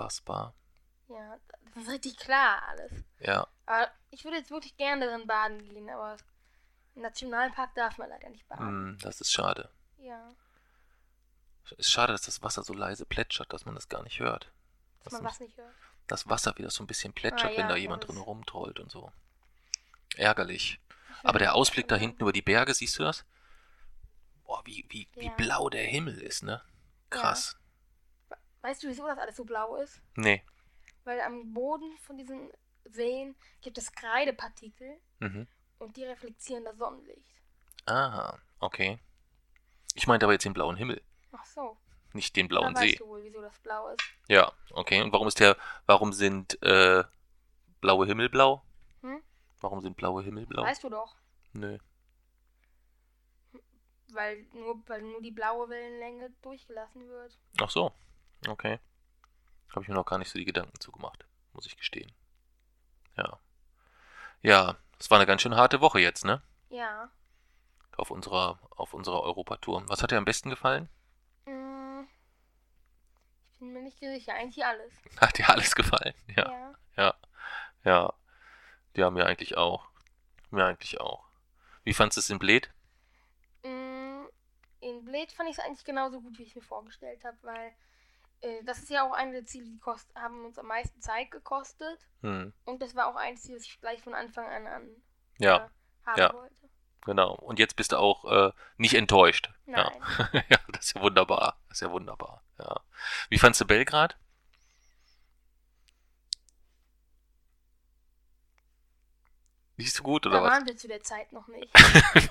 Unfassbar. Ja, das ist richtig klar alles. Ja, Aber ich würde jetzt wirklich gerne darin baden gehen, aber im Nationalpark darf man leider nicht baden. hm, das ist schade. Ja, Ist schade, dass das Wasser so leise plätschert, dass man das gar nicht hört. dass man das, was nicht hört. das Wasser wieder so ein bisschen plätschert, Ah, wenn ja, da jemand drin rumtrollt und so. Ärgerlich. Aber der Ausblick da hinten über die Berge, siehst du das? Boah, wie, wie, wie Ja. blau der Himmel ist, ne? Krass. Weißt du, wieso das alles so blau ist? Nee. Weil am Boden von diesen Seen gibt es Kreidepartikel Mhm. und die reflektieren das Sonnenlicht. Aha, okay. Ich meinte aber jetzt den blauen Himmel, Ach so. nicht den blauen See. weißt du wohl, wieso das blau ist. Ja, okay. Und warum ist der, warum sind äh, blaue Himmel blau? Hm? Warum sind blaue Himmel blau? Weißt du doch. Nö. Weil nur, weil nur die blaue Wellenlänge durchgelassen wird. Ach so, okay. Habe ich mir noch gar nicht so die Gedanken zugemacht, muss ich gestehen. Ja. Ja, es war eine ganz schön harte Woche jetzt, ne? Ja. Auf unserer, auf unserer Europatour. Was hat dir am besten gefallen? Mm, Ich bin mir nicht sicher. Eigentlich alles. Hat dir alles gefallen? Ja, ja. ja, ja. Die haben mir eigentlich auch. Mir eigentlich auch. Wie fandest du es in Bled? Mm, In Bled fand ich es eigentlich genauso gut, wie ich mir vorgestellt habe, weil äh, das ist ja auch eine der Ziele, die kost haben uns am meisten Zeit gekostet. Hm. Und das war auch ein Ziel, das ich gleich von Anfang an an Ja, äh, haben ja. wollte. genau. Und jetzt bist du auch äh, nicht enttäuscht. Nein. Ja. ja, das ist ja wunderbar. Das ist ja wunderbar. Ja. Wie fandst du Belgrad? Nicht so gut, oder Da was? waren wir zu der Zeit noch nicht.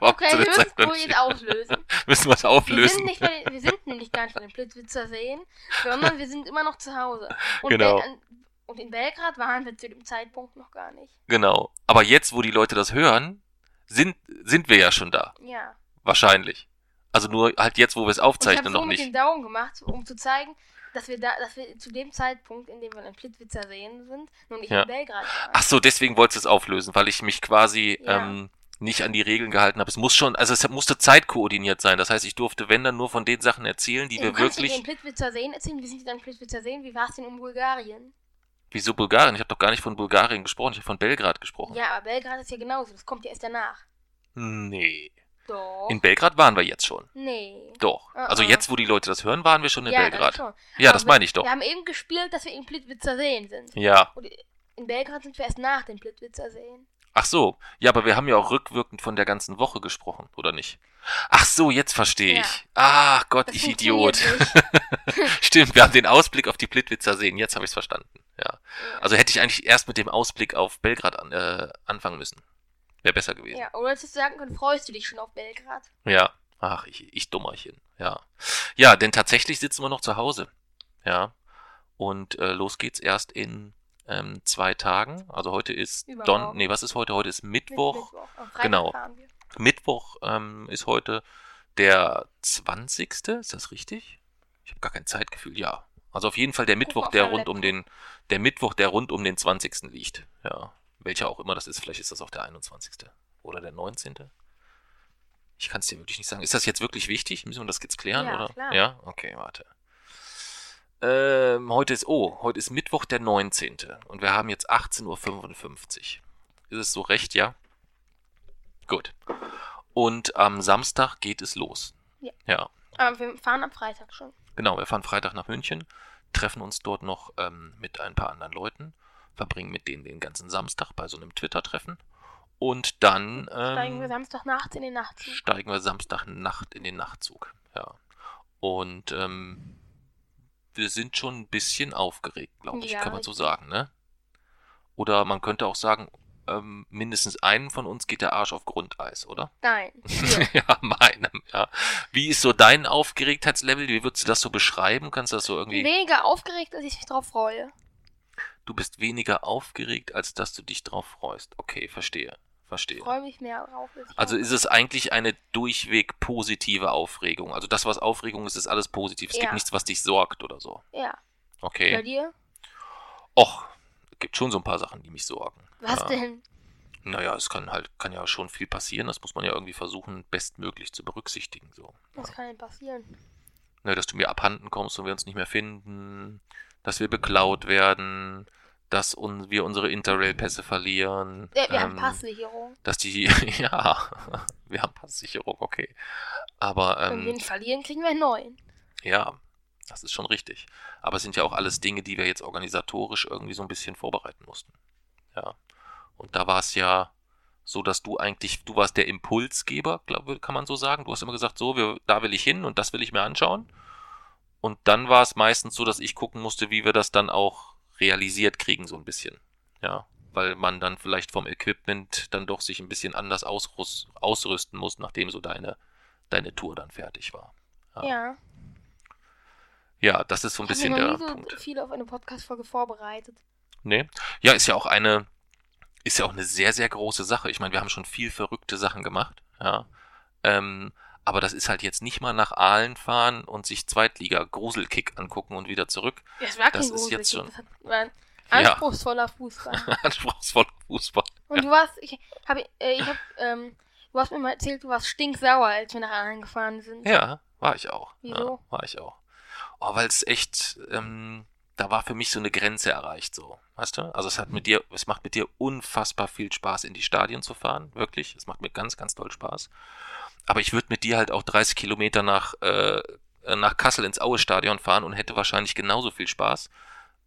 Okay, zu wir der müssen Zeit noch nicht. jetzt auflösen. Müssen wir es Wir auflösen. sind, nicht bei wir sind nämlich gar nicht bei den Plitzwitzer Seen, sondern wir sind immer noch zu Hause. Und, Genau. Bel- und in Belgrad waren wir zu dem Zeitpunkt noch gar nicht. Genau. Aber jetzt, wo die Leute das hören, sind, sind wir ja schon da. Ja. Wahrscheinlich. Also nur halt jetzt, wo wir es ich habe aufzeichnen, noch nicht. den Daumen gemacht, um zu zeigen, dass wir da, dass wir zu dem Zeitpunkt, in dem wir in Plitzwitzer Seen sind, noch nicht Ja. in Belgrad waren. Ach so, deswegen wolltest du es auflösen, weil ich mich quasi Ja. ähm, nicht an die Regeln gehalten habe. Es muss schon, also es musste zeitkoordiniert sein. Das heißt, ich durfte, wenn dann, nur von den Sachen erzählen, die du wir kannst wirklich. dir den Plitzwitzer Seen erzählen. Wie sind die dann in Plitzwitzer Seen? Wie war es denn in Bulgarien? Wieso Bulgarien? Ich habe doch gar nicht von Bulgarien gesprochen, ich habe von Belgrad gesprochen. Ja, aber Belgrad ist ja genauso. Das kommt ja erst danach. Nee. Doch. In Belgrad waren wir jetzt schon. nee. Doch. Uh-uh. Also jetzt, wo die Leute das hören, waren wir schon in ja, Belgrad. schon. Ja, Aber das meine ich doch. Wir haben eben gespielt, dass wir in Plitzwitzer Seen sind. Ja. Und in Belgrad sind wir erst nach den Plitzwitzer Seen. Ach so. Ja, aber wir haben ja auch rückwirkend von der ganzen Woche gesprochen, oder nicht? Ach so, jetzt verstehe Ja. ich. Ach Gott, Das ich Idiot. Stimmt, wir haben den Ausblick auf die Plitwitzer sehen. Jetzt habe ich es verstanden. Ja. Ja. Also hätte ich eigentlich erst mit dem Ausblick auf Belgrad an, äh, anfangen müssen. Wäre besser gewesen. Ja, oder hättest du sagen können, freust du dich schon auf Belgrad? Ja. Ach, ich, ich Dummerchen. Ja. Ja, denn tatsächlich sitzen wir noch zu Hause. Ja. Und äh, los geht's erst in ähm, zwei Tagen. Also heute ist Don. Nee, was ist heute? Heute ist Mit Mittwoch. Mittwoch. Am Freitag Genau. Mittwoch ähm, ist heute der 20. Ist das richtig? Ich habe gar kein Zeitgefühl. Ja. Also auf jeden Fall der Mittwoch, der rund um den, der Mittwoch, der rund um den 20. liegt. Ja. Welcher auch immer das ist. Vielleicht ist das auch der 21. Oder der 19. Ich kann es dir wirklich nicht sagen. Ist das jetzt wirklich wichtig? Müssen wir das jetzt klären? Ja, oder? klar. Ja? Okay, warte. Ähm, heute ist, oh, heute ist Mittwoch, der 19. Und wir haben jetzt 18.55 Uhr. Ist es so recht, ja? Gut. Und am Samstag geht es los. Ja. Ja, Aber wir fahren am Freitag schon. genau. Wir fahren Freitag nach München, treffen uns dort noch ähm, mit ein paar anderen Leuten, verbringen mit denen den ganzen Samstag bei so einem Twitter-Treffen. Und dann Steigen wir ähm, Samstagnachts in den Nachtzug. steigen wir Samstagnacht in den Nachtzug. Ja. Und ähm, wir sind schon ein bisschen aufgeregt, glaube ich, Ja, kann man so sagen, ne? Oder man könnte auch sagen, ähm, mindestens einem von uns geht der Arsch auf Grundeis, oder? Nein. ja, meinem, ja. Wie ist so dein Aufgeregtheitslevel? Wie würdest du das so beschreiben? Kannst du das so irgendwie. Weniger aufgeregt, als ich mich drauf freue. Du bist weniger aufgeregt, als dass du dich drauf freust. Okay, verstehe. Verstehe. Ich freue mich mehr drauf. Also ist es eigentlich eine durchweg positive Aufregung. Also das, was Aufregung ist, ist alles positiv. Es Ja. gibt nichts, was dich sorgt oder so. Ja. Bei Okay. dir? Och, es gibt schon so ein paar Sachen, die mich sorgen. Was ja. denn? Naja, es kann halt, kann ja schon viel passieren. Das muss man ja irgendwie versuchen, bestmöglich zu berücksichtigen. So. Was kann denn passieren? Ne, dass du mir abhanden kommst und wir uns nicht mehr finden, dass wir beklaut werden, dass un wir unsere Interrail-Pässe verlieren. Ja, wir haben ähm, Passsicherung. Dass die, ja, wir haben Passsicherung, okay. Aber, Wenn wir ähm, ihn verlieren, kriegen wir einen neuen. ja, das ist schon richtig. Aber es sind ja auch alles Dinge, die wir jetzt organisatorisch irgendwie so ein bisschen vorbereiten mussten. Ja. Und da war es ja so, dass du eigentlich, du warst der Impulsgeber, glaube kann man so sagen. Du hast immer gesagt, so, wir, da will ich hin und das will ich mir anschauen. Und dann war es meistens so, dass ich gucken musste, wie wir das dann auch realisiert kriegen, so ein bisschen. Ja. Weil man dann vielleicht vom Equipment dann doch sich ein bisschen anders ausrüst, ausrüsten muss, nachdem so deine, deine Tour dann fertig war. Ja. Ja. Ja, das ist so ein Ich habe bisschen der noch nie so Punkt. viel auf eine Podcast-Folge vorbereitet. Nee. Ja, ist ja auch eine, ist ja auch eine sehr, sehr große Sache. Ich meine, wir haben schon viel verrückte Sachen gemacht, ja. Ähm, aber das ist halt jetzt nicht mal nach Aalen fahren und sich Zweitliga-Gruselkick angucken und wieder zurück. Das war kein Das ist Gruselkick, jetzt schon- Das anspruchsvoller Fußball. Anspruchsvoller Fußball. Und du warst, ich habe, äh, ich hab, ähm, du hast mir mal erzählt, du warst stinksauer, als wir nach Aalen gefahren sind. Ja, war ich auch. Wieso? Ja, war ich auch. Oh, weil es echt, ähm, da war für mich so eine Grenze erreicht, so. Weißt du? Also es hat mit dir, es macht mit dir unfassbar viel Spaß, in die Stadien zu fahren. Wirklich. Es macht mir ganz, ganz toll Spaß. Aber ich würde mit dir halt auch 30 Kilometer nach, äh, nach Kassel ins Aue-Stadion fahren und hätte wahrscheinlich genauso viel Spaß.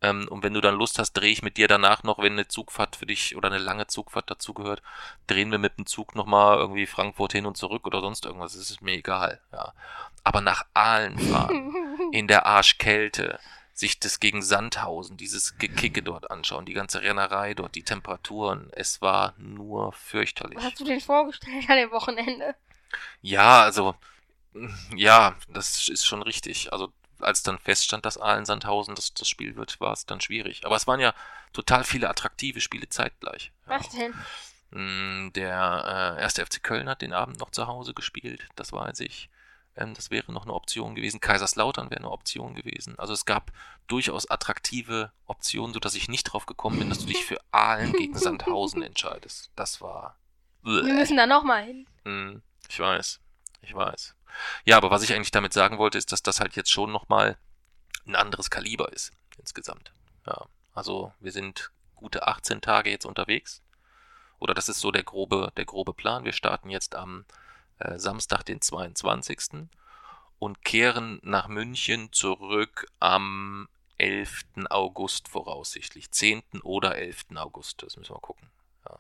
Ähm, und wenn du dann Lust hast, drehe ich mit dir danach noch, wenn eine Zugfahrt für dich oder eine lange Zugfahrt dazugehört, drehen wir mit dem Zug nochmal irgendwie Frankfurt hin und zurück oder sonst irgendwas. Das ist mir egal. Ja. Aber nach Aalen fahren, in der Arschkälte, sich das gegen Sandhausen, dieses Gekicke dort anschauen, die ganze Rennerei dort, die Temperaturen, es war nur fürchterlich. Was hast du denn vorgestellt an dem Wochenende? Ja, also, ja, das ist schon richtig. Also, als dann feststand, dass Aalen Sandhausen das, das Spiel wird, war es dann schwierig. Aber es waren ja total viele attraktive Spiele zeitgleich. Ja. Was denn? Mm, Der äh, erste FC Köln hat den Abend noch zu Hause gespielt, das weiß ich. Ähm, das wäre noch eine Option gewesen. Kaiserslautern wäre eine Option gewesen. Also es gab durchaus attraktive Optionen, sodass ich nicht drauf gekommen bin, dass du dich für Aalen gegen Sandhausen entscheidest. Das war. Wir müssen da nochmal hin. Mm, Ich weiß, ich weiß. Ja, aber was ich eigentlich damit sagen wollte, ist, dass das halt jetzt schon nochmal ein anderes Kaliber ist, insgesamt. Ja, also wir sind gute 18 Tage jetzt unterwegs. Oder das ist so der grobe, der grobe Plan. Wir starten jetzt am äh, Samstag, den 22. und kehren nach München zurück am 11. August voraussichtlich. 10. oder 11. August, das müssen wir gucken. Ja.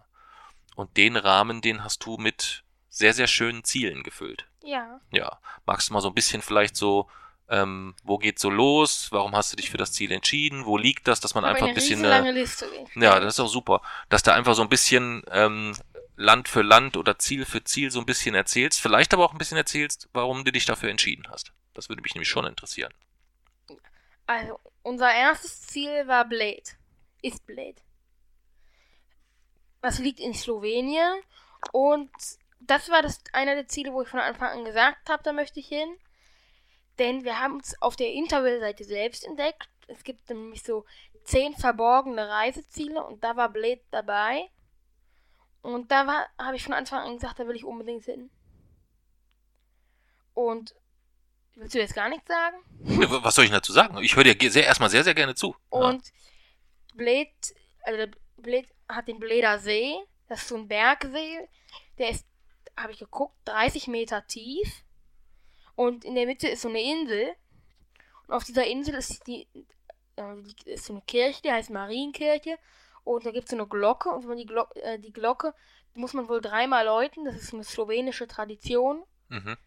Und den Rahmen, den hast du mit sehr, sehr schönen Zielen gefüllt. Ja. Ja, magst du mal so ein bisschen vielleicht so, ähm, wo geht's so los? Warum hast du dich für das Ziel entschieden? Wo liegt das, dass man einfach ein eine bisschen... Äh, Liste. ja, das ist auch super, dass da einfach so ein bisschen ähm, Land für Land oder Ziel für Ziel so ein bisschen erzählst. Vielleicht aber auch ein bisschen erzählst, warum du dich dafür entschieden hast. Das würde mich nämlich schon interessieren. Also, unser erstes Ziel war Blade. Ist Blade. Das liegt in Slowenien und das war das einer der Ziele, wo ich von Anfang an gesagt habe, da möchte ich hin. Denn wir haben es auf der Interrail-Seite selbst entdeckt. Es gibt nämlich so zehn verborgene Reiseziele und da war Blade dabei. Und da war, habe ich von Anfang an gesagt, da will ich unbedingt hin. Und willst du jetzt gar nichts sagen? Was soll ich dazu sagen? Ich höre dir sehr, erstmal sehr, sehr gerne zu. Und Blade, also Blade hat den Bleder See. Das ist so ein Bergsee. Der ist, habe ich geguckt, 30 Meter tief. Und in der Mitte ist so eine Insel. Und auf dieser Insel ist die, äh, ist so eine Kirche, die heißt Marienkirche. Und da gibt es so eine Glocke. Und wenn man die, Glo äh, die Glocke muss man wohl dreimal läuten. Das ist eine slowenische Tradition. mhm.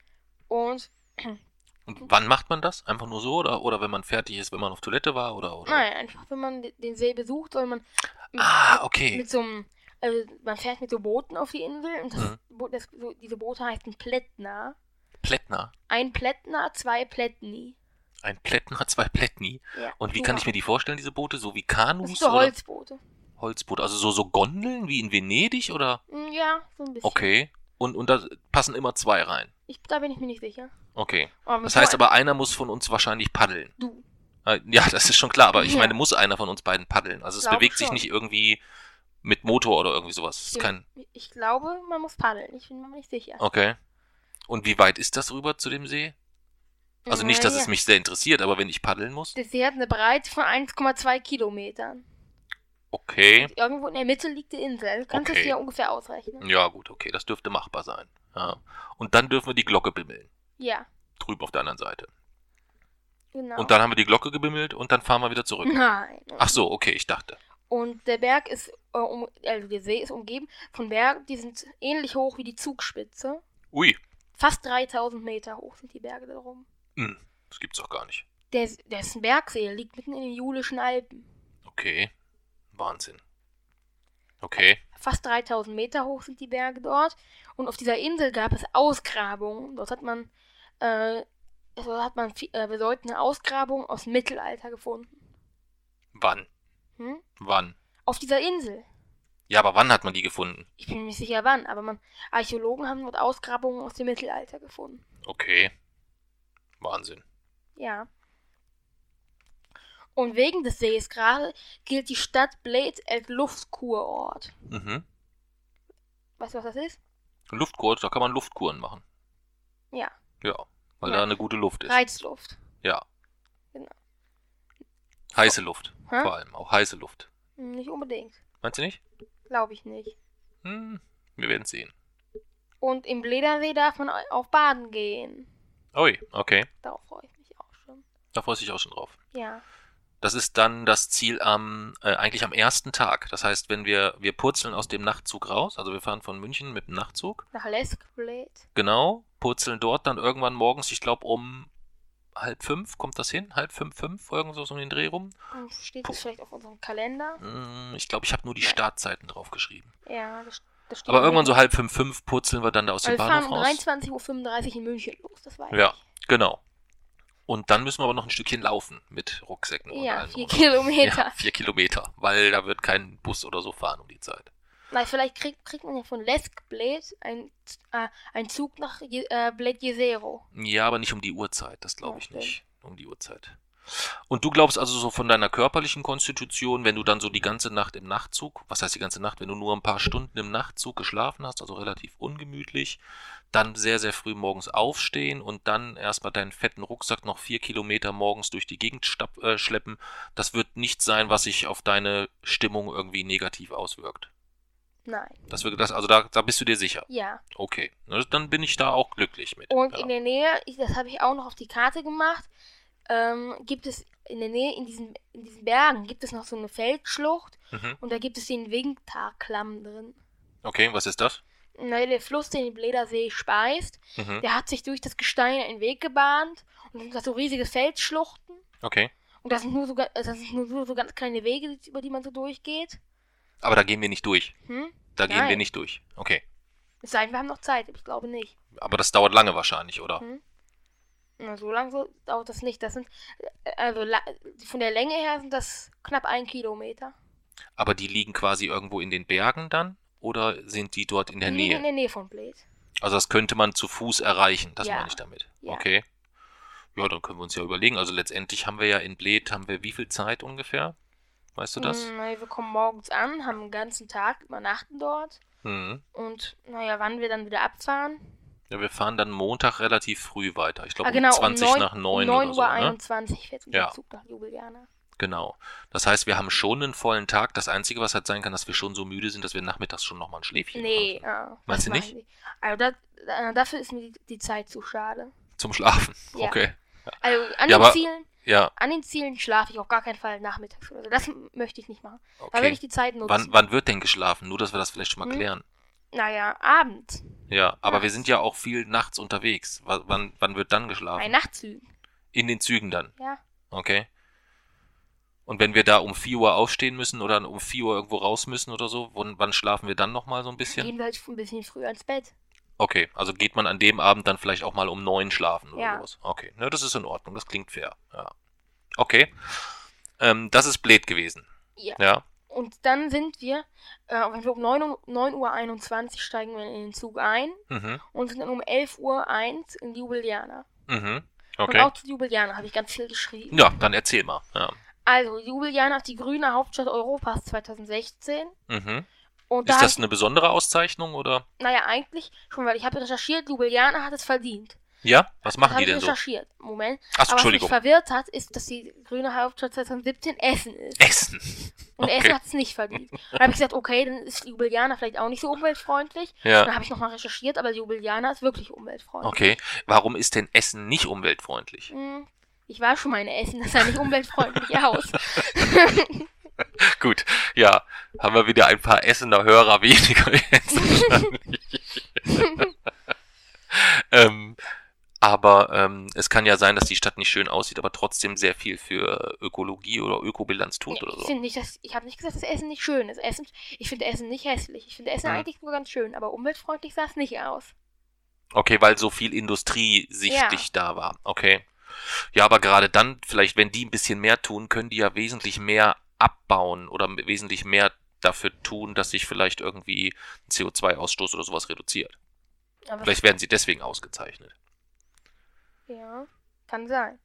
Und Und wann macht man das? Einfach nur so? Oder, oder wenn man fertig ist, wenn man auf Toilette war? Oder, oder? nein, einfach wenn man den See besucht, soll man mit, Ah, okay. mit so einem also man fährt mit so Booten auf die Insel und das, Mhm. Das, so, diese Boote heißen Plättner. Plättner. Ein Plättner, zwei Plättni. Ein Plättner, zwei Plättni. Ja. Und wie kann ich mir die vorstellen, diese Boote? So wie Das Kanus sind so oder Holzboote. Holzboote? Also so, so Gondeln wie in Venedig oder? Hm, Ja, so ein bisschen. Okay. Und, und da passen immer zwei rein. Ich, da bin ich mir nicht sicher. Okay. Das heißt aber, einer muss von uns wahrscheinlich paddeln. Du. Äh, Ja, das ist schon klar, aber ich Ja. meine, muss einer von uns beiden paddeln. Also es Glaube bewegt sich schon. nicht irgendwie mit Motor oder irgendwie sowas. Ist Ja. kein. Ich glaube, man muss paddeln. Ich bin mir nicht sicher. Okay. Und wie weit ist das rüber zu dem See? Also nicht, dass Naja, es mich sehr interessiert, aber wenn ich paddeln muss. Das See hat eine Breite von 1,2 Kilometern. Okay. Irgendwo in der Mitte liegt die Insel. Du kannst Okay. dir ungefähr ausrechnen. Ja, gut, okay, das dürfte machbar sein. Ja. Und dann dürfen wir die Glocke bimmeln. Ja, Drüben auf der anderen Seite. genau. Und dann haben wir die Glocke gebimmelt und dann fahren wir wieder zurück. Nein. Ach so, okay, ich dachte. Und der Berg ist, äh, um, also der See ist umgeben von Bergen, die sind ähnlich hoch wie die Zugspitze. Ui, Fast 3000 Meter hoch sind die Berge darum. hm, das gibt's doch gar nicht. Der, der ist ein Bergsee, der liegt mitten in den Julischen Alpen. Okay, Wahnsinn. Okay, Fast 3000 Meter hoch sind die Berge dort. Und auf dieser Insel gab es Ausgrabungen. Dort hat man, äh, dort hat man äh, bedeutende Ausgrabungen aus dem Mittelalter gefunden. wann? Hm? Wann? Auf dieser Insel. Ja, aber wann hat man die gefunden? Ich bin mir nicht sicher wann, aber man, Archäologen haben dort Ausgrabungen aus dem Mittelalter gefunden. Okay. Wahnsinn. Ja. Und wegen des Sees gerade gilt die Stadt Bled als Luftkurort. Mhm. Weißt du, was das ist? Luftkur, da kann man Luftkuren machen. Ja. Ja, weil Ja. da eine gute Luft ist. Reizluft. Ja. Genau. Heiße Luft. Hä? Vor allem, auch heiße Luft. Nicht unbedingt. Meinst du nicht? Glaube ich nicht. Hm, wir werden sehen. Und im Bledersee darf man auch baden gehen. Ui, okay. Darauf freue ich mich auch schon. Da freue ich mich auch schon drauf. Ja. Das ist dann das Ziel am, äh, eigentlich am ersten Tag. Das heißt, wenn wir, wir purzeln aus dem Nachtzug raus, also wir fahren von München mit dem Nachtzug, Nach Lesk, Bled. genau, purzeln dort dann irgendwann morgens, ich glaube um halb fünf, kommt das hin? Halb fünf, fünf, irgendwo so um den Dreh rum. Und steht das vielleicht auf unserem Kalender? Hm, Ich glaube, ich habe nur die Ja. Startzeiten draufgeschrieben. Ja, das, das steht. Aber irgendwann so halb fünf, fünf purzeln wir dann da aus Also dem wir fahren Bahnhof um raus. 23.35 Uhr in München los, das weiß Ja, ich. genau. Und dann müssen wir aber noch ein Stückchen laufen mit Rucksäcken und Ja, allem. vier und Kilometer. Ja, vier Kilometer, weil da wird kein Bus oder so fahren um die Zeit. Na, vielleicht kriegt, kriegt man ja von Lesk Bled ein, äh, einen Zug nach äh, Bled Jezero. Ja, aber nicht um die Uhrzeit, das glaube ich stimmt. nicht. Um die Uhrzeit. Und du glaubst also so von deiner körperlichen Konstitution, wenn du dann so die ganze Nacht im Nachtzug, was heißt die ganze Nacht, wenn du nur ein paar Stunden im Nachtzug geschlafen hast, also relativ ungemütlich, dann sehr, sehr früh morgens aufstehen und dann erstmal deinen fetten Rucksack noch vier Kilometer morgens durch die Gegend äh, schleppen, das wird nicht sein, was sich auf deine Stimmung irgendwie negativ auswirkt. Nein. Das wird, das, also da, da bist du dir sicher. Ja. Okay, dann bin ich da auch glücklich mit. Und ja. in der Nähe, ich, das habe ich auch noch auf die Karte gemacht, ähm, gibt es in der Nähe, in diesen, in diesen Bergen, gibt es noch so eine Feldschlucht mhm. und da gibt es den Wingtarklamm drin. Okay, was ist das? Na, der Fluss, den den Bledersee speist, Mhm. der hat sich durch das Gestein einen Weg gebahnt und dann sind da so riesige Felsschluchten Okay. und das sind nur so, das sind nur so ganz kleine Wege, über die man so durchgeht. Aber da gehen wir nicht durch. Hm? Da gehen wir Nein. nicht durch. Okay. Es sei denn, wir haben noch Zeit, ich glaube nicht. Aber das dauert lange wahrscheinlich, oder? Hm. Na, so lange so dauert das nicht. Das sind, äh, also von der Länge her sind das knapp ein Kilometer. Aber die liegen quasi irgendwo in den Bergen dann? Oder sind die dort in der Die liegen Nähe? in der Nähe von Bled. Also das könnte man zu Fuß erreichen, das Ja. meine ich damit. Ja. Okay. Ja, dann können wir uns ja überlegen. Also letztendlich haben wir ja in Bled, haben wir wie viel Zeit ungefähr? Weißt du das? Hm, naja, wir kommen morgens an, haben den ganzen Tag, übernachten dort. Mhm. Und naja, wann wir dann wieder abfahren? Ja, wir fahren dann Montag relativ früh weiter. Ich glaube ah, genau, um 20 um 9, nach 9 um 9 oder Uhr so. Ne? 21 fährt unser Ja. Zug nach Ljubljana. Genau. Das heißt, wir haben schon einen vollen Tag. Das Einzige, was halt sein kann, dass wir schon so müde sind, dass wir nachmittags schon nochmal ein Schläfchen Nee, machen. ja. Meinst das du machen nicht? Also da, da, dafür ist mir die, die Zeit zu schade. Zum Schlafen. Ja. Okay. Also an Ja, den aber- Zielen, Ja, an den Zielen schlafe ich auf gar keinen Fall nachmittags oder so. Das möchte ich nicht machen. Da will okay. ich die Zeit nutzen. Wann, wann wird denn geschlafen? Nur, dass wir das vielleicht schon mal Hm? klären. Naja, Abend. Ja, aber wir Nachts. sind ja auch viel nachts unterwegs. Wa- Wann, wann wird dann geschlafen? Bei Nachtzügen. In den Zügen dann. Ja. Okay. Und wenn wir da um 4 Uhr aufstehen müssen oder um 4 Uhr irgendwo raus müssen oder so, wann, wann schlafen wir dann nochmal so ein bisschen? Gehen wir halt ein bisschen früher ins Bett. Okay, also geht man an dem Abend dann vielleicht auch mal um 9 schlafen oder Ja. sowas. Okay, ne, das ist in Ordnung, das klingt fair. Ja. Okay. Ähm, das ist blöd gewesen. Ja. Ja. Und dann sind wir, äh, wenn wir um 9, Uhr- 9 Uhr 21 steigen wir in den Zug ein Mhm. und sind dann um 11 Uhr 1 in Ljubljana. Mhm. Und Okay. auch zu Ljubljana habe ich ganz viel geschrieben. Ja, dann erzähl mal. Ja. Also, Ljubljana ist die grüne Hauptstadt Europas 2016. Mhm. Und Ist das eine besondere Auszeichnung oder? naja, eigentlich schon, weil ich habe recherchiert, Ljubljana hat es verdient. Ja? Was machen die ich denn so? recherchiert. Moment. Achso, Aber was mich Entschuldigung. verwirrt hat, ist, dass die grüne Hauptstadt 2017 Essen ist. Essen. Und okay. Essen hat es nicht verdient. Dann habe ich gesagt, okay, dann ist Ljubljana vielleicht auch nicht so umweltfreundlich. Ja. Dann habe ich nochmal recherchiert, aber Ljubljana ist wirklich umweltfreundlich. Okay. Warum ist denn Essen nicht umweltfreundlich? Hm, Ich war schon mal in Essen, das sah nicht umweltfreundlich aus. Gut, ja, haben wir wieder ein paar Essener Hörer weniger jetzt ähm, aber ähm, es kann ja sein, dass die Stadt nicht schön aussieht, aber trotzdem sehr viel für Ökologie oder Ökobilanz tut oder Ich so. finde nicht, dass ich habe nicht gesagt, dass Essen nicht schön ist. Essen, ich finde Essen nicht hässlich. Ich finde Essen Hm. eigentlich nur ganz schön, aber umweltfreundlich sah es nicht aus. Okay, weil so viel Industrie sichtlich da war. Okay. Ja, aber gerade dann, vielleicht, wenn die ein bisschen mehr tun, können die ja wesentlich mehr abbauen oder wesentlich mehr dafür tun, dass sich vielleicht irgendwie CO2-Ausstoß oder sowas reduziert. Aber Vielleicht werden sie deswegen ausgezeichnet. ja, kann sein.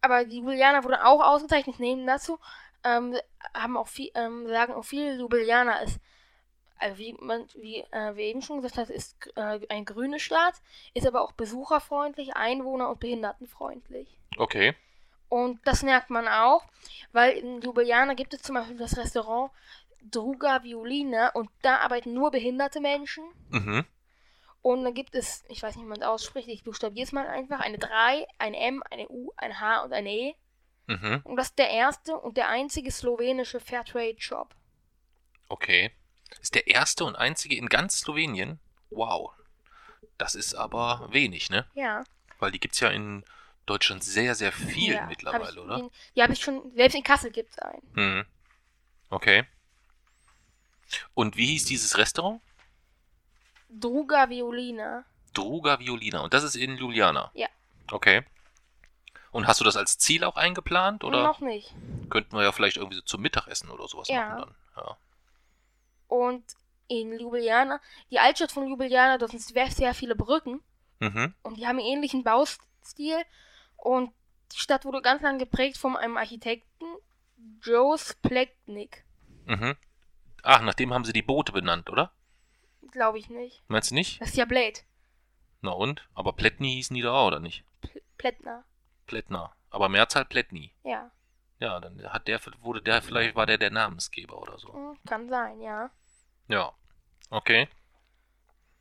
Aber die Julianer wurden auch ausgezeichnet. Neben dazu ähm, haben auch viel, ähm, sagen auch viele Ljubljana ist, also wie man, wie äh, wir eben schon gesagt haben, ist äh, eine grüne Stadt, ist aber auch besucherfreundlich, einwohner- und behindertenfreundlich. Okay. Und das merkt man auch, weil in Ljubljana gibt es zum Beispiel das Restaurant Druga Violina und da arbeiten nur behinderte Menschen. Mhm. Und dann gibt es, ich weiß nicht, wie man es ausspricht, ich buchstabiere es mal einfach, eine 3, ein M, eine U, ein H und eine E. Mhm. Und das ist der erste und der einzige slowenische Fairtrade-Shop. Okay. Ist der erste und einzige in ganz Slowenien? Wow. Das ist aber wenig, ne? Ja. Weil die gibt's ja in Deutschland sehr, sehr viel ja, mittlerweile, ich, oder? Den, die habe ich schon, selbst in Kassel gibt es einen. Mhm. Okay. Und wie hieß dieses Restaurant? Druga Violina. Druga Violina. Und das ist in Ljubljana? Ja. Okay. Und hast du das als Ziel auch eingeplant? Oder Noch nicht. könnten wir ja vielleicht irgendwie so zum Mittagessen oder sowas Ja. machen dann? Ja. Und in Ljubljana, die Altstadt von Ljubljana, dort sind sehr, sehr viele Brücken. Mhm. Und die haben einen ähnlichen Baustil. Und die Stadt wurde ganz lang geprägt von einem Architekten, Joe Splechnik. Mhm. Ach, nach dem haben sie die Boote benannt, oder? Glaube ich nicht. Meinst du nicht? Das ist ja Blade. Na und? Aber Plätni hießen die da auch, oder nicht? Pl Plättner. Plättner. Aber Mehrzahl Plätni. Ja. Ja, dann hat der, wurde der, vielleicht war der der Namensgeber oder so. Hm, Kann sein, ja. Ja. Okay.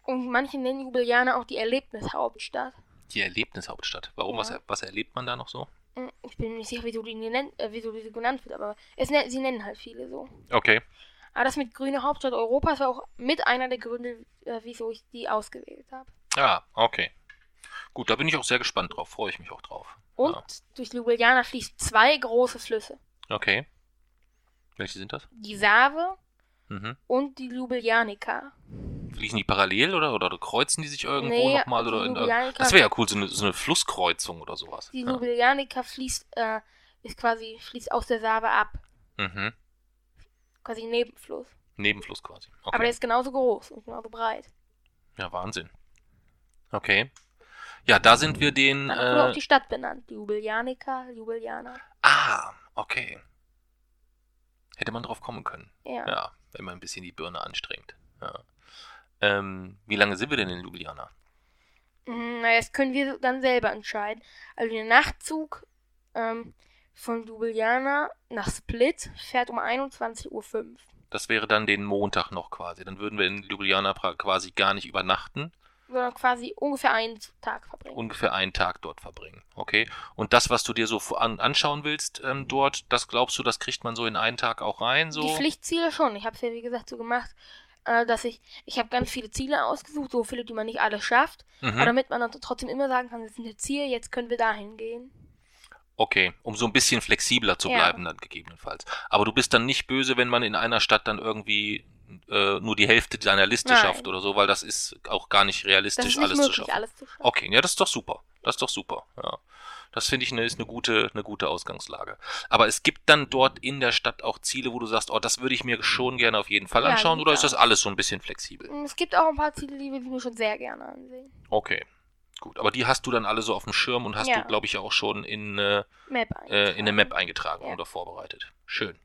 Und manche nennen Ljubljana auch die Erlebnishauptstadt. Die Erlebnishauptstadt. Warum? Ja. Was, was erlebt man da noch so? Hm, Ich bin mir nicht sicher, wieso die, nennt, äh, wieso die so genannt wird, aber es, nen- sie nennen halt viele so. Okay. Aber das mit grüne Hauptstadt Europas war auch mit einer der Gründe, äh, wieso ich die ausgewählt habe. Ah, okay. Gut, da bin ich auch sehr gespannt drauf. Freue ich mich auch drauf. Und Ja. durch Ljubljana fließen zwei große Flüsse. Okay. Welche sind das? Die Save Mhm. und die Ljubljanica. Fließen die parallel oder, oder kreuzen die sich irgendwo Nee, nochmal? Oder in, das wäre ja cool, so eine, so eine Flusskreuzung oder sowas. Die ja. Ljubljanica fließt, äh, ist quasi, fließt aus der Save ab. mhm. Quasi Nebenfluss. Nebenfluss quasi. Okay. Aber der ist genauso groß und genauso breit. ja, Wahnsinn. Okay. Ja, da sind wir den. Dann wurde auch Äh, die Stadt benannt. Ljubljanica, Ljubljana. ah, okay. Hätte man drauf kommen können. Ja. Ja, wenn man ein bisschen die Birne anstrengt. Ja. Ähm, wie lange sind wir denn in Ljubljana? Mm, Na, das können wir dann selber entscheiden. Also der Nachtzug ähm, von Ljubljana nach Split fährt um 21.05 Uhr. Das wäre dann den Montag noch quasi. Dann würden wir in Ljubljana quasi gar nicht übernachten, Sondern quasi ungefähr einen Tag verbringen. ungefähr einen Tag dort verbringen. Okay. Und das, was du dir so an, anschauen willst ähm, dort, das glaubst du, das kriegt man so in einen Tag auch rein? So? Die Pflichtziele schon. Ich habe es ja wie gesagt so gemacht, äh, dass ich, ich habe ganz viele Ziele ausgesucht, so viele, die man nicht alle schafft. Aber mhm. damit man dann trotzdem immer sagen kann, das ist ein Ziel, jetzt können wir dahin gehen. Okay, um so ein bisschen flexibler zu Ja. bleiben dann gegebenenfalls. Aber du bist dann nicht böse, wenn man in einer Stadt dann irgendwie äh, nur die Hälfte deiner Liste Nein. schafft oder so, weil das ist auch gar nicht realistisch, ist nicht alles zu möglich, schaffen. alles zu schaffen. Okay, ja, das ist doch super. Das ist doch super. Ja. Das finde ich eine, ist eine gute, eine gute Ausgangslage. Aber es gibt dann dort in der Stadt auch Ziele, wo du sagst, oh, das würde ich mir schon gerne auf jeden Fall Ja, anschauen, oder ist das alles so ein bisschen flexibel? Es gibt auch ein paar Ziele, die will ich mir schon sehr gerne ansehen. Okay, gut. Aber die hast du dann alle so auf dem Schirm und hast Ja. du, glaube ich, auch schon in, äh, Map äh, in eine Map eingetragen. eingetragen Ja. oder vorbereitet. Schön.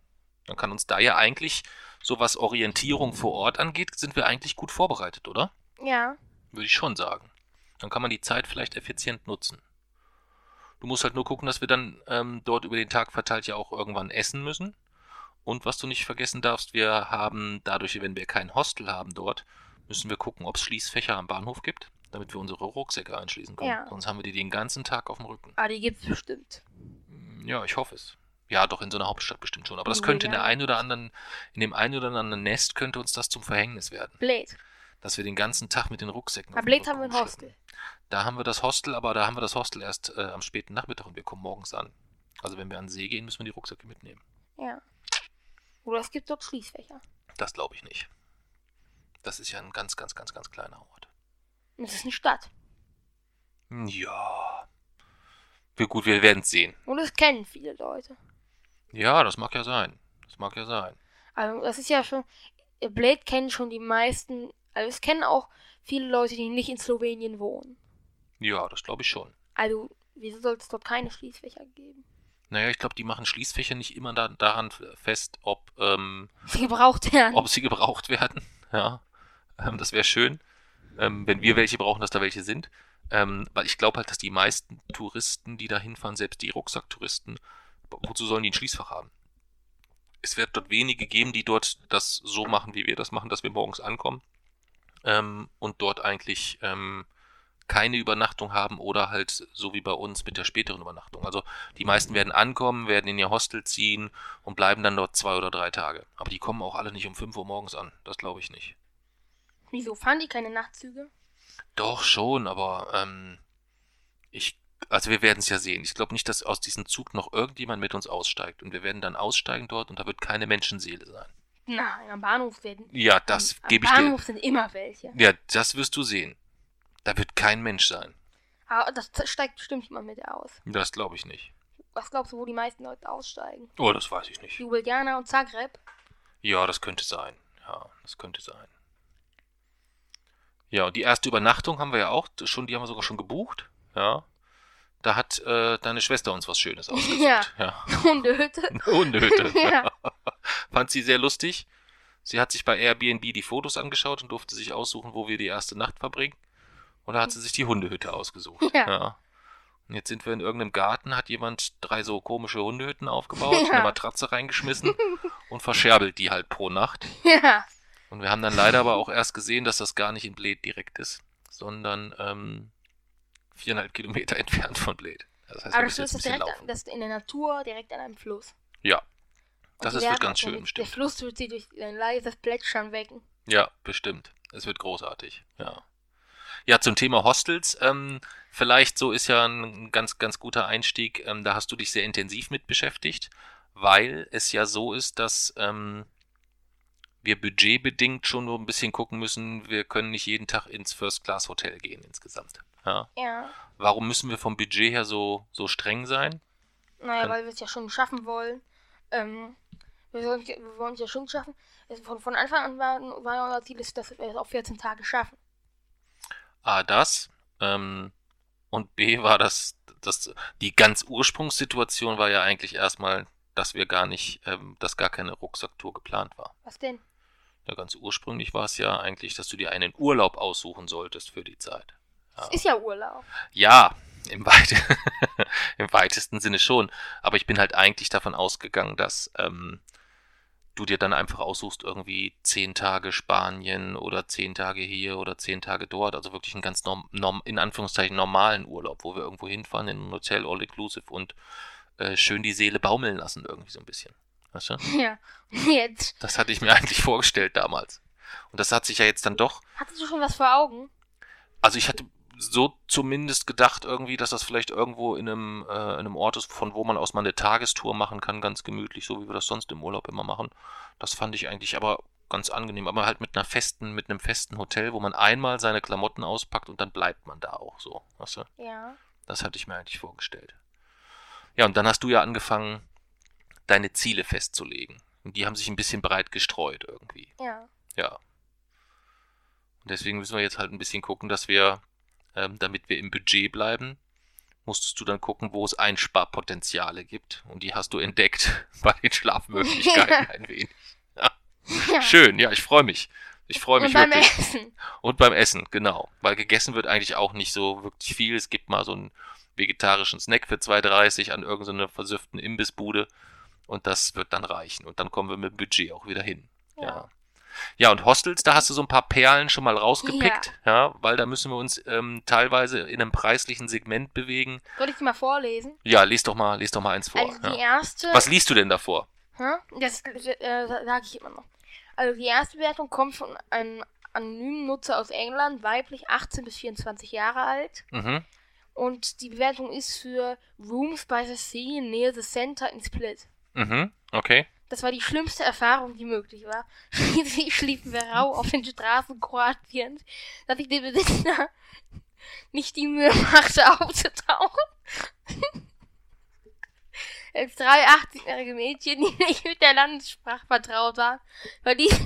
Dann kann uns da ja eigentlich, so was Orientierung vor Ort angeht, sind wir eigentlich gut vorbereitet, oder? Ja, Würde ich schon sagen. Dann kann man die Zeit vielleicht effizient nutzen. Du musst halt nur gucken, dass wir dann ähm, dort über den Tag verteilt ja auch irgendwann essen müssen. Und was du nicht vergessen darfst, wir haben dadurch, wenn wir kein Hostel haben dort, müssen wir gucken, ob es Schließfächer am Bahnhof gibt, damit wir unsere Rucksäcke einschließen können. Ja. Sonst haben wir die den ganzen Tag auf dem Rücken. aber die gibt's bestimmt. Ja, ich hoffe es. Ja, doch in so einer Hauptstadt bestimmt schon. Aber das Ja. könnte in der einen oder anderen, in dem einen oder anderen Nest könnte uns das zum Verhängnis werden, Blade. Dass wir den ganzen Tag mit den Rucksäcken. Blade Rücken haben wir ein. Hostel. Da haben wir das Hostel, aber da haben wir das Hostel erst äh, am späten Nachmittag und wir kommen morgens an. Also wenn wir an den See gehen, müssen wir die Rucksäcke mitnehmen. Ja. Oder es gibt dort Schließfächer. Das glaube ich nicht. Das ist ja ein ganz, ganz, ganz, ganz kleiner Ort. Und es ist eine Stadt. Ja. Wir, gut, wir werden es sehen. Und es kennen viele Leute. Ja, das mag ja sein. Das mag ja sein. Also das ist ja schon. Blade kennen schon die meisten. Also es kennen auch viele Leute, die nicht in Slowenien wohnen. Ja, das glaube ich schon. Also, wieso soll es dort keine Schließfächer geben? Naja, ich glaube, die machen Schließfächer nicht immer da, daran fest, ob, ähm, Sie gebraucht werden. ob sie gebraucht werden. Ja, ähm, das wäre schön, ähm, wenn wir welche brauchen, dass da welche sind. Ähm, weil ich glaube halt, dass die meisten Touristen, die da hinfahren, selbst die Rucksacktouristen, wozu sollen die ein Schließfach haben? Es wird dort wenige geben, die dort das so machen, wie wir das machen, dass wir morgens ankommen ähm, und dort eigentlich ähm, keine Übernachtung haben oder halt so wie bei uns mit der späteren Übernachtung. Also die meisten werden ankommen, werden in ihr Hostel ziehen und bleiben dann dort zwei oder drei Tage. Aber die kommen auch alle nicht um 5 Uhr morgens an. Das glaube ich nicht. Wieso fahren die keine Nachtzüge? Doch schon, aber ähm, ich, also wir werden es ja sehen. Ich glaube nicht, dass aus diesem Zug noch irgendjemand mit uns aussteigt. Und wir werden dann aussteigen dort und da wird keine Menschenseele sein. Nein, am Bahnhof werden. Ja, das am, gebe am ich dir. Bahnhof sind immer welche. Ja, das wirst du sehen. Da wird kein Mensch sein. Aber das steigt bestimmt jemand mit aus. Das glaube ich nicht. Was glaubst du, wo die meisten Leute aussteigen? Oh, das weiß ich nicht. Ljubljana und Zagreb? Ja, das könnte sein. Ja, das könnte sein. Ja, und die erste Übernachtung haben wir ja auch schon, die haben wir sogar schon gebucht. Ja. Da hat äh, deine Schwester uns was Schönes ausgesucht. Ja. ja. Hundehütte? Eine Hundehütte. Ja. Fand sie sehr lustig. Sie hat sich bei Airbnb die Fotos angeschaut und durfte sich aussuchen, wo wir die erste Nacht verbringen. Und da hat sie sich die Hundehütte ausgesucht. Ja. Und jetzt sind wir in irgendeinem Garten, hat jemand drei so komische Hundehütten aufgebaut, Ja. eine Matratze reingeschmissen und verscherbelt die halt pro Nacht. Ja. Und wir haben dann leider aber auch erst gesehen, dass das gar nicht in Bled direkt ist, sondern ähm, viereinhalb Kilometer entfernt von Bled. Das heißt, Aber das ist direkt laufen. das in der Natur, direkt an einem Fluss. Ja, das ist, wird ganz schön, mit- Der. Fluss wird sie durch ein leises Plätschern wecken. Ja, bestimmt. Es wird großartig, ja. Ja, zum Thema Hostels, ähm, vielleicht so ist ja ein ganz, ganz guter Einstieg. Ähm, da hast du dich sehr intensiv mit beschäftigt, weil es ja so ist, dass ähm, wir budgetbedingt schon nur ein bisschen gucken müssen. Wir können nicht jeden Tag ins First-Class-Hotel gehen insgesamt. Ja. Ja. Warum müssen wir vom Budget her so, so streng sein? Naja, Kann- weil wir es ja schon schaffen wollen. Ähm, wir, sollen, wir wollen es ja schon schaffen. Von, von Anfang an war, war unser Ziel, dass wir es auf 14 Tage schaffen. A, das. Ähm, und B war das, das, die ganz Ursprungssituation war ja eigentlich erstmal, dass wir gar nicht, ähm, dass gar keine Rucksacktour geplant war. Was denn? Ja, ganz ursprünglich war es ja eigentlich, dass du dir einen Urlaub aussuchen solltest für die Zeit. Es ist ja Urlaub. Ja, im, weit im weitesten Sinne schon. Aber ich bin halt eigentlich davon ausgegangen, dass ähm, du dir dann einfach aussuchst, irgendwie zehn Tage Spanien oder zehn Tage hier oder zehn Tage dort. Also wirklich einen ganz norm, norm, in Anführungszeichen normalen Urlaub, wo wir irgendwo hinfahren in ein Hotel all inclusive und äh, schön die Seele baumeln lassen irgendwie so ein bisschen. Weißt du? Ja. Jetzt. Das hatte ich mir eigentlich vorgestellt damals. Und das hat sich ja jetzt dann doch Hattest du schon was vor Augen? also ich hatte so zumindest gedacht irgendwie, dass das vielleicht irgendwo in einem, äh, in einem Ort ist, von wo man aus mal eine Tagestour machen kann, ganz gemütlich, so wie wir das sonst im Urlaub immer machen. Das fand ich eigentlich aber ganz angenehm, aber halt mit einer festen, mit einem festen Hotel, wo man einmal seine Klamotten auspackt und dann bleibt man da auch so, weißt du? Ja. Das hatte ich mir eigentlich vorgestellt. Ja, und dann hast du ja angefangen, deine Ziele festzulegen. Und die haben sich ein bisschen breit gestreut irgendwie. Ja. Ja. Und deswegen müssen wir jetzt halt ein bisschen gucken, dass wir, ähm, damit wir im Budget bleiben, musstest du dann gucken, wo es Einsparpotenziale gibt. Und die hast du entdeckt bei den Schlafmöglichkeiten ein wenig. ja. Schön, ja, ich freue mich. Ich freue mich Und beim wirklich. Essen. Und beim Essen, genau. Weil gegessen wird eigentlich auch nicht so wirklich viel. Es gibt mal so einen vegetarischen Snack für 2,30 an irgendeiner versüfften Imbissbude. Und das wird dann reichen. Und dann kommen wir mit dem Budget auch wieder hin. Ja. Ja. Ja, und Hostels, da hast du so ein paar Perlen schon mal rausgepickt, ja, weil da müssen wir uns ähm, teilweise in einem preislichen Segment bewegen. Soll ich die mal vorlesen? Ja, lies doch mal, lies doch mal eins vor. Also die ja. erste. Was liest du denn davor? Das äh, sage ich immer noch. Also die erste Bewertung kommt von einem anonymen Nutzer aus England, weiblich, 18 bis 24 Jahre alt. Mhm. Und die Bewertung ist für Rooms by the Sea near the Center in Split. Mhm. Okay. Das war die schlimmste Erfahrung, die möglich war. Schließlich schliefen wir rau auf den Straßen Kroatiens, dass ich den Besitzer nicht die Mühe machte, aufzutauchen. Als drei 18-jährige Mädchen, die nicht mit der Landessprache vertraut waren, war dies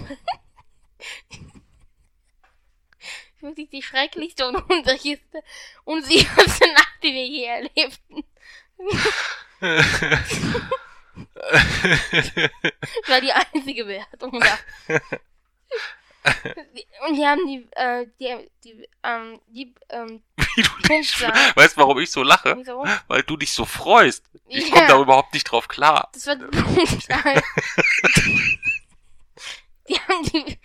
wirklich die schrecklichste und unsicherste, unsicherste Nacht, die wir je erlebten. Das war die einzige Wertung da. Und die haben die, äh, die, die, ähm, die, ähm, Wie du Punktzahl. weißt du, warum ich so lache? Wieso? Weil du dich so freust. Ich Ja. komme da überhaupt nicht drauf klar. Das war die Punktzahl. die haben die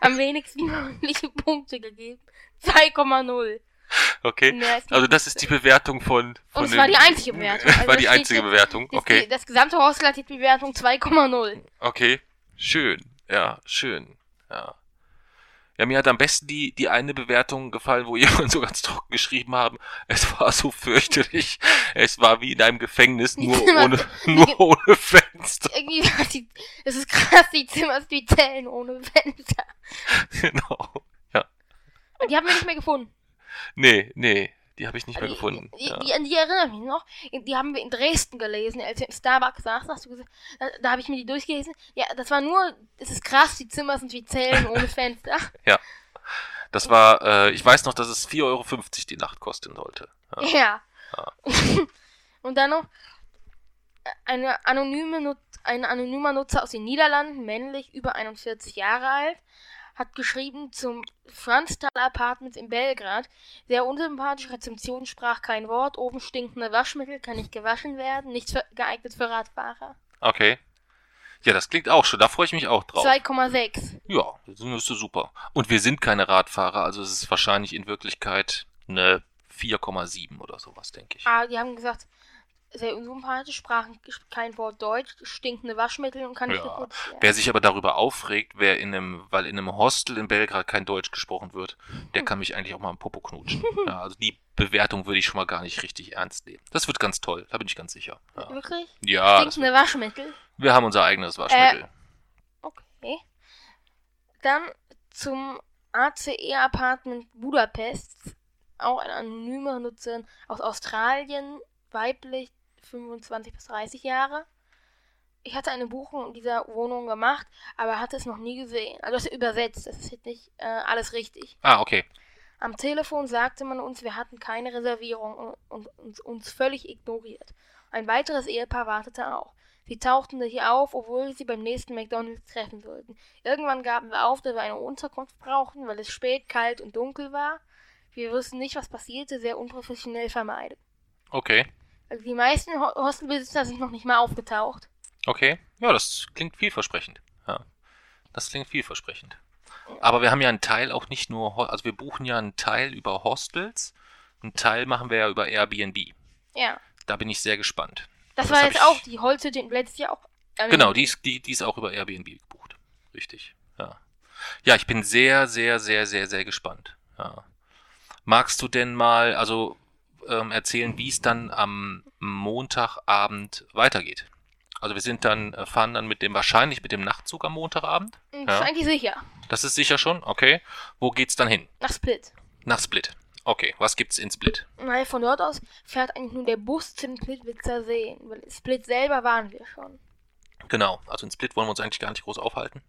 am wenigsten mögliche Punkte gegeben. 2,0. Okay. Ist Also das ist die Bewertung von. von Und es war die einzige Bewertung. Also war die einzige Bewertung. Das, Okay. das gesamte Hostel hat die Bewertung 2,0. Okay. Schön. Ja, schön. Ja. Ja, mir hat am besten die, die eine Bewertung gefallen, wo jemand so ganz trocken geschrieben haben, es war so fürchterlich. Es war wie in einem Gefängnis, nur Zimmer- ohne, nur ohne Fenster. Irgendwie war die, das ist krass, die Zimmer sind wie Zellen ohne Fenster. Genau. Und die haben wir nicht mehr gefunden. Nee, nee, die habe ich nicht mehr Die- gefunden. Die, Ja. die, die erinnere ich mich noch. Die haben wir in Dresden gelesen, als wir im Starbucks saßen. Hast du gesagt, da, da habe ich mir die durchgelesen. Ja, das war nur, es ist krass, die Zimmer sind wie Zellen ohne Fenster. Das war, äh, ich weiß noch, dass es 4,50 Euro die Nacht kosten sollte. Ja. Ja. Und dann noch eine anonyme Nut ein anonymer Nutzer aus den Niederlanden, männlich, über 41 Jahre alt, hat geschrieben zum Franztal Apartments in Belgrad. Sehr unsympathisch, Rezeption sprach kein Wort, oben stinkende Waschmittel, kann nicht gewaschen werden, nicht für, geeignet für Radfahrer. Okay. Ja, das klingt auch schon. Da freue ich mich auch drauf. 2,6. Ja, das ist super. Und wir sind keine Radfahrer, also es ist wahrscheinlich in Wirklichkeit eine 4,7 oder sowas, denke ich. Ah, die haben gesagt, sehr unsympathisch, sprachen kein Wort Deutsch, stinkende Waschmittel und kann nicht Ja. geputzt werden. Wer sich aber darüber aufregt, wer in einem, weil in einem Hostel in Belgrad kein Deutsch gesprochen wird, der kann mich eigentlich auch mal am Popo knutschen. Ja, also die Bewertung würde ich schon mal gar nicht richtig ernst nehmen. Das wird ganz toll, da bin ich ganz sicher. Ja, Wirklich? ja Stinkende Waschmittel? wir haben unser eigenes Waschmittel. Okay. Dann zum ACE Apartment Budapest. Auch eine anonyme Nutzerin aus Australien, weiblich, 25 bis 30 Jahre. Ich hatte eine Buchung in dieser Wohnung gemacht, aber hatte es noch nie gesehen. Also das ist übersetzt, das ist jetzt nicht äh, alles richtig. Ah, okay. Am Telefon sagte man uns, wir hatten keine Reservierung und, und uns, uns völlig ignoriert. Ein weiteres Ehepaar wartete auch. Sie tauchten nicht auf, obwohl wir sie beim nächsten McDonalds treffen sollten. Irgendwann gaben wir auf, dass wir eine Unterkunft brauchten, weil es spät, kalt und dunkel war. Wir wussten nicht, was passierte, sehr unprofessionell vermeiden. Okay. Also die meisten Ho- Hostelbesitzer sind noch nicht mal aufgetaucht. Okay. Ja, das klingt vielversprechend. Ja. Das klingt vielversprechend. Aber wir haben ja einen Teil auch nicht nur, also wir buchen ja einen Teil über Hostels, einen Teil machen wir ja über Airbnb. Ja. Da bin ich sehr gespannt. Das, war jetzt ich- auch die Holzhütte in Bletz ja auch. ähm, Genau, die ist, die, die ist auch über Airbnb gebucht. Richtig. Ja. Ja, ich bin sehr, sehr, sehr, sehr, sehr gespannt. Ja. Magst du denn mal, also ähm, erzählen, wie es dann am Montagabend weitergeht? Also wir sind dann, äh, fahren dann mit dem, wahrscheinlich mit dem Nachtzug am Montagabend. Das Ja. ist eigentlich sicher. Das ist sicher schon, okay. Wo geht's dann hin? Nach Split. Nach Split. Okay, was gibt's in Split? Nein, von dort aus fährt eigentlich nur der Bus zu den Splitwitzer Seen. Weil Split selber waren wir schon. Genau, also in Split wollen wir uns eigentlich gar nicht groß aufhalten.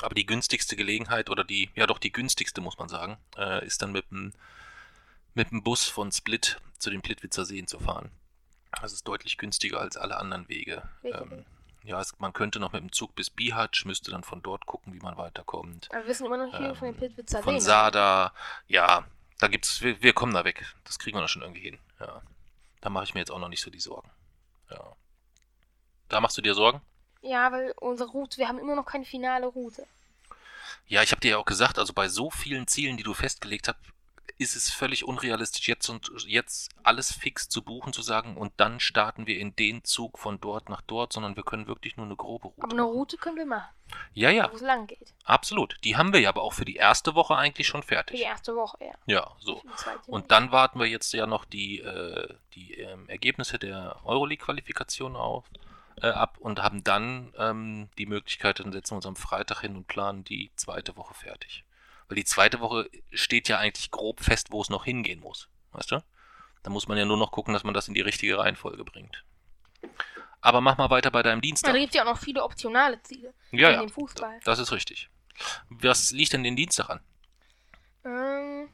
Aber die günstigste Gelegenheit, oder die, ja doch die günstigste, muss man sagen, äh, ist dann mit dem, mit dem Bus von Split zu den Plitwitzer Seen zu fahren. Das ist deutlich günstiger als alle anderen Wege. Ähm, ja, es, man könnte noch mit dem Zug bis Bihać, müsste dann von dort gucken, wie man weiterkommt. Aber wir wissen immer noch viel Ähm, von den Splitwitzer Von Seen. Sada, ja, da gibt's, wir, wir kommen da weg. Das kriegen wir noch schon irgendwie hin. Ja. Da mache ich mir jetzt auch noch nicht so die Sorgen. Ja. Da machst du dir Sorgen? Ja, weil unsere Route, wir haben immer noch keine finale Route. Ja, ich habe dir ja auch gesagt, also bei so vielen Zielen, die du festgelegt hast, ist es völlig unrealistisch, jetzt und jetzt alles fix zu buchen, zu sagen, und dann starten wir in den Zug von dort nach dort, sondern wir können wirklich nur eine grobe Route. Aber eine machen. Route können wir machen, Ja, ja, wo es lang geht. absolut. Die haben wir ja aber auch für die erste Woche eigentlich schon Für die fertig. erste Woche, ja. Ja, so. Und dann warten wir jetzt ja noch die, äh, die ähm, Ergebnisse der Euroleague-Qualifikation auf, äh, ab und haben dann ähm, die Möglichkeit, dann setzen wir uns am Freitag hin und planen die zweite Woche fertig. Weil die zweite Woche steht ja eigentlich grob fest, wo es noch hingehen muss. Weißt du? Da muss man ja nur noch gucken, dass man das in die richtige Reihenfolge bringt. Aber mach mal weiter bei deinem Ja, Dienstag. da gibt es ja auch noch viele optionale Ziele. Ja, in ja. dem Fußball. Das ist richtig. Was liegt denn den Dienstag an? Ähm,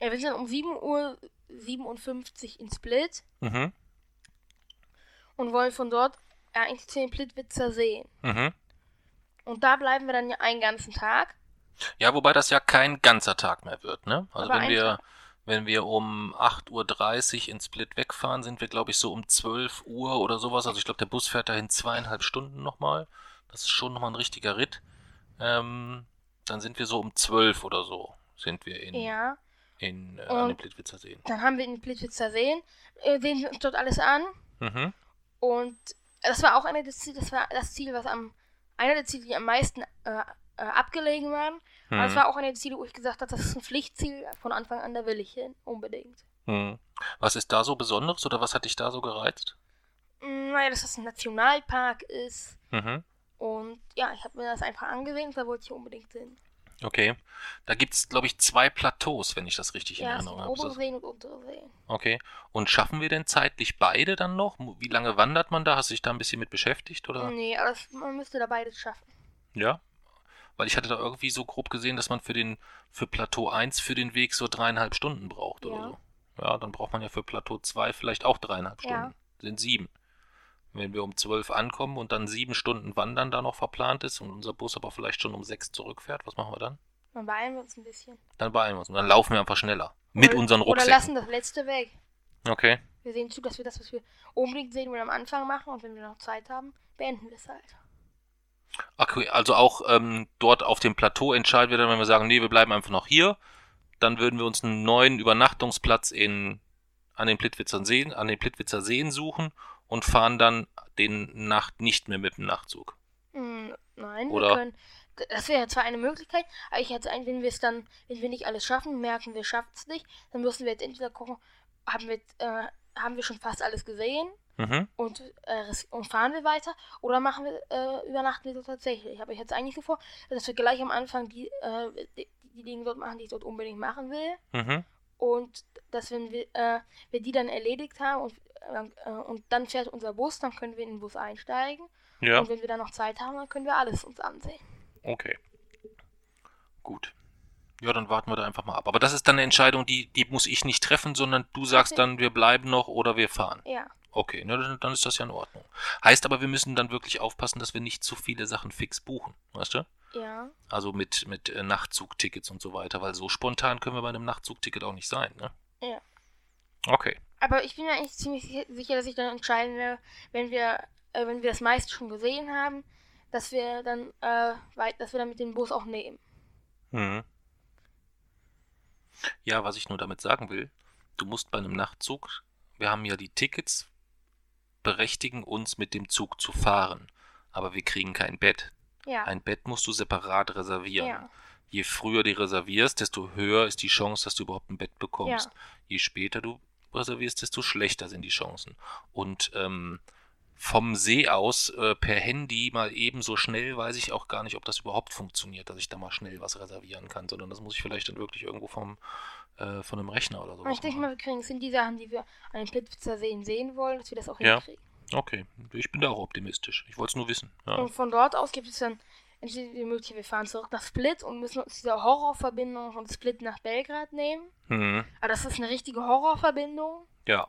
ja, wir sind um 7 Uhr 57 in Split Mhm. und wollen von dort eigentlich zu den Plitwitzer Seen. Mhm. Und da bleiben wir dann ja einen ganzen Tag. Ja, wobei das ja kein ganzer Tag mehr wird, ne? Also Aber wenn wir, Tag. wenn wir um 8.30 Uhr in Split wegfahren, sind wir, glaube ich, so um 12 Uhr oder sowas. Also ich glaube, der Bus fährt dahin zweieinhalb Stunden nochmal. Das ist schon nochmal ein richtiger Ritt. Ähm, dann sind wir so um 12 oder so, sind wir in, Ja. in äh, an den Plitwitzer Seen. Dann haben wir in den Plitwitzer Seen, äh, sehen wir uns dort alles an. Mhm. Und das war auch eine Ziel, das war das Ziel, was am einer der Ziele, die am meisten äh, äh, abgelegen waren. Aber es Mhm. war auch eine der Ziele, wo ich gesagt habe, das ist ein Pflichtziel von Anfang an, da will ich hin, unbedingt. Mhm. Was ist da so Besonderes oder was hat dich da so gereizt? Mm, Naja, dass das ein Nationalpark ist. Mhm. Und ja, ich habe mir das einfach angesehen da wollte ich unbedingt hin. Okay. Da gibt es, glaube ich, zwei Plateaus, wenn ich das richtig in Ja, sind Erinnerung habe. Obere das- Seen und untere Seen. Okay. Und schaffen wir denn zeitlich beide dann noch? Wie lange wandert man da? Hast du dich da ein bisschen mit beschäftigt oder? Nee, aber das, man müsste da beides schaffen. Ja. Weil ich hatte da irgendwie so grob gesehen, dass man für den für Plateau 1 für den Weg so dreieinhalb Stunden braucht oder Ja. so. Ja, dann braucht man ja für Plateau 2 vielleicht auch dreieinhalb Ja. Stunden. Sind sieben. Wenn wir um zwölf ankommen und dann sieben Stunden Wandern da noch verplant ist und unser Bus aber vielleicht schon um sechs zurückfährt, was machen wir dann? Dann beeilen wir uns ein bisschen. Dann beeilen wir uns und dann laufen wir einfach schneller. Mit oder, unseren Oder Rucksäcken. lassen das letzte weg. Okay. Wir sehen zu, dass wir das, was wir unbedingt sehen wollen, am Anfang machen und wenn wir noch Zeit haben, beenden wir es halt. Okay, also auch ähm, dort auf dem Plateau entscheiden wir dann, wenn wir sagen, nee, wir bleiben einfach noch hier, dann würden wir uns einen neuen Übernachtungsplatz in, an den Plitwitzer Seen, an den Plitwitzer Seen suchen und fahren dann den Nacht nicht mehr mit dem Nachtzug. Hm, nein, Oder- wir können. Das wäre zwar eine Möglichkeit, aber ich hätte ein, wenn wir es dann, wenn wir nicht alles schaffen, merken wir schaffen es nicht, dann müssen wir jetzt entweder gucken, haben wir, äh, haben wir schon fast alles gesehen Mhm. und, äh, und fahren wir weiter oder machen wir, äh, übernachten wir dort tatsächlich. Aber ich hätte eigentlich so vor, dass wir gleich am Anfang die, äh, die, die Dinge dort machen, die ich dort unbedingt machen will. Mhm. Und dass wenn wir, äh, wir die dann erledigt haben und, äh, und dann fährt unser Bus, dann können wir in den Bus einsteigen. Ja, Und wenn wir dann noch Zeit haben, dann können wir alles uns ansehen. okay. Gut. Ja, dann warten wir da einfach mal ab. Aber das ist dann eine Entscheidung, die, die muss ich nicht treffen, sondern du sagst dann, wir bleiben noch oder wir fahren. Ja. Okay, dann- dann ist das ja in Ordnung. Heißt aber, wir müssen dann wirklich aufpassen, dass wir nicht zu viele Sachen fix buchen, weißt du? Ja. Also mit, mit äh, Nachtzugtickets und so weiter, weil so spontan können wir bei einem Nachtzugticket auch nicht sein, ne? Ja. Okay. Aber ich bin mir eigentlich ziemlich si- sicher, dass ich dann entscheiden werde, wenn wir, äh, wenn wir das meiste schon gesehen haben, dass wir dann, äh, dass wir dann mit dem Bus auch nehmen. Mhm. Ja, was ich nur damit sagen will, du musst bei einem Nachtzug, wir haben ja die Tickets, berechtigen uns mit dem Zug zu fahren, aber wir kriegen kein Bett. Ja. Ein Bett musst du separat reservieren. ja. je früher du reservierst, desto höher ist die Chance, dass du überhaupt ein Bett bekommst. Ja. Je später du reservierst, desto schlechter sind die Chancen. Und ähm, vom See aus äh, per Handy mal eben so schnell weiß ich auch gar nicht, ob das überhaupt funktioniert, dass ich da mal schnell was reservieren kann, sondern das muss ich vielleicht dann wirklich irgendwo vom äh, von einem Rechner oder sowas ich denke mal, wir kriegen es hin, die Sachen, die wir an den Seen sehen wollen, dass wir das auch Ja. hinkriegen. Okay, ich bin da auch optimistisch. Ich wollte es nur wissen. Ja. Und von dort aus gibt es dann entweder die Möglichkeit, wir fahren zurück nach Split und müssen uns diese Horrorverbindung von Split nach Belgrad nehmen. Mhm. Aber das ist eine richtige Horrorverbindung. Ja.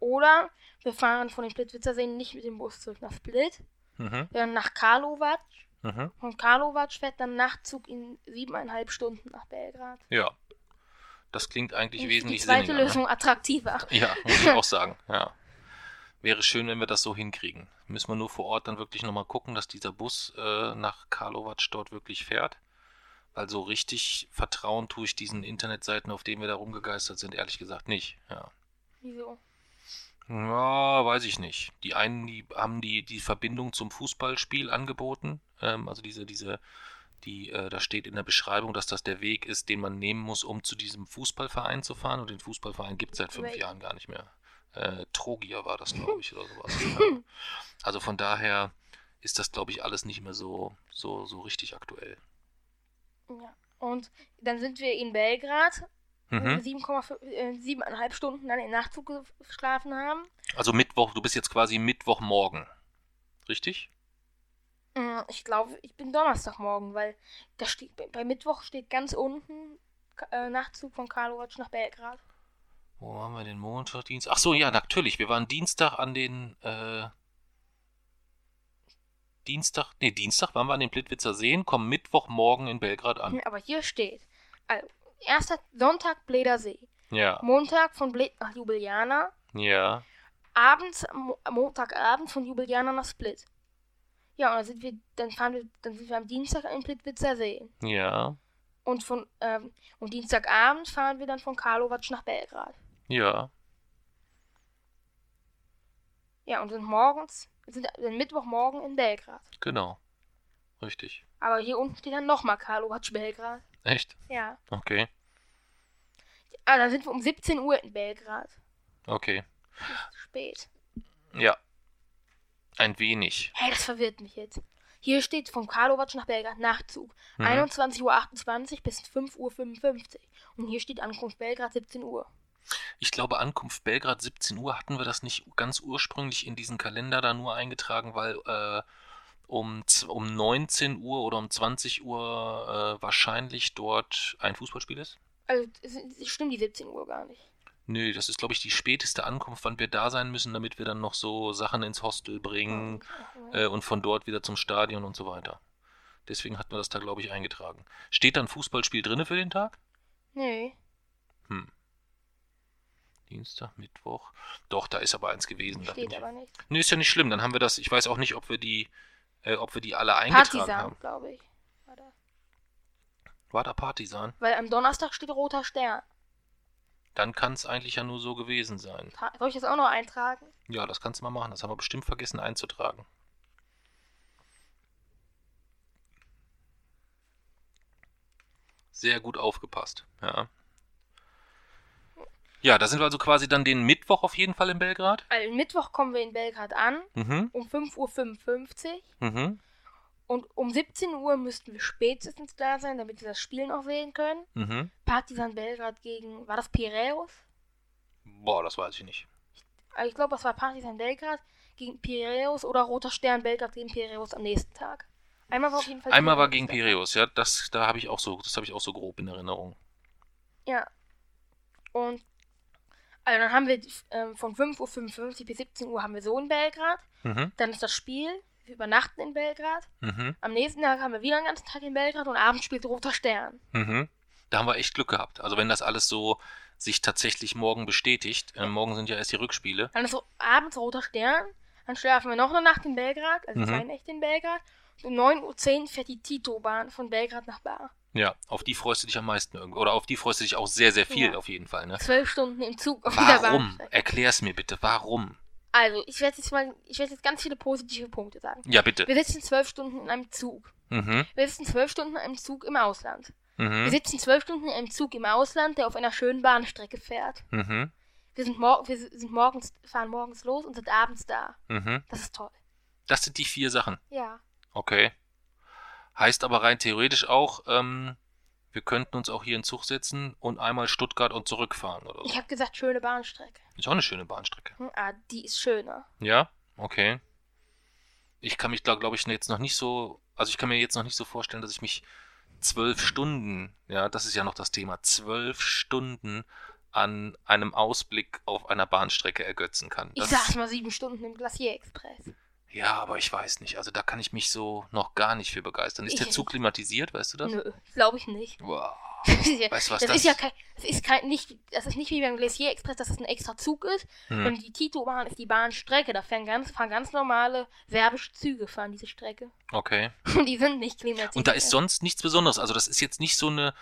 Oder wir fahren von den Splitwitzer Seen nicht mit dem Bus zurück nach Split, Mhm. sondern nach Karlovac. Mhm. Von Karlovac fährt dann Nachtzug in siebeneinhalb Stunden nach Belgrad. Ja. Das klingt eigentlich Und die wesentlich zweite sinniger. ne? Lösung attraktiver. Ja, muss ich auch sagen. Ja. Wäre schön, wenn wir das so hinkriegen. Müssen wir nur vor Ort dann wirklich nochmal gucken, dass dieser Bus äh, nach Karlovac dort wirklich fährt. Weil so richtig vertrauen tue ich diesen Internetseiten, auf denen wir da rumgegeistert sind, ehrlich gesagt nicht. Ja. Wieso? Ja, weiß ich nicht. Die einen, die haben die, die Verbindung zum Fußballspiel angeboten. Ähm, also diese, diese, die, äh, da steht in der Beschreibung, dass das der Weg ist, den man nehmen muss, um zu diesem Fußballverein zu fahren. Und den Fußballverein gibt es seit fünf? Jahren gar nicht mehr. Äh, Trogia war das, glaube ich, oder sowas. Ja. Also von daher ist das, glaube ich, alles nicht mehr so, so, so richtig aktuell. Ja. Und dann sind wir in Belgrad, Mhm. 7,5 äh, siebeneinhalb Stunden dann im Nachtzug geschlafen haben. Also Mittwoch, du bist jetzt quasi Mittwochmorgen. Richtig? Mm, Ich glaube, ich bin Donnerstagmorgen, weil da steht, bei- Mittwoch steht ganz unten äh, Nachtzug von Karlovac nach Belgrad. Wo haben wir den Montag, Dienstag? Ach so, ja, natürlich. Wir waren Dienstag an den, äh, Dienstag, nee, Dienstag waren wir an den Plitwitzer Seen, kommen Mittwochmorgen in Belgrad an. Aber hier steht, also, erster Sonntag Bleder See, Ja, Montag von Bled nach Ljubljana, ja, abends, Mo Montagabend von Ljubljana nach Split. Ja, und dann sind wir, dann fahren wir, dann sind wir am Dienstag in Plitwitzer See. ja, Und von, ähm, und Dienstagabend fahren wir dann von Karlovac nach Belgrad. Ja. Ja, und sind morgens, sind dann Mittwochmorgen in Belgrad. Genau. Richtig. Aber hier unten steht dann nochmal Karlovac Belgrad. Echt? Ja. Okay, Ah, dann sind wir um 17 Uhr in Belgrad. okay. Spät. Ja. Ein wenig. Hey, das verwirrt mich jetzt. Hier steht von Karlovac nach Belgrad Nachtzug. Mhm. 21.28 Uhr bis 5.55 Uhr. Und hier steht Ankunft Belgrad 17 Uhr. Ich glaube, Ankunft Belgrad 17 Uhr hatten wir das nicht ganz ursprünglich in diesen Kalender da nur eingetragen, weil äh, um, um 19 Uhr oder um 20 Uhr äh, wahrscheinlich dort ein Fußballspiel ist? Also, stimmt die 17 Uhr gar nicht. Nö, das ist, glaube ich, die späteste Ankunft, wann wir da sein müssen, damit wir dann noch so Sachen ins Hostel bringen äh, und von dort wieder zum Stadion und so weiter. Deswegen hatten wir das da, glaube ich, eingetragen. Steht da ein Fußballspiel drinne für den Tag? Nö. Hm. Dienstag, Mittwoch. Doch, da ist aber eins gewesen. Da Steht aber nicht. Nee, ist ja nicht schlimm. Dann haben wir das. Ich weiß auch nicht, ob wir die, äh, ob wir die alle eingetragen Partisan, haben. glaube ich. War das. War da Partisan? Weil am Donnerstag steht Roter Stern. Dann kann es eigentlich ja nur so gewesen sein. Soll ich das auch noch eintragen? Ja, das kannst du mal machen. Das haben wir bestimmt vergessen einzutragen. Sehr gut aufgepasst. Ja. Ja, da sind wir also quasi dann den Mittwoch auf jeden Fall in Belgrad. Also Mittwoch kommen wir in Belgrad an, Mhm. um 5.55 Uhr. Mhm. Und um 17 Uhr müssten wir spätestens da sein, damit wir das Spiel noch sehen können. Mhm. Partizan Belgrad gegen, war das Piraeus? Boah, das weiß ich nicht. Also ich glaube, das war Partizan Belgrad gegen Piraeus oder Roter Stern Belgrad gegen Piraeus am nächsten Tag. Einmal war auf jeden Fall Einmal war gegen. Piraeus, ja, das da habe ich auch so, das habe ich auch so grob in Erinnerung. Ja. Und also dann haben wir ähm, von 5.55 Uhr bis 17 Uhr haben wir so in Belgrad. Mhm. Dann ist das Spiel. Wir übernachten in Belgrad. Mhm. Am nächsten Tag haben wir wieder einen ganzen Tag in Belgrad und abends spielt Roter Stern. Mhm. Da haben wir echt Glück gehabt. Also wenn das alles so sich tatsächlich morgen bestätigt, äh, morgen sind ja erst die Rückspiele. Dann ist so abends Roter Stern. Dann schlafen wir noch eine Nacht in Belgrad, also Mhm. zwei Nächte in Belgrad. Und um 9.10 Uhr fährt die Tito-Bahn von Belgrad nach Bar. Ja, auf die freust du dich am meisten. Oder auf die freust du dich auch sehr, sehr viel Ja. auf jeden Fall. Ne? Zwölf Stunden im Zug auf Warum? Bahnstrecke. Erklär's mir bitte, warum? Also, ich werde jetzt mal, ich werde jetzt ganz viele positive Punkte sagen. Ja, bitte. Wir sitzen zwölf Stunden in einem Zug. Mhm. Wir sitzen zwölf Stunden in einem Zug im Ausland. Wir Mhm. sitzen zwölf Stunden im Zug im Ausland, der auf einer schönen Bahnstrecke fährt. Mhm. Wir sind, mor wir sind morgens, fahren morgens los und sind abends da. Mhm. Das ist toll. Das sind die vier Sachen. Ja. Okay. Heißt aber rein theoretisch auch, ähm, wir könnten uns auch hier in Zug setzen und einmal Stuttgart und zurückfahren oder so. Ich habe gesagt, schöne Bahnstrecke. Ist auch eine schöne Bahnstrecke. Hm, ah, die ist schöner. Ja, okay. Ich kann mich da, glaube ich, jetzt noch nicht so, also ich kann mir jetzt noch nicht so vorstellen, dass ich mich zwölf Stunden, ja, das ist ja noch das Thema, zwölf Stunden an einem Ausblick auf einer Bahnstrecke ergötzen kann. Ich Das- saß mal sieben Stunden im Glacier Express. Ja, aber ich weiß nicht. Also da kann ich mich so noch gar nicht für begeistern. Ist der Zug klimatisiert, weißt du das? Nö, glaube ich nicht. Wow. Das ist ja, Weißt du, was das das ist ja kein, das ist kein, nicht, das ist nicht wie beim Glacier Express, dass es ein extra Zug ist. Hm. Und die Tito-Bahn ist die Bahnstrecke. Da fahren ganz, fahren ganz normale serbische Züge fahren diese Strecke. Okay. Und die sind nicht klimatisiert. Und da ist sonst nichts Besonderes. Also das ist jetzt nicht so eine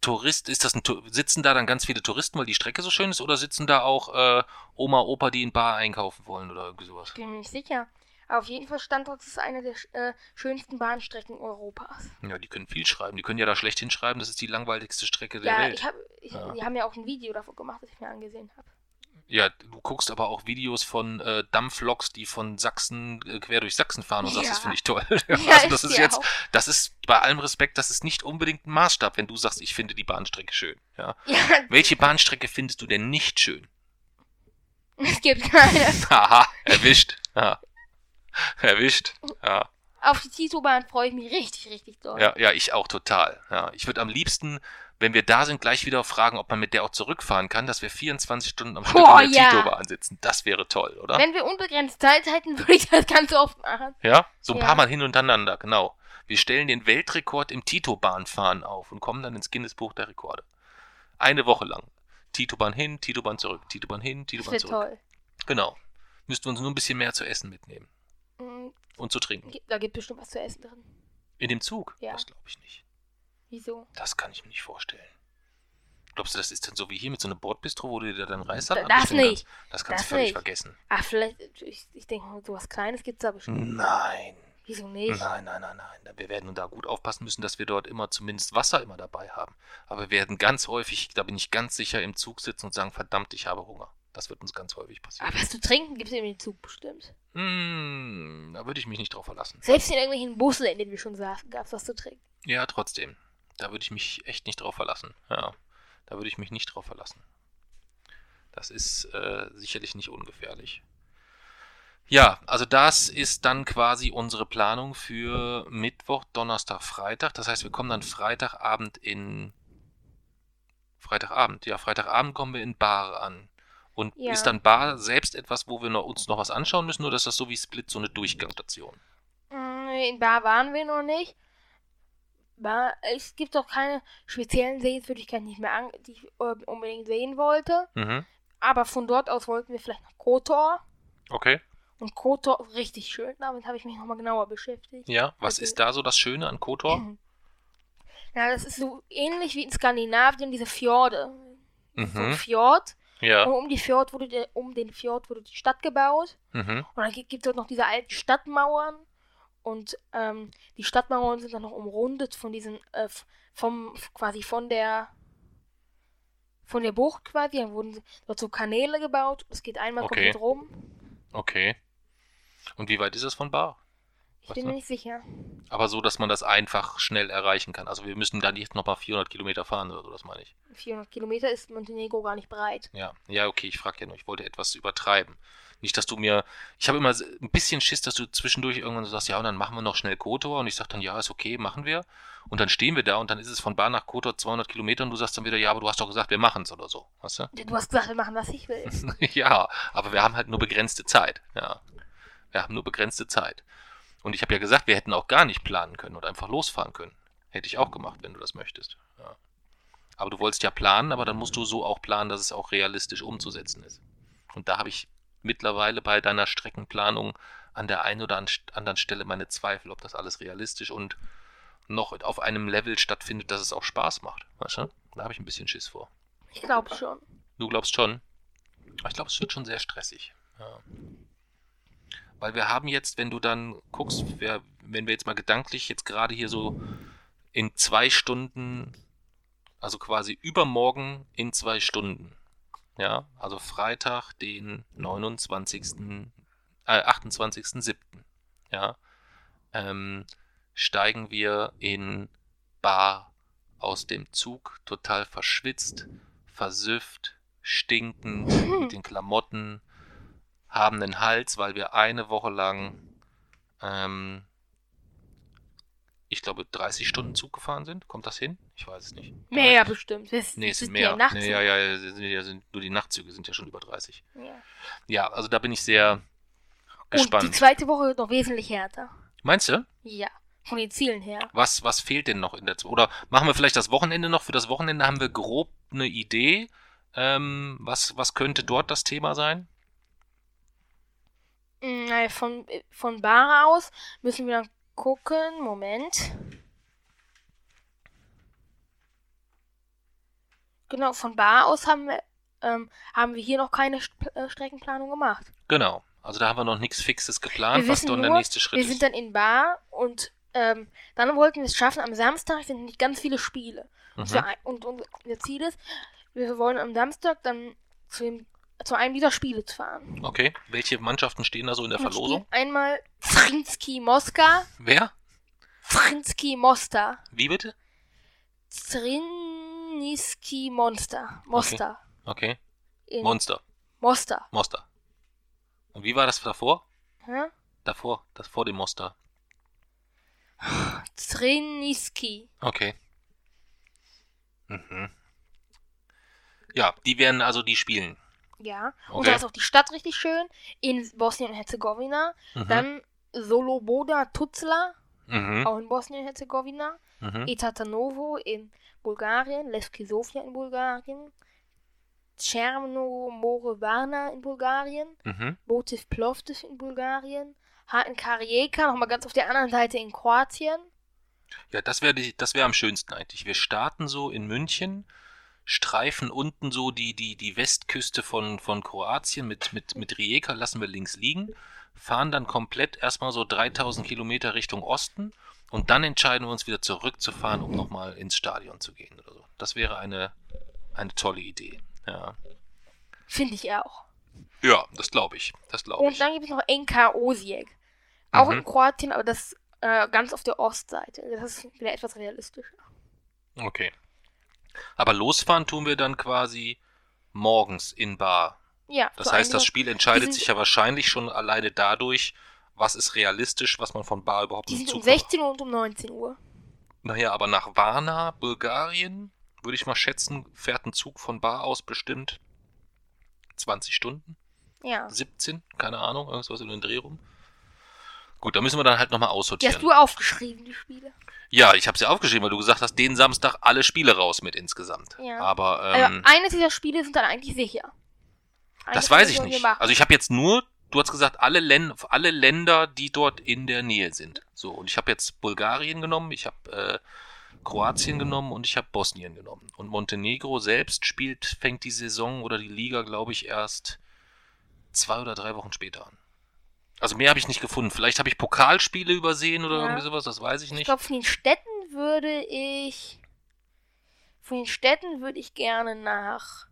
Tourist, ist das ein sitzen da dann ganz viele Touristen, weil die Strecke so schön ist, oder sitzen da auch äh, Oma, Opa, die in Bar einkaufen wollen oder irgendwie sowas? Ich bin mir nicht sicher. Auf jeden Fall stand dort, es ist eine der äh, schönsten Bahnstrecken Europas. Ja, die können viel schreiben. Die können ja da schlecht hinschreiben, das ist die langweiligste Strecke der Ja, Welt. ich hab, ich, Ja. die haben ja auch ein Video davon gemacht, das ich mir angesehen habe. Ja, du guckst aber auch Videos von äh, Dampfloks, die von Sachsen äh, quer durch Sachsen fahren und sagst, Ja. das finde ich toll. Ja, also das ist jetzt, auch. das ist bei allem Respekt, das ist nicht unbedingt ein Maßstab, wenn du sagst, ich finde die Bahnstrecke schön. Ja. Ja, Welche Bahnstrecke findest du denn nicht schön? es gibt keine. Haha, erwischt. Ja. Erwischt. Ja. Auf die Tito-Bahn freue ich mich richtig, richtig doll. ja, ja, ich auch total. Ja. Ich würde am liebsten, wenn wir da sind, gleich wieder fragen, ob man mit der auch zurückfahren kann, dass wir 24 Stunden am Stück Boah, in der ja. Tito-Bahn sitzen. Das wäre toll, oder? Wenn wir unbegrenzt Zeit hätten, würde ich das ganz oft machen. Ja, so ein Ja. paar Mal hintereinander, genau. Wir stellen den Weltrekord im Tito-Bahnfahren auf und kommen dann ins Guinness-Buch der Rekorde. Eine Woche lang. Tito-Bahn hin, Tito-Bahn zurück, Tito-Bahn hin, Das Tito-Bahn zurück. toll. Genau. Müssten wir uns nur ein bisschen mehr zu essen mitnehmen und zu trinken. Da gibt bestimmt was zu essen drin. In dem Zug? Ja. Das glaube ich nicht. Wieso? Das kann ich mir nicht vorstellen. Glaubst du, das ist dann so wie hier mit so einem Bordbistro, wo du dir dann Reissalat Das abmischen nicht. kannst? Das kannst Das du völlig nicht. vergessen. Ach, vielleicht, ich, ich denke, so was Kleines gibt es da bestimmt. Nein. Wieso nicht? Nein, nein, nein, nein. Wir werden da gut aufpassen müssen, dass wir dort immer zumindest Wasser immer dabei haben. Aber wir werden ganz häufig, da bin ich ganz sicher, im Zug sitzen und sagen, verdammt, ich habe Hunger. Das wird uns ganz häufig passieren. Aber was zu trinken gibt es in dem Zug bestimmt. Hm, da würde ich mich nicht drauf verlassen. Selbst in irgendwelchen Bussen, in denen wir schon saßen, gab es was zu trinken. Ja, trotzdem. Da würde ich mich echt nicht drauf verlassen. Ja, da würde ich mich nicht drauf verlassen. Das ist äh, sicherlich nicht ungefährlich. Ja, also das ist dann quasi unsere Planung für Mittwoch, Donnerstag, Freitag. Das heißt, wir kommen dann Freitagabend in. Freitagabend, ja, Freitagabend kommen wir in Bar an. Und Ja. ist dann Bar selbst etwas, wo wir noch, uns noch was anschauen müssen, oder ist das so wie Split so eine Durchgangsstation? Mm, In Bar waren wir noch nicht. Bar, es gibt auch keine speziellen Sehenswürdigkeiten, die ich, mir an, die ich äh, unbedingt sehen wollte. Mhm. Aber von dort aus wollten wir vielleicht nach Kotor. Okay. Und Kotor ist richtig schön. Damit habe ich mich nochmal genauer beschäftigt. Ja, was Also- ist da so das Schöne an Kotor? Ja, das ist so ähnlich wie in Skandinavien, diese Fjorde. So ein Mhm. Fjord. Ja. Und um, die Fjord wurde der, um den Fjord wurde die Stadt gebaut. Mhm. Und dann gibt es dort noch diese alten Stadtmauern. Und ähm, die Stadtmauern sind dann noch umrundet von diesen, äh, vom, quasi von der, von der Bucht quasi. Dann wurden dort so Kanäle gebaut. Es geht einmal Okay. komplett rum. Okay. Und wie weit ist es von Bar? Ich bin denn? mir nicht sicher. Aber so, dass man das einfach schnell erreichen kann. Also wir müssen da nicht nochmal 400 Kilometer fahren oder so, das meine ich. 400 Kilometer ist Montenegro gar nicht breit. Ja, ja, okay, ich frage ja nur, ich wollte etwas übertreiben. Nicht, dass du mir, ich habe immer ein bisschen Schiss, dass du zwischendurch irgendwann so sagst, ja, und dann machen wir noch schnell Kotor und ich sage dann, ja, ist okay, machen wir. Und dann stehen wir da und dann ist es von Bar nach Kotor 200 Kilometer und du sagst dann wieder, ja, aber du hast doch gesagt, wir machen es oder so, weißt du? Du hast gesagt, wir machen, was ich will. ja, aber wir haben halt nur begrenzte Zeit. Ja. Wir haben nur begrenzte Zeit. Und ich habe ja gesagt, wir hätten auch gar nicht planen können und einfach losfahren können. Hätte ich auch gemacht, wenn du das möchtest. Ja. Aber du wolltest ja planen, aber dann musst du so auch planen, dass es auch realistisch umzusetzen ist. Und da habe ich mittlerweile bei deiner Streckenplanung an der einen oder an- anderen Stelle meine Zweifel, ob das alles realistisch und noch auf einem Level stattfindet, dass es auch Spaß macht. Weißt du? Da habe ich ein bisschen Schiss vor. Ich glaube schon. Du glaubst schon? Ich glaube, es wird schon sehr stressig. Ja. Weil wir haben jetzt, wenn du dann guckst, wer, wenn wir jetzt mal gedanklich jetzt gerade hier so in zwei Stunden, also quasi übermorgen in zwei Stunden. Ja, also Freitag, den 29. Äh, 28.07. Ja, ähm, steigen wir in Bar aus dem Zug, total verschwitzt, versüfft, stinkend, mit den Klamotten, haben den Hals, weil wir eine Woche lang, ähm, ich glaube, 30 Stunden Zug gefahren sind. Kommt das hin? Ich weiß es nicht. Mehr bestimmt. Das, Nee, es sind ja mehr. Nee, ja, ja, ja, sind, ja, sind, nur die Nachtzüge sind ja schon über 30. Ja. Ja, also da bin ich sehr Und die gespannt. zweite Woche wird noch wesentlich härter. Meinst du? Ja, von den Zielen her. Was, was fehlt denn noch in der Oder machen wir vielleicht das Wochenende noch? Für das Wochenende haben wir grob eine Idee. Ähm, was, was könnte dort das Thema sein? Mm, naja, Von, äh, von Bar aus müssen wir dann gucken. Moment. Genau, von Bar aus haben wir, ähm, haben wir hier noch keine St äh, Streckenplanung gemacht. Genau. Also da haben wir noch nichts Fixes geplant, Wir was dann der nur, nächste Schritt Wir ist. sind dann in Bar und ähm, dann wollten wir es schaffen, am Samstag sind nicht ganz viele Spiele. Und, Mhm. wir, und, und unser Ziel ist, wir wollen am Samstag dann zu, dem, zu einem dieser Spiele zu fahren. Okay. Welche Mannschaften stehen da so in der Und Verlosung? Einmal Zrinski Moska, Wer? Zrinski Mosta, Wie bitte? Zriniski Monster, Mosta. Okay. In Monster. Mosta. Monster. Und wie war das davor? Hä? Davor, das vor dem Monster. Zriniski. Okay. Mhm. Ja, die werden also die spielen. Ja. Und Okay. da ist auch die Stadt richtig schön. In Bosnien und Herzegowina. Mhm. Dann Soloboda Tuzla, mhm. auch in Bosnien-Herzegowina. Mhm. Etatanovo in Bulgarien. Levski Sofia in Bulgarien. Cherno More Varna in Bulgarien. Mhm. Botiv Plovdiv in Bulgarien. HNK Rijeka, nochmal ganz auf der anderen Seite in Kroatien. Ja, das wäre das wäre am schönsten eigentlich. Wir starten so in München, streifen unten so die, die, die Westküste von, von Kroatien mit, mit, mit Rijeka, lassen wir links liegen, fahren dann komplett erstmal so 3000 Kilometer Richtung Osten und dann entscheiden wir uns wieder zurückzufahren, um nochmal ins Stadion zu gehen oder so. Das wäre eine, eine tolle Idee. Ja, Finde ich auch. ja das glaube ich. Das glaube Und ich. dann gibt es noch NK Osijek. Auch Mhm. in Kroatien, aber das äh, ganz auf der Ostseite. Das ist wieder etwas realistischer. Okay. Aber losfahren tun wir dann quasi morgens in Bar. Ja, Das heißt, das Spiel entscheidet sich ja wahrscheinlich schon alleine dadurch, was ist realistisch, was man von Bar überhaupt Die im sind um Zug 16 Uhr und um 19 Uhr. Naja, aber nach Varna, Bulgarien, würde ich mal schätzen, fährt ein Zug von Bar aus bestimmt 20 Stunden, Ja. 17, keine Ahnung, irgendwas in den Dreh rum. Gut, da müssen wir dann halt nochmal Die aussortieren. hast du aufgeschrieben, die Spiele. Ja, ich habe ja aufgeschrieben, weil du gesagt hast, den Samstag alle Spiele raus mit insgesamt. Ja. Aber Also ähm, eines dieser Spiele sind dann eigentlich sicher. Das Eines weiß ich nicht. Also ich habe jetzt nur, du hast gesagt, alle, Län alle Länder, die dort in der Nähe sind. So, und ich habe jetzt Bulgarien genommen, ich habe äh, Kroatien genommen und ich habe Bosnien genommen. Und Montenegro selbst spielt, fängt die Saison oder die Liga, glaube ich, erst zwei oder drei Wochen später an. Also mehr habe ich nicht gefunden. Vielleicht habe ich Pokalspiele übersehen oder Ja. irgendwie sowas, das weiß ich ich nicht. glaube, von den Städten würde ich. Von den Städten würde ich gerne nach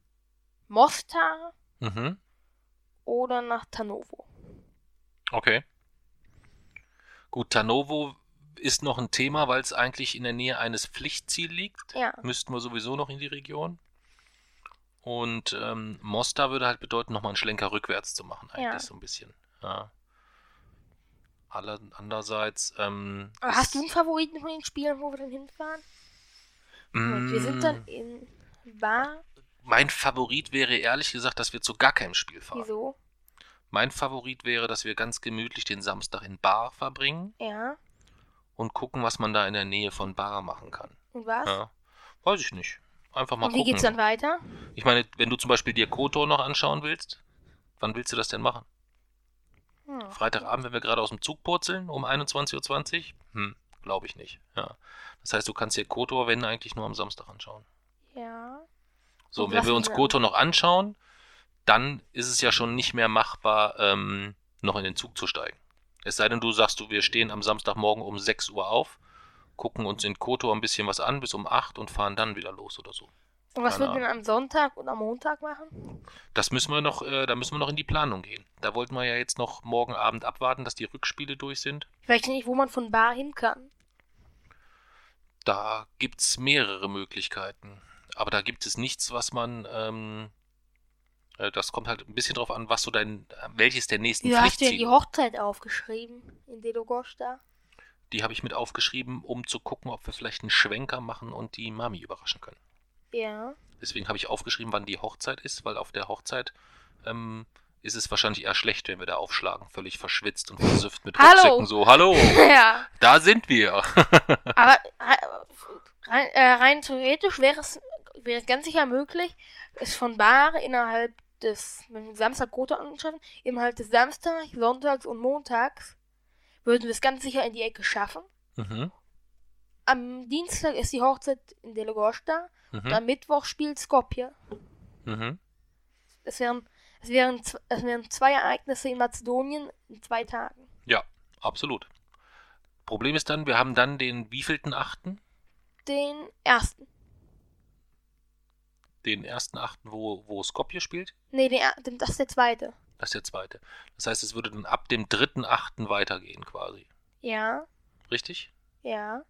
Mostar Mhm. oder nach Tanovo. Okay. Gut, Tanovo ist noch ein Thema, weil es eigentlich in der Nähe eines Pflichtziels liegt. Ja. Müssten wir sowieso noch in die Region. Und ähm, Mostar würde halt bedeuten, nochmal einen Schlenker rückwärts zu machen, eigentlich Ja. so ein bisschen. Ja. Aller, andererseits. Ähm, hast du einen Favoriten von den Spielen, wo wir dann hinfahren? Und wir sind dann Mm, in Bar. Mein Favorit wäre ehrlich gesagt, dass wir zu gar keinem Spiel fahren. Wieso? Mein Favorit wäre, dass wir ganz gemütlich den Samstag in Bar verbringen Ja. und gucken, was man da in der Nähe von Bar machen kann. Und was? Ja. Weiß ich nicht. Einfach mal Und wie gucken. geht's dann weiter? Ich meine, wenn du zum Beispiel dir Kotor noch anschauen willst, wann willst du das denn machen? Hm. Freitagabend, wenn wir gerade aus dem Zug purzeln, um 21.20 Uhr? Hm, glaube ich nicht. Ja. Das heißt, du kannst dir Kotor, wenn eigentlich nur am Samstag anschauen. Ja. So, Und wenn wir uns? Kotor noch anschauen, dann ist es ja schon nicht mehr machbar, ähm, noch in den Zug zu steigen. Es sei denn, du sagst, du, wir stehen am Samstagmorgen um 6 Uhr auf gucken uns in Kotor ein bisschen was an bis um 8 und fahren dann wieder los oder so. Und was würden wir am Sonntag und am Montag machen? Das müssen wir noch, äh, da müssen wir noch in die Planung gehen. Da wollten wir ja jetzt noch morgen Abend abwarten, dass die Rückspiele durch sind. Ich weiß nicht, wo man von Bar hin kann. Da gibt's mehrere Möglichkeiten. Aber da gibt es nichts, was man, ähm, äh, das kommt halt ein bisschen drauf an, was so dein, äh, welches der nächsten Wie hast du denn die Pflichtziele. Hochzeit aufgeschrieben in Delogosta? Die habe ich mit aufgeschrieben, um zu gucken, ob wir vielleicht einen Schwenker machen und die Mami überraschen können. Ja. Deswegen habe ich aufgeschrieben, wann die Hochzeit ist, weil auf der Hochzeit ähm, ist es wahrscheinlich eher schlecht, wenn wir da aufschlagen, völlig verschwitzt und versüfft mit Hallo. Rucksäcken so, hallo, ja. da sind wir. Aber rein, äh, rein theoretisch wäre es, wäre es ganz sicher möglich, es von Bar innerhalb des, wenn Samstag Koto anschaffen, innerhalb des Samstags, Sonntags und Montags würden wir es ganz sicher in die Ecke schaffen. mhm. Am Dienstag ist die Hochzeit in Delegosta und Mhm. am Mittwoch spielt Skopje. Mhm. Es wären, es, wären, es wären zwei Ereignisse in Mazedonien in zwei Tagen. Ja, absolut. Problem ist dann, wir haben dann den wievielten Achten? Den ersten. Den ersten Achten, wo, wo Skopje spielt? Nee, den, das ist der zweite. Das ist der zweite. Das heißt, es würde dann ab dem dritten Achten weitergehen quasi. Ja, Richtig? ja.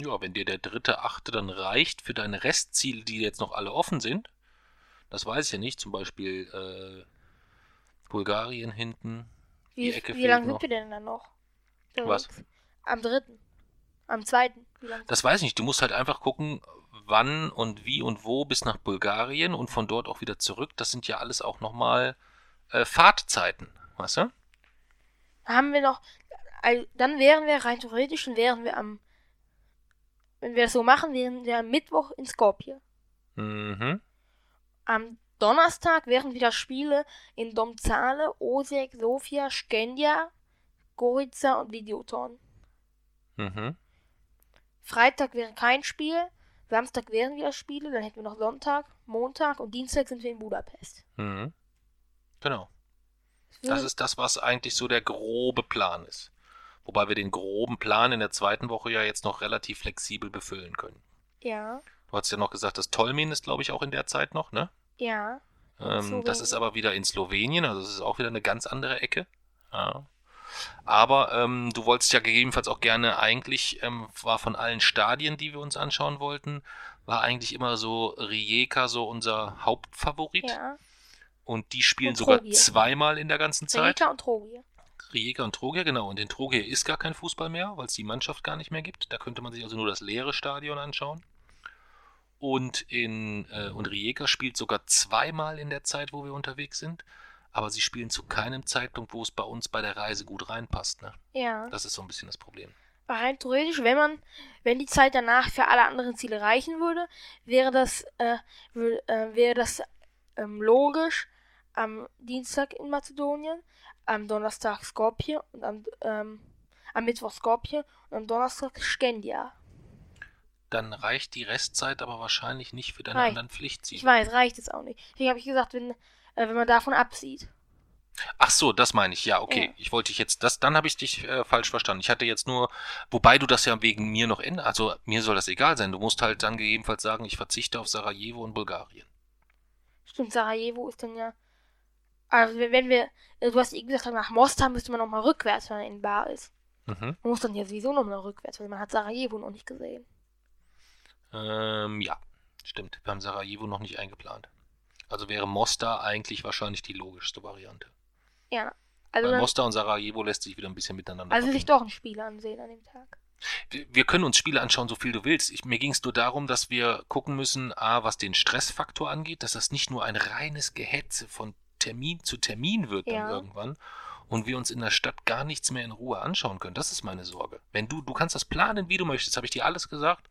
Ja, wenn dir der dritte Achte dann reicht für deine Restziele, die jetzt noch alle offen sind, das weiß ich ja nicht, zum Beispiel äh, Bulgarien hinten, Wie, wie lange sind wir denn dann noch? Was? Unterwegs? Am dritten. Am zweiten. Das weiß ich nicht. Du musst halt einfach gucken, wann und wie und wo bis nach Bulgarien und von dort auch wieder zurück. Das sind ja alles auch nochmal äh, Fahrtzeiten, weißt du? Haben wir noch. Also, dann wären wir rein theoretisch und wären wir am. Wenn wir das so machen, wären wir am Mittwoch in Skopje. Mhm. Am Donnerstag wären wieder Spiele in Domzale, Osijek, Sofia, Skendia, Gorica und Videoton. Mhm. Freitag wäre kein Spiel. Samstag wären wieder Spiele. Dann hätten wir noch Sonntag, Montag und Dienstag sind wir in Budapest. Mhm. Genau. Das ist das, was eigentlich so der grobe Plan ist. Wobei wir den groben Plan in der zweiten Woche ja jetzt noch relativ flexibel befüllen können. ja, Du hast ja noch gesagt, das Tolmin ist, glaube ich, auch in der Zeit noch, ne? ja. Ähm, das ist aber wieder in Slowenien, also es ist auch wieder eine ganz andere Ecke. Ja. Aber ähm, du wolltest ja gegebenenfalls auch gerne eigentlich, ähm, war von allen Stadien, die wir uns anschauen wollten, war eigentlich immer so Rijeka so unser Hauptfavorit. Ja. Und die spielen Und sogar zweimal in der ganzen Zeit. Rijeka und Trogir. Rijeka und Trogir, genau. Und in Trogir ist gar kein Fußball mehr, weil es die Mannschaft gar nicht mehr gibt. Da könnte man sich also nur das leere Stadion anschauen. Und in äh, und Rijeka spielt sogar zweimal in der Zeit, wo wir unterwegs sind. Aber sie spielen zu keinem Zeitpunkt, wo es bei uns bei der Reise gut reinpasst. Ne? Ja. Das ist so ein bisschen das Problem. Rein theoretisch, wenn man, wenn die Zeit danach für alle anderen Ziele reichen würde, wäre das, äh, äh, wäre das ähm, logisch am Dienstag in Mazedonien, am Donnerstag Skopje und am, ähm, am Mittwoch Skopje und am Donnerstag Skendia. Dann reicht die Restzeit aber wahrscheinlich nicht für deine Reicht. anderen Ich Pflichtziele. weiß, reicht es auch nicht. Deswegen habe ich gesagt, wenn, äh, wenn man davon absieht. Ach so, das meine ich. Ja, okay. Ja. Ich wollte dich jetzt, das, dann habe ich dich äh, falsch verstanden. Ich hatte jetzt nur, wobei du das ja wegen mir noch ändern, also mir soll das egal sein. Du musst halt dann gegebenenfalls sagen, ich verzichte auf Sarajevo und Bulgarien. Stimmt, Sarajevo ist dann ja. Also wenn wir, äh, du hast eben gesagt, nach Mostar müsste man nochmal rückwärts, wenn man in Bar ist. Mhm. Man muss dann ja sowieso nochmal rückwärts, weil man hat Sarajevo noch nicht gesehen. Ähm, ja, stimmt. Wir haben Sarajevo noch nicht eingeplant. Also wäre Mostar eigentlich wahrscheinlich die logischste Variante. Ja. Also, Weil Mostar und Sarajevo lässt sich wieder ein bisschen miteinander also sich doch ein Spiel ansehen an dem Tag. Wir, wir können uns Spiele anschauen, so viel du willst. Ich, mir ging es nur darum, dass wir gucken müssen, a, was den Stressfaktor angeht, dass das nicht nur ein reines Gehetze von Termin zu Termin wird dann Ja. irgendwann und wir uns in der Stadt gar nichts mehr in Ruhe anschauen können. Das ist meine Sorge. Wenn du, du kannst das planen, wie du möchtest, habe ich dir alles gesagt.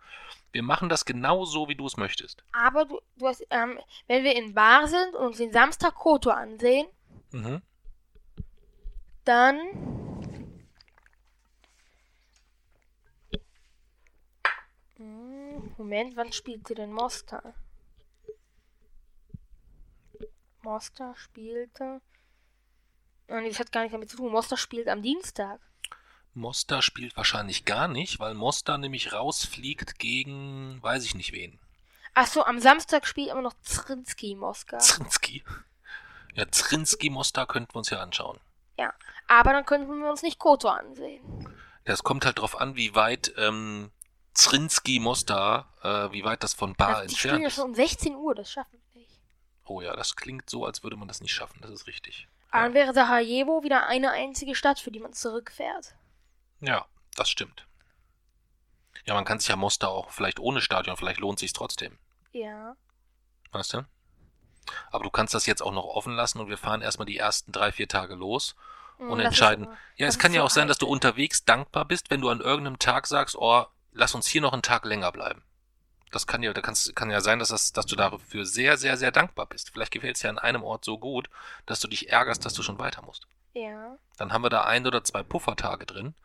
Wir machen das genau so, wie du es möchtest. Aber du, du hast, ähm, wenn wir in Bar sind und uns den Samstag Koto ansehen, Mhm. dann. Hm, Moment, wann spielt sie denn Mostar? Mostar spielte. Nee, das hat gar nichts damit zu tun. Mostar spielt am Dienstag. Mostar spielt wahrscheinlich gar nicht, weil Mostar nämlich rausfliegt gegen, weiß ich nicht wen. Achso, am Samstag spielt aber noch Zrinski Moskau. Zrinski. Ja, Zrinski Mostar könnten wir uns ja anschauen. Aber dann könnten wir uns nicht Koto ansehen. Ja, es kommt halt drauf an, wie weit ähm, Zrinski Mostar, äh, wie weit das von Bar Also, die spielen entfernt ja ist. schon um 16 Uhr, das schaffen wir nicht. Oh ja, das klingt so, als würde man das nicht schaffen. Das ist richtig. Aber dann wäre Sarajevo wieder eine einzige Stadt, für die man zurückfährt. Ja, das stimmt. Ja, man kann sich ja Mostar auch vielleicht ohne Stadion, vielleicht lohnt sich trotzdem. Ja. Weißt du? Aber du kannst das jetzt auch noch offen lassen und wir fahren erstmal die ersten drei, vier Tage los und das ist entscheiden. aber- Ja, es kann ist ja auch sein, dass du unterwegs dankbar bist, wenn du an irgendeinem Tag sagst, oh, lass uns hier noch einen Tag länger bleiben. Das kann ja, da kann ja sein, dass, das, dass du dafür sehr, sehr, sehr dankbar bist. Vielleicht gefällt es dir an einem Ort so gut, dass du dich ärgerst, dass du schon weiter musst. Ja. Dann haben wir da ein oder zwei Puffertage drin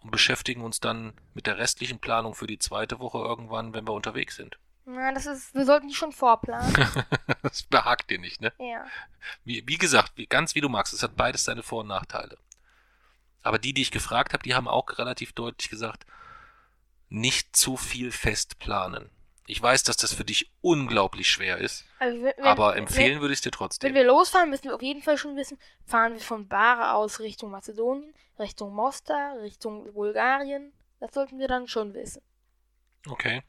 und beschäftigen uns dann mit der restlichen Planung für die zweite Woche irgendwann, wenn wir unterwegs sind. Na, das ist, wir sollten die schon vorplanen. das behagt dir nicht, ne? ja. Wie, wie gesagt, wie, ganz wie du magst, es hat beides seine Vor- und Nachteile. Aber die, die ich gefragt habe, die haben auch relativ deutlich gesagt, nicht zu viel fest planen. Ich weiß, dass das für dich unglaublich schwer ist, Also, wenn, wenn, aber empfehlen würde ich es dir Wenn, wenn trotzdem. wir losfahren, müssen wir auf jeden Fall schon wissen, fahren wir von Bara aus Richtung Mazedonien, Richtung Mostar, Richtung Bulgarien. Das sollten wir dann schon wissen. Okay.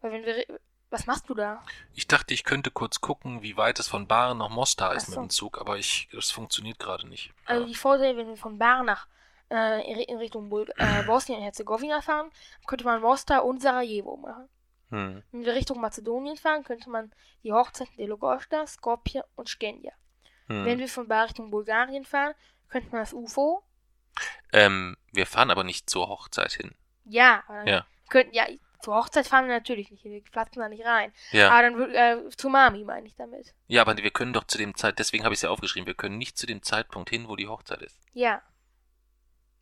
Weil wenn wir. Was machst du da? Ich dachte, ich könnte kurz gucken, wie weit es von Baren nach Mostar ist Ach mit so. dem Zug, aber ich, das funktioniert gerade nicht. Also die Vorteile, wenn wir von Bara nach äh, in Richtung Bul äh, Bosnien und Herzegowina fahren, könnte man Mostar und Sarajevo machen. Hm. Wenn wir Richtung Mazedonien fahren, könnte man die Hochzeiten Delogosta, Skopje und Skendia. Hm. Wenn wir von Bara Richtung Bulgarien fahren, könnte man das UFO. Ähm, wir fahren aber nicht zur Hochzeit hin. Ja, aber dann Ja. könnten ja zur Hochzeit fahren wir natürlich nicht. Wir platzen da nicht rein. Ja. Aber dann äh, zu Mami meine ich damit. Ja, aber wir können doch zu dem Zeit, deswegen habe ich es ja aufgeschrieben, wir können nicht zu dem Zeitpunkt hin, wo die Hochzeit ist. Ja.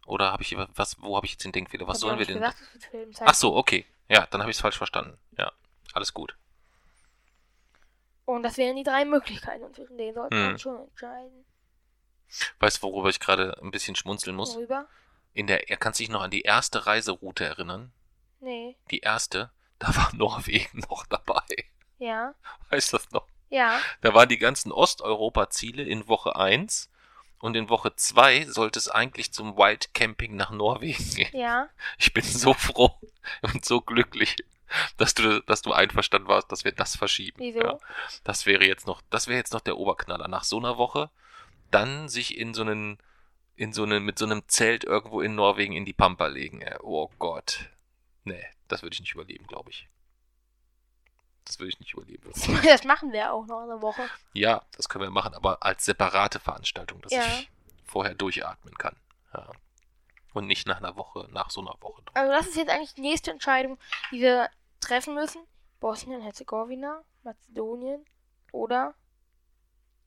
Oder habe ich was, wo habe ich jetzt den Denkfehler? Was Hab sollen wir denn? Gesagt, Ach so, okay. Ja, dann habe ich es falsch verstanden. Ja, alles gut. Und das wären die drei Möglichkeiten und zwischen denen sollten wir Hm. uns schon entscheiden. Weißt du, worüber ich gerade ein bisschen schmunzeln muss? Worüber? In der, er kann sich noch an die erste Reiseroute erinnern. Nee. Die erste, da war Norwegen noch dabei. Ja. Weißt du das noch? Ja. Da waren die ganzen Osteuropa-Ziele in Woche 1 und in Woche 2 sollte es eigentlich zum Wild Camping nach Norwegen gehen. Ja. Ich bin so froh und so glücklich, dass du, dass du einverstanden warst, dass wir das verschieben. Wieso? Ja, das wäre jetzt noch, das wäre jetzt noch der Oberknaller. Nach so einer Woche dann sich in so einen, in so einen, mit so einem Zelt irgendwo in Norwegen in die Pampa legen. Oh Gott. Nee, das würde ich nicht überleben, glaube ich. Das würde ich nicht überleben. Das machen wir auch noch eine Woche. Ja, das können wir machen, aber als separate Veranstaltung, dass Ja. ich vorher durchatmen kann. Ja. Und nicht nach einer Woche, nach so einer Woche. Also das ist jetzt eigentlich die nächste Entscheidung, die wir treffen müssen. Bosnien-Herzegowina, Mazedonien oder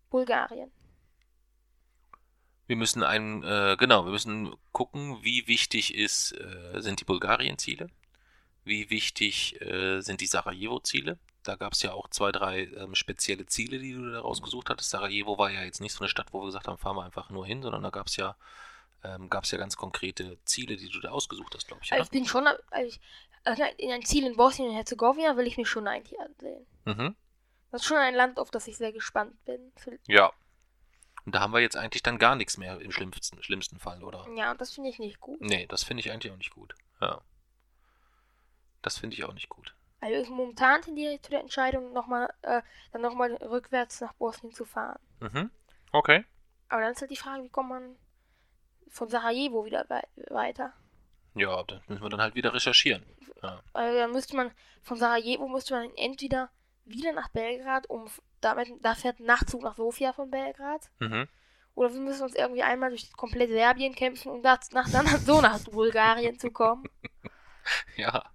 Bulgarien. Wir müssen einen, äh, genau, wir müssen gucken, wie wichtig ist, äh, sind die Bulgarien-Ziele, wie wichtig äh, sind die Sarajevo-Ziele. Da gab es ja auch zwei, drei ähm, spezielle Ziele, die du da rausgesucht hattest. Sarajevo war ja jetzt nicht so eine Stadt, wo wir gesagt haben, fahren wir einfach nur hin, sondern da gab es ja, ähm, gab's ja ganz konkrete Ziele, die du da ausgesucht hast, glaube ich. Also ich bin schon, also ich, also in ein Ziel in Bosnien und Herzegowina will ich mir schon eigentlich ansehen. Mhm. Das ist schon ein Land, auf das ich sehr gespannt bin. Ja. Und da haben wir jetzt eigentlich dann gar nichts mehr im schlimmsten, schlimmsten Fall, oder? Ja, und das finde ich nicht gut. Nee, das finde ich eigentlich auch nicht gut. Ja. Das finde ich auch nicht gut. Also ich momentan tendiere ich zu der Entscheidung, noch mal, äh, dann nochmal rückwärts nach Bosnien zu fahren. Mhm. Okay. Aber dann ist halt die Frage, wie kommt man von Sarajevo wieder wei weiter? Ja, das müssen wir dann halt wieder recherchieren. Ja. Also dann müsste man, von Sarajevo müsste man entweder wieder nach Belgrad, um damit, da fährt ein Nachtzug nach Sofia von Belgrad. Mhm. Oder wir müssen uns irgendwie einmal durch komplett Serbien kämpfen, um das, nach, dann so nach Bulgarien zu kommen. Ja.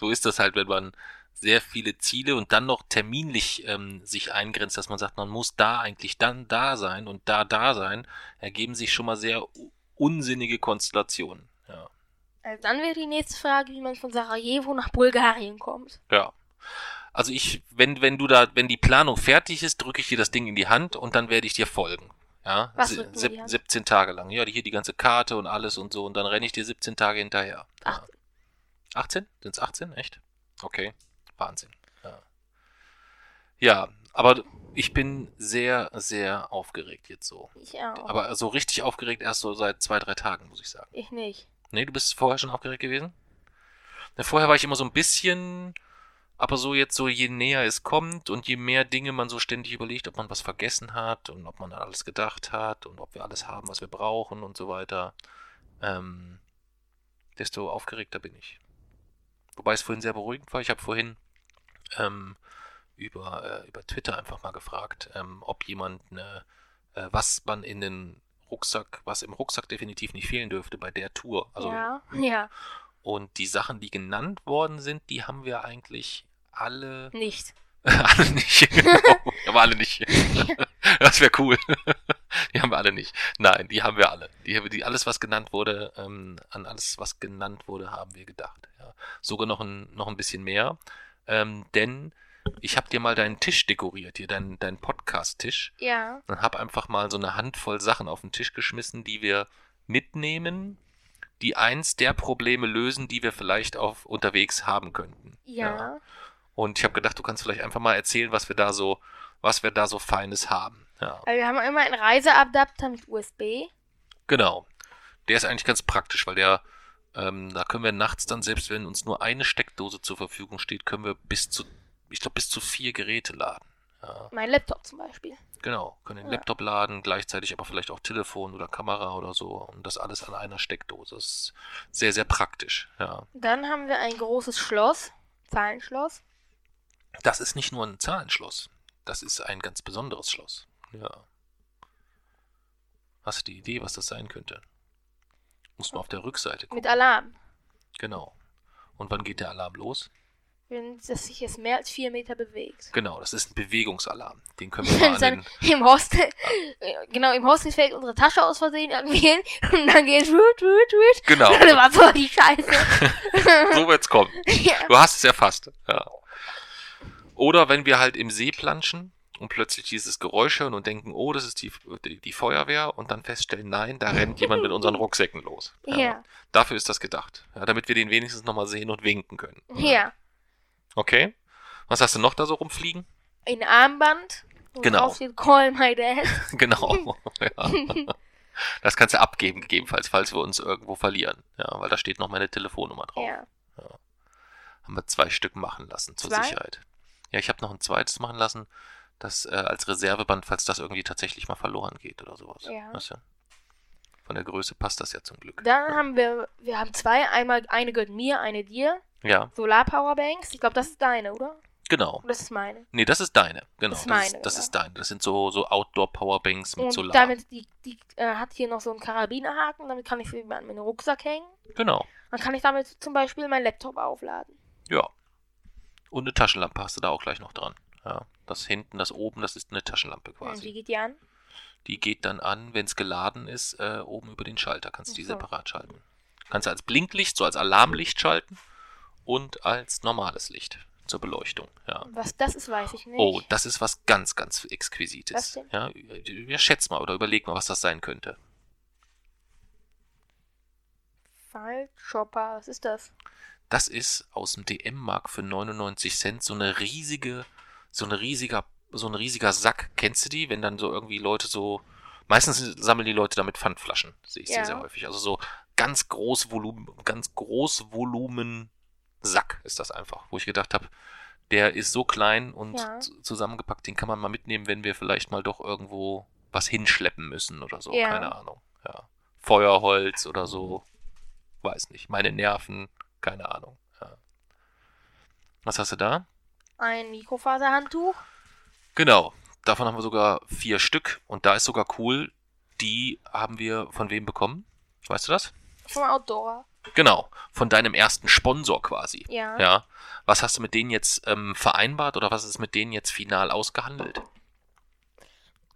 So ist das halt, wenn man sehr viele Ziele und dann noch terminlich ähm, sich eingrenzt, dass man sagt, man muss da eigentlich dann da sein und da da sein, ergeben sich schon mal sehr unsinnige Konstellationen. Ja. Also dann wäre die nächste Frage, wie man von Sarajevo nach Bulgarien kommt. Ja. Also ich, wenn, wenn du da, wenn die Planung fertig ist, drücke ich dir das Ding in die Hand und dann werde ich dir folgen. Ja, Was Hand? 17 Tage lang. Ja, hier die ganze Karte und alles und so. Und dann renne ich dir 17 Tage hinterher. Ja. 18. 18? Sind es 18? Echt? Okay. Wahnsinn. Ja. ja, aber ich bin sehr, sehr aufgeregt jetzt so. Ich auch. Aber so richtig aufgeregt erst so seit zwei, drei Tagen, muss ich sagen. ich nicht. Nee, du bist vorher schon aufgeregt gewesen? Na, vorher war ich immer so ein bisschen, aber so jetzt so, je näher es kommt und je mehr Dinge man so ständig überlegt, ob man was vergessen hat und ob man an alles gedacht hat und ob wir alles haben, was wir brauchen und so weiter, ähm, desto aufgeregter bin ich. Wobei es vorhin sehr beruhigend war. Ich habe vorhin ähm, über, äh, über Twitter einfach mal gefragt, ähm, ob jemand eine, äh, was man in den Rucksack, was im Rucksack definitiv nicht fehlen dürfte bei der Tour. Also ja, ja, und die Sachen, die genannt worden sind, die haben wir eigentlich alle. nicht. alle nicht. Genau. Aber alle nicht. das wäre cool. die haben wir alle nicht. Nein, die haben wir alle. Die, die alles, was genannt wurde, ähm, an alles, was genannt wurde, haben wir gedacht. Ja. Sogar noch ein, noch ein bisschen mehr. Ähm, denn ich habe dir mal deinen Tisch dekoriert, hier, deinen, deinen Podcast-Tisch. Ja, und habe einfach mal so eine Handvoll Sachen auf den Tisch geschmissen, die wir mitnehmen, die eins der Probleme lösen, die wir vielleicht auf unterwegs haben könnten. ja. Und ich habe gedacht, du kannst vielleicht einfach mal erzählen, was wir da so, was wir da so Feines haben. Ja, Also wir haben immer einen Reiseadapter mit USB. genau. Der ist eigentlich ganz praktisch, weil der, ähm, da können wir nachts dann, selbst wenn uns nur eine Steckdose zur Verfügung steht, können wir bis zu, ich glaube, bis zu vier Geräte laden. Ja. Mein Laptop zum Beispiel. Genau, können den Ja. Laptop laden, gleichzeitig aber vielleicht auch Telefon oder Kamera oder so und das alles an einer Steckdose. Das ist sehr, sehr praktisch, ja. Dann haben wir ein großes Schloss, Zahlenschloss. Das ist nicht nur ein Zahlenschloss, das ist ein ganz besonderes Schloss, ja. Hast du die Idee, was das sein könnte? Muss man auf der Rückseite gucken. Mit Alarm. Genau. Und wann geht der Alarm los? Wenn das sich jetzt mehr als vier Meter bewegt. Genau, das ist ein Bewegungsalarm. Den können wir mal an Dann im Hostel, genau, im Hostel fällt unsere Tasche aus Versehen irgendwie hin und dann geht es wut, wut, wut. Genau. Und dann war so die Scheiße. so wird's kommen. ja. Du hast es erfasst. Ja. Oder wenn wir halt im See planschen und plötzlich dieses Geräusch hören und denken, oh, das ist die, die, die Feuerwehr und dann feststellen, nein, da rennt jemand mit unseren Rucksäcken los. Ja. Dafür ist das gedacht. Ja, damit wir den wenigstens nochmal sehen und winken können. ja. Okay. Was hast du noch da so rumfliegen? Ein Armband. Genau. drauf steht, Call my dad. genau. ja. Das kannst du abgeben, gegebenenfalls, falls wir uns irgendwo verlieren. Ja, weil da steht noch meine Telefonnummer drauf. Ja. haben wir zwei Stück machen lassen zur Zwei? Sicherheit. Ja, ich habe noch ein zweites machen lassen, das äh, als Reserveband, falls das irgendwie tatsächlich mal verloren geht oder sowas. Ja. Weißt du? Von der Größe passt das ja zum Glück. Dann haben wir, wir haben zwei. Einmal, eine gehört mir, eine dir. Ja, Solar-Powerbanks. Ich glaube, das ist deine, oder? genau. Das ist meine. Nee, das ist deine. Genau. Das ist Das ist, meine, das ist deine. Das sind so, so Outdoor-Powerbanks mit Und Solar. damit, die, die äh, hat hier noch so einen Karabinerhaken. Damit kann ich sie an meinen Rucksack hängen. Genau. Dann kann ich damit zum Beispiel meinen Laptop aufladen. Ja. Und eine Taschenlampe hast du da auch gleich noch dran. Ja. Das hinten, das oben, das ist eine Taschenlampe Und quasi. wie geht die an? Die geht dann an, wenn es geladen ist, äh, oben über den Schalter. Kannst du die separat schalten. Kannst du als Blinklicht, so als Alarmlicht schalten und als normales Licht zur Beleuchtung. Ja. Was das ist, weiß ich nicht. Oh, das ist was ganz, ganz Was Exquisites. denn? Ja, ja, schätz mal oder überleg mal, was das sein könnte. Fallchopper, was ist das? Das ist aus dem DM-Markt für 99 Cent so eine riesige, so eine riesiger, so ein riesiger Sack. Kennst du die? Wenn dann so irgendwie Leute so, meistens sammeln die Leute damit Pfandflaschen, sehe ich Ja. sehr, sehr häufig. Also so ganz groß Volumen, ganz groß Volumen Sack ist das einfach, wo ich gedacht habe, der ist so klein und Ja. zu- zusammengepackt, den kann man mal mitnehmen, wenn wir vielleicht mal doch irgendwo was hinschleppen müssen oder so, Ja. keine Ahnung. Ja. Feuerholz oder so, weiß nicht. Meine Nerven, keine Ahnung. Ja. Was hast du da? Ein Mikrofaserhandtuch. Genau, davon haben wir sogar vier Stück und da ist sogar cool, die haben wir von wem bekommen? Weißt du das? Vom Outdoor. Genau, von deinem ersten Sponsor quasi. Ja. Ja. Was hast du mit denen jetzt ähm, vereinbart oder was ist mit denen jetzt final ausgehandelt?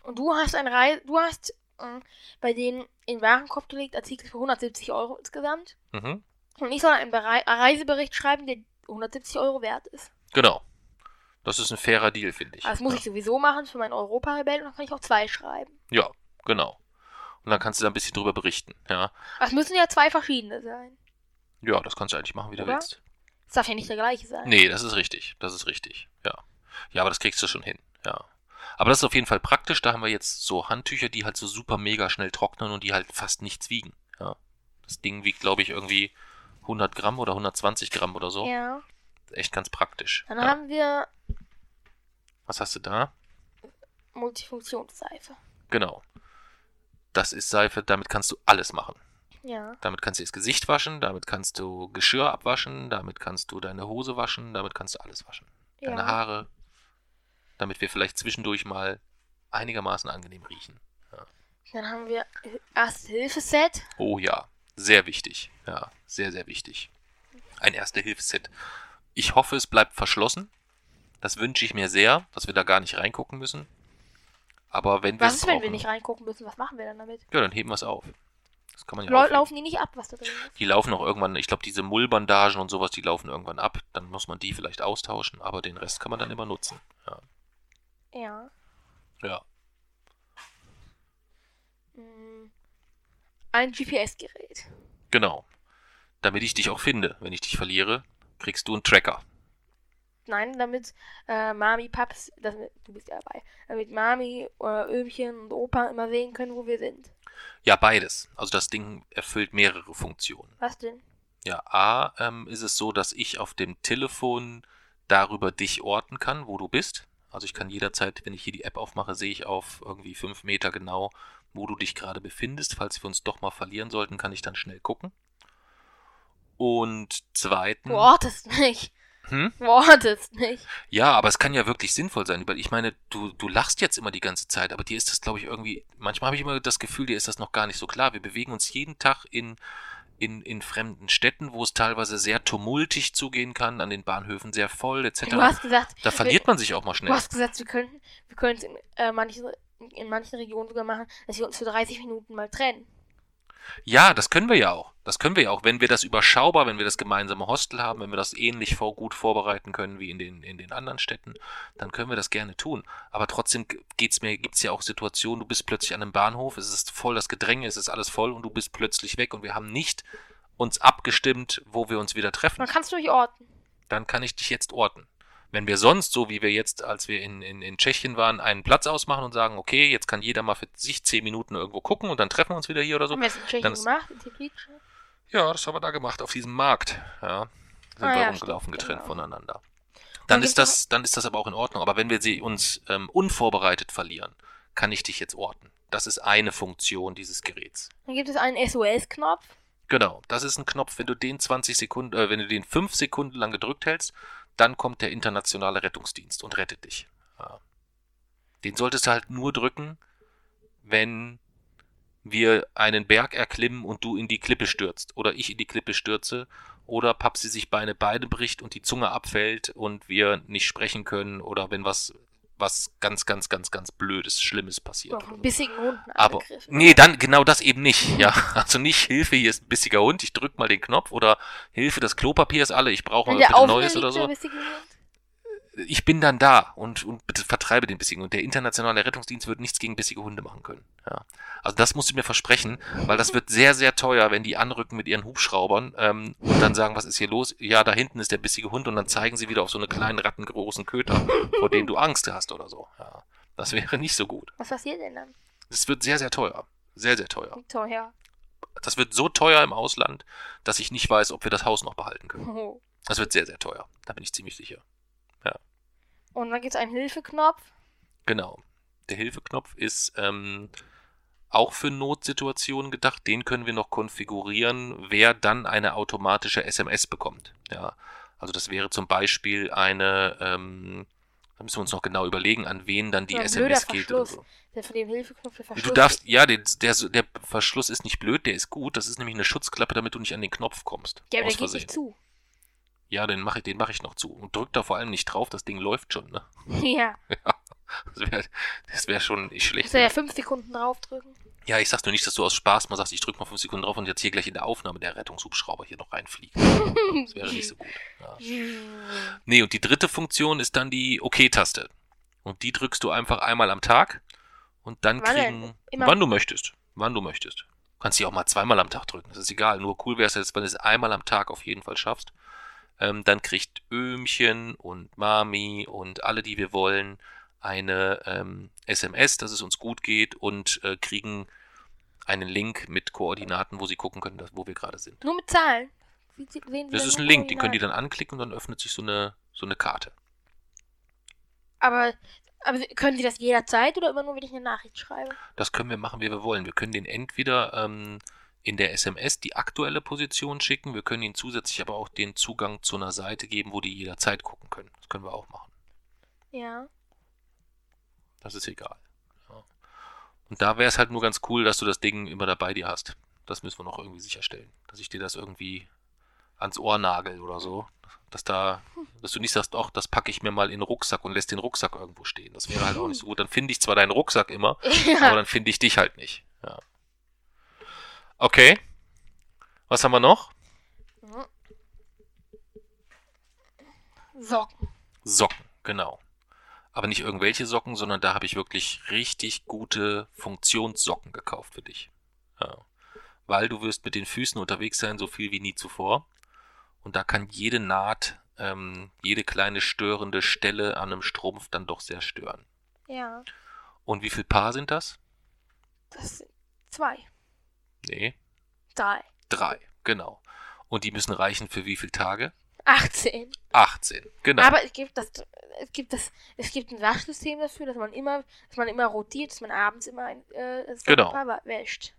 Und du hast ein Reis du hast ähm, bei denen in Warenkorb gelegt Artikel für 170 Euro insgesamt. Mhm. Und ich soll einen Berei Reisebericht schreiben, der 170 Euro wert ist. Genau. Das ist ein fairer Deal, finde ich. Das muss ja. ich sowieso machen für meinen Europa-Rebell und dann kann ich auch zwei schreiben. Ja, Genau. Und dann kannst du da ein bisschen drüber berichten, ja. Es müssen ja zwei verschiedene sein. Ja, das kannst du eigentlich machen, wie du Oder? willst. Es darf ja nicht der gleiche sein. Nee, das ist richtig. Das ist richtig. Ja. Ja, aber das kriegst du schon hin. Ja. Aber das ist auf jeden Fall praktisch. Da haben wir jetzt so Handtücher, die halt so super mega schnell trocknen und die halt fast nichts wiegen. Ja. Das Ding wiegt, glaube ich, irgendwie 100 Gramm oder 120 Gramm oder so. Ja. Echt ganz praktisch. Dann Ja. haben wir Was hast du da? Multifunktionsseife. Genau. Das ist Seife, damit kannst du alles machen. Ja. Damit kannst du das Gesicht waschen, damit kannst du Geschirr abwaschen, damit kannst du deine Hose waschen, damit kannst du alles waschen. Deine ja. Haare, damit wir vielleicht zwischendurch mal einigermaßen angenehm riechen. Dann haben wir Erste-Hilfe-Set. Oh ja, sehr wichtig. Ja, sehr, sehr wichtig. Ein Erste-Hilfe-Set. Ich hoffe, es bleibt verschlossen. Das wünsche ich mir sehr, dass wir da gar nicht reingucken müssen. Aber wenn wir Was ist, wenn wir brauchen, nicht reingucken müssen? Was machen wir dann damit? ja, dann heben wir es auf. Das kann man ja Lau aufheben. laufen die nicht ab, was da drin ist? Die laufen auch irgendwann, ich glaube, diese Mullbandagen und sowas, die laufen irgendwann ab. Dann muss man die vielleicht austauschen, aber den Rest kann man dann immer nutzen. Ja. Ja. ja. Ein GPS-Gerät. Genau. Damit ich dich auch finde. Wenn ich dich verliere, kriegst du einen Tracker. Nein, damit äh, Mami, Paps, das, du bist ja dabei, damit Mami, oder Ömchen und Opa immer sehen können, wo wir sind. Ja, beides. Also das Ding erfüllt mehrere Funktionen. Was denn? Ja, A ähm, ist es so, dass ich auf dem Telefon darüber dich orten kann, wo du bist. Also ich kann jederzeit, wenn ich hier die App aufmache, sehe ich auf irgendwie fünf Meter genau, wo du dich gerade befindest. Falls wir uns doch mal verlieren sollten, kann ich dann schnell gucken. Und zweitens. Du ortest nicht. Hm? Du ortest nicht. Ja, aber es kann ja wirklich sinnvoll sein. weil Ich meine, du, du lachst jetzt immer die ganze Zeit, aber dir ist das, glaube ich, irgendwie. Manchmal habe ich immer das Gefühl, dir ist das noch gar nicht so klar. Wir bewegen uns jeden Tag in, in, in fremden Städten, wo es teilweise sehr tumultig zugehen kann, an den Bahnhöfen sehr voll, etc. Du hast gesagt, Da verliert man sich auch mal du schnell. hast gesagt, wir könnten, wir können es in, äh, manchen, in manchen Regionen sogar machen, dass wir uns für 30 Minuten mal trennen. Ja, das können wir ja auch. Das können wir ja auch. Wenn wir das überschaubar, wenn wir das gemeinsame Hostel haben, wenn wir das ähnlich vor, gut vorbereiten können wie in den, in den anderen Städten, dann können wir das gerne tun. Aber trotzdem geht's mir, gibt's ja auch Situationen, du bist plötzlich an einem Bahnhof, es ist voll das Gedränge, es ist alles voll und du bist plötzlich weg und wir haben nicht uns abgestimmt, wo wir uns wieder treffen. Man kann es durchorten. Dann kann ich dich jetzt orten. Wenn wir sonst, so wie wir jetzt, als wir in, in, in Tschechien waren, einen Platz ausmachen und sagen, okay, jetzt kann jeder mal für sich zehn Minuten irgendwo gucken und dann treffen wir uns wieder hier oder so, Haben wir es in Tschechien ist- gemacht, in Teplice? ja, das haben wir da gemacht, auf diesem Markt. Ja. Sind Ah, wir ja, rumgelaufen, stimmt, getrennt genau. voneinander. Dann ist, das, dann ist das aber auch in Ordnung. Aber wenn wir sie uns ähm, unvorbereitet verlieren, kann ich dich jetzt orten. Das ist eine Funktion dieses Geräts. Dann gibt es einen SOS-Knopf. Genau, das ist ein Knopf, wenn du den 20 Sekunden, äh, wenn du den 5 Sekunden lang gedrückt hältst, dann kommt der internationale Rettungsdienst und rettet dich. Den solltest du halt nur drücken, wenn wir einen Berg erklimmen und du in die Klippe stürzt oder ich in die Klippe stürze oder Papsi sich Beine beide bricht und die Zunge abfällt und wir nicht sprechen können oder wenn was was ganz ganz ganz ganz blödes schlimmes passiert. Oder von bissigen Hunden Aber, nee, dann genau das eben nicht. Ja, also nicht Hilfe, hier ist ein bissiger Hund, ich drück mal den Knopf oder Hilfe, das Klopapier ist alle, ich brauche mal bitte neues oder der so. Ich bin dann da und, und vertreibe den bissigen. Und der internationale Rettungsdienst wird nichts gegen bissige Hunde machen können. Ja. Also das musst du mir versprechen, weil das wird sehr, sehr teuer, wenn die anrücken mit ihren Hubschraubern ähm, und dann sagen, was ist hier los? Ja, da hinten ist der bissige Hund und dann zeigen sie wieder auf so eine kleinen rattengroßen Köter, vor denen du Angst hast oder so. Ja. Das wäre nicht so gut. Was passiert denn dann? Das wird sehr, sehr teuer. Sehr, sehr teuer. Wie teuer. Das wird so teuer im Ausland, dass ich nicht weiß, ob wir das Haus noch behalten können. Oh. Das wird sehr, sehr teuer. Da bin ich ziemlich sicher. Und dann gibt es einen Hilfeknopf. Genau. Der Hilfeknopf ist ähm, auch für Notsituationen gedacht. Den können wir noch konfigurieren, wer dann eine automatische SMS bekommt. Ja. Also das wäre zum Beispiel eine, ähm, da müssen wir uns noch genau überlegen, an wen dann die blöder SMS geht. Oder Verschluss. so. Der von dem Hilfeknopf der Verschluss. Du darfst, ja, der, der, der Verschluss ist nicht blöd, der ist gut. Das ist nämlich eine Schutzklappe, damit du nicht an den Knopf kommst. Ja, aber der geht nicht zu. Ja, den mache ich, den mach ich noch zu. Und drück da vor allem nicht drauf, das Ding läuft schon, ne? ja. Das wäre wär schon nicht schlecht. Muss er ja fünf Sekunden draufdrücken. Ja, ich sag nur nicht, dass du aus Spaß mal sagst, ich drück mal fünf Sekunden drauf und jetzt hier gleich in der Aufnahme der Rettungshubschrauber hier noch reinfliegt. Das wäre nicht so gut. Ja. Nee, und die dritte Funktion ist dann die OK-Taste. Und die drückst du einfach einmal am Tag Und dann Wann kriegen, wann du möchtest, wann du möchtest. Kannst dich auch mal zweimal am Tag drücken, das ist egal. Nur cool wäre es jetzt, wenn du es einmal am Tag auf jeden Fall schaffst. Ähm, dann kriegt Öhmchen und Mami und alle, die wir wollen, eine ähm, SMS, dass es uns gut geht und äh, kriegen einen Link mit Koordinaten, wo sie gucken können, dass, wo wir gerade sind. Nur mit Zahlen. Wie Das ist ein Link, den können die dann anklicken und dann öffnet sich so eine, so eine Karte. Aber, aber können sie das jederzeit oder immer nur, wenn ich eine Nachricht schreibe? Das können wir machen, wie wir wollen. Wir können den entweder ähm, in der SMS die aktuelle Position schicken, wir können ihnen zusätzlich aber auch den Zugang zu einer Seite geben, wo die jederzeit gucken können. Das können wir auch machen. Ja. Das ist egal. Ja. Und da wäre es halt nur ganz cool, dass du das Ding immer dabei dir hast. Das müssen wir noch irgendwie sicherstellen. Dass ich dir das irgendwie ans Ohr nagel oder so. Dass da, dass du nicht sagst, ach, das packe ich mir mal in den Rucksack und lässt den Rucksack irgendwo stehen. Das wäre halt auch nicht so gut. Dann finde ich zwar deinen Rucksack immer, aber ja. dann finde ich dich halt nicht. Okay. Was haben wir noch? Socken. Socken, genau. Aber nicht irgendwelche Socken, sondern da habe ich wirklich richtig gute Funktionssocken gekauft für dich. Ja. Weil du wirst mit den Füßen unterwegs sein, so viel wie nie zuvor. Und da kann jede Naht, ähm, jede kleine störende Stelle an einem Strumpf dann doch sehr stören. Ja. Und wie viel Paar sind das? Das sind zwei. Nee, Drei. drei, genau. Und die müssen reichen für wie viele Tage? 18. 18, genau. Aber es gibt das, es gibt das, es gibt ein Waschsystem dafür, dass man immer, dass man immer rotiert, dass man abends immer ein äh, das Genau. Wäscht.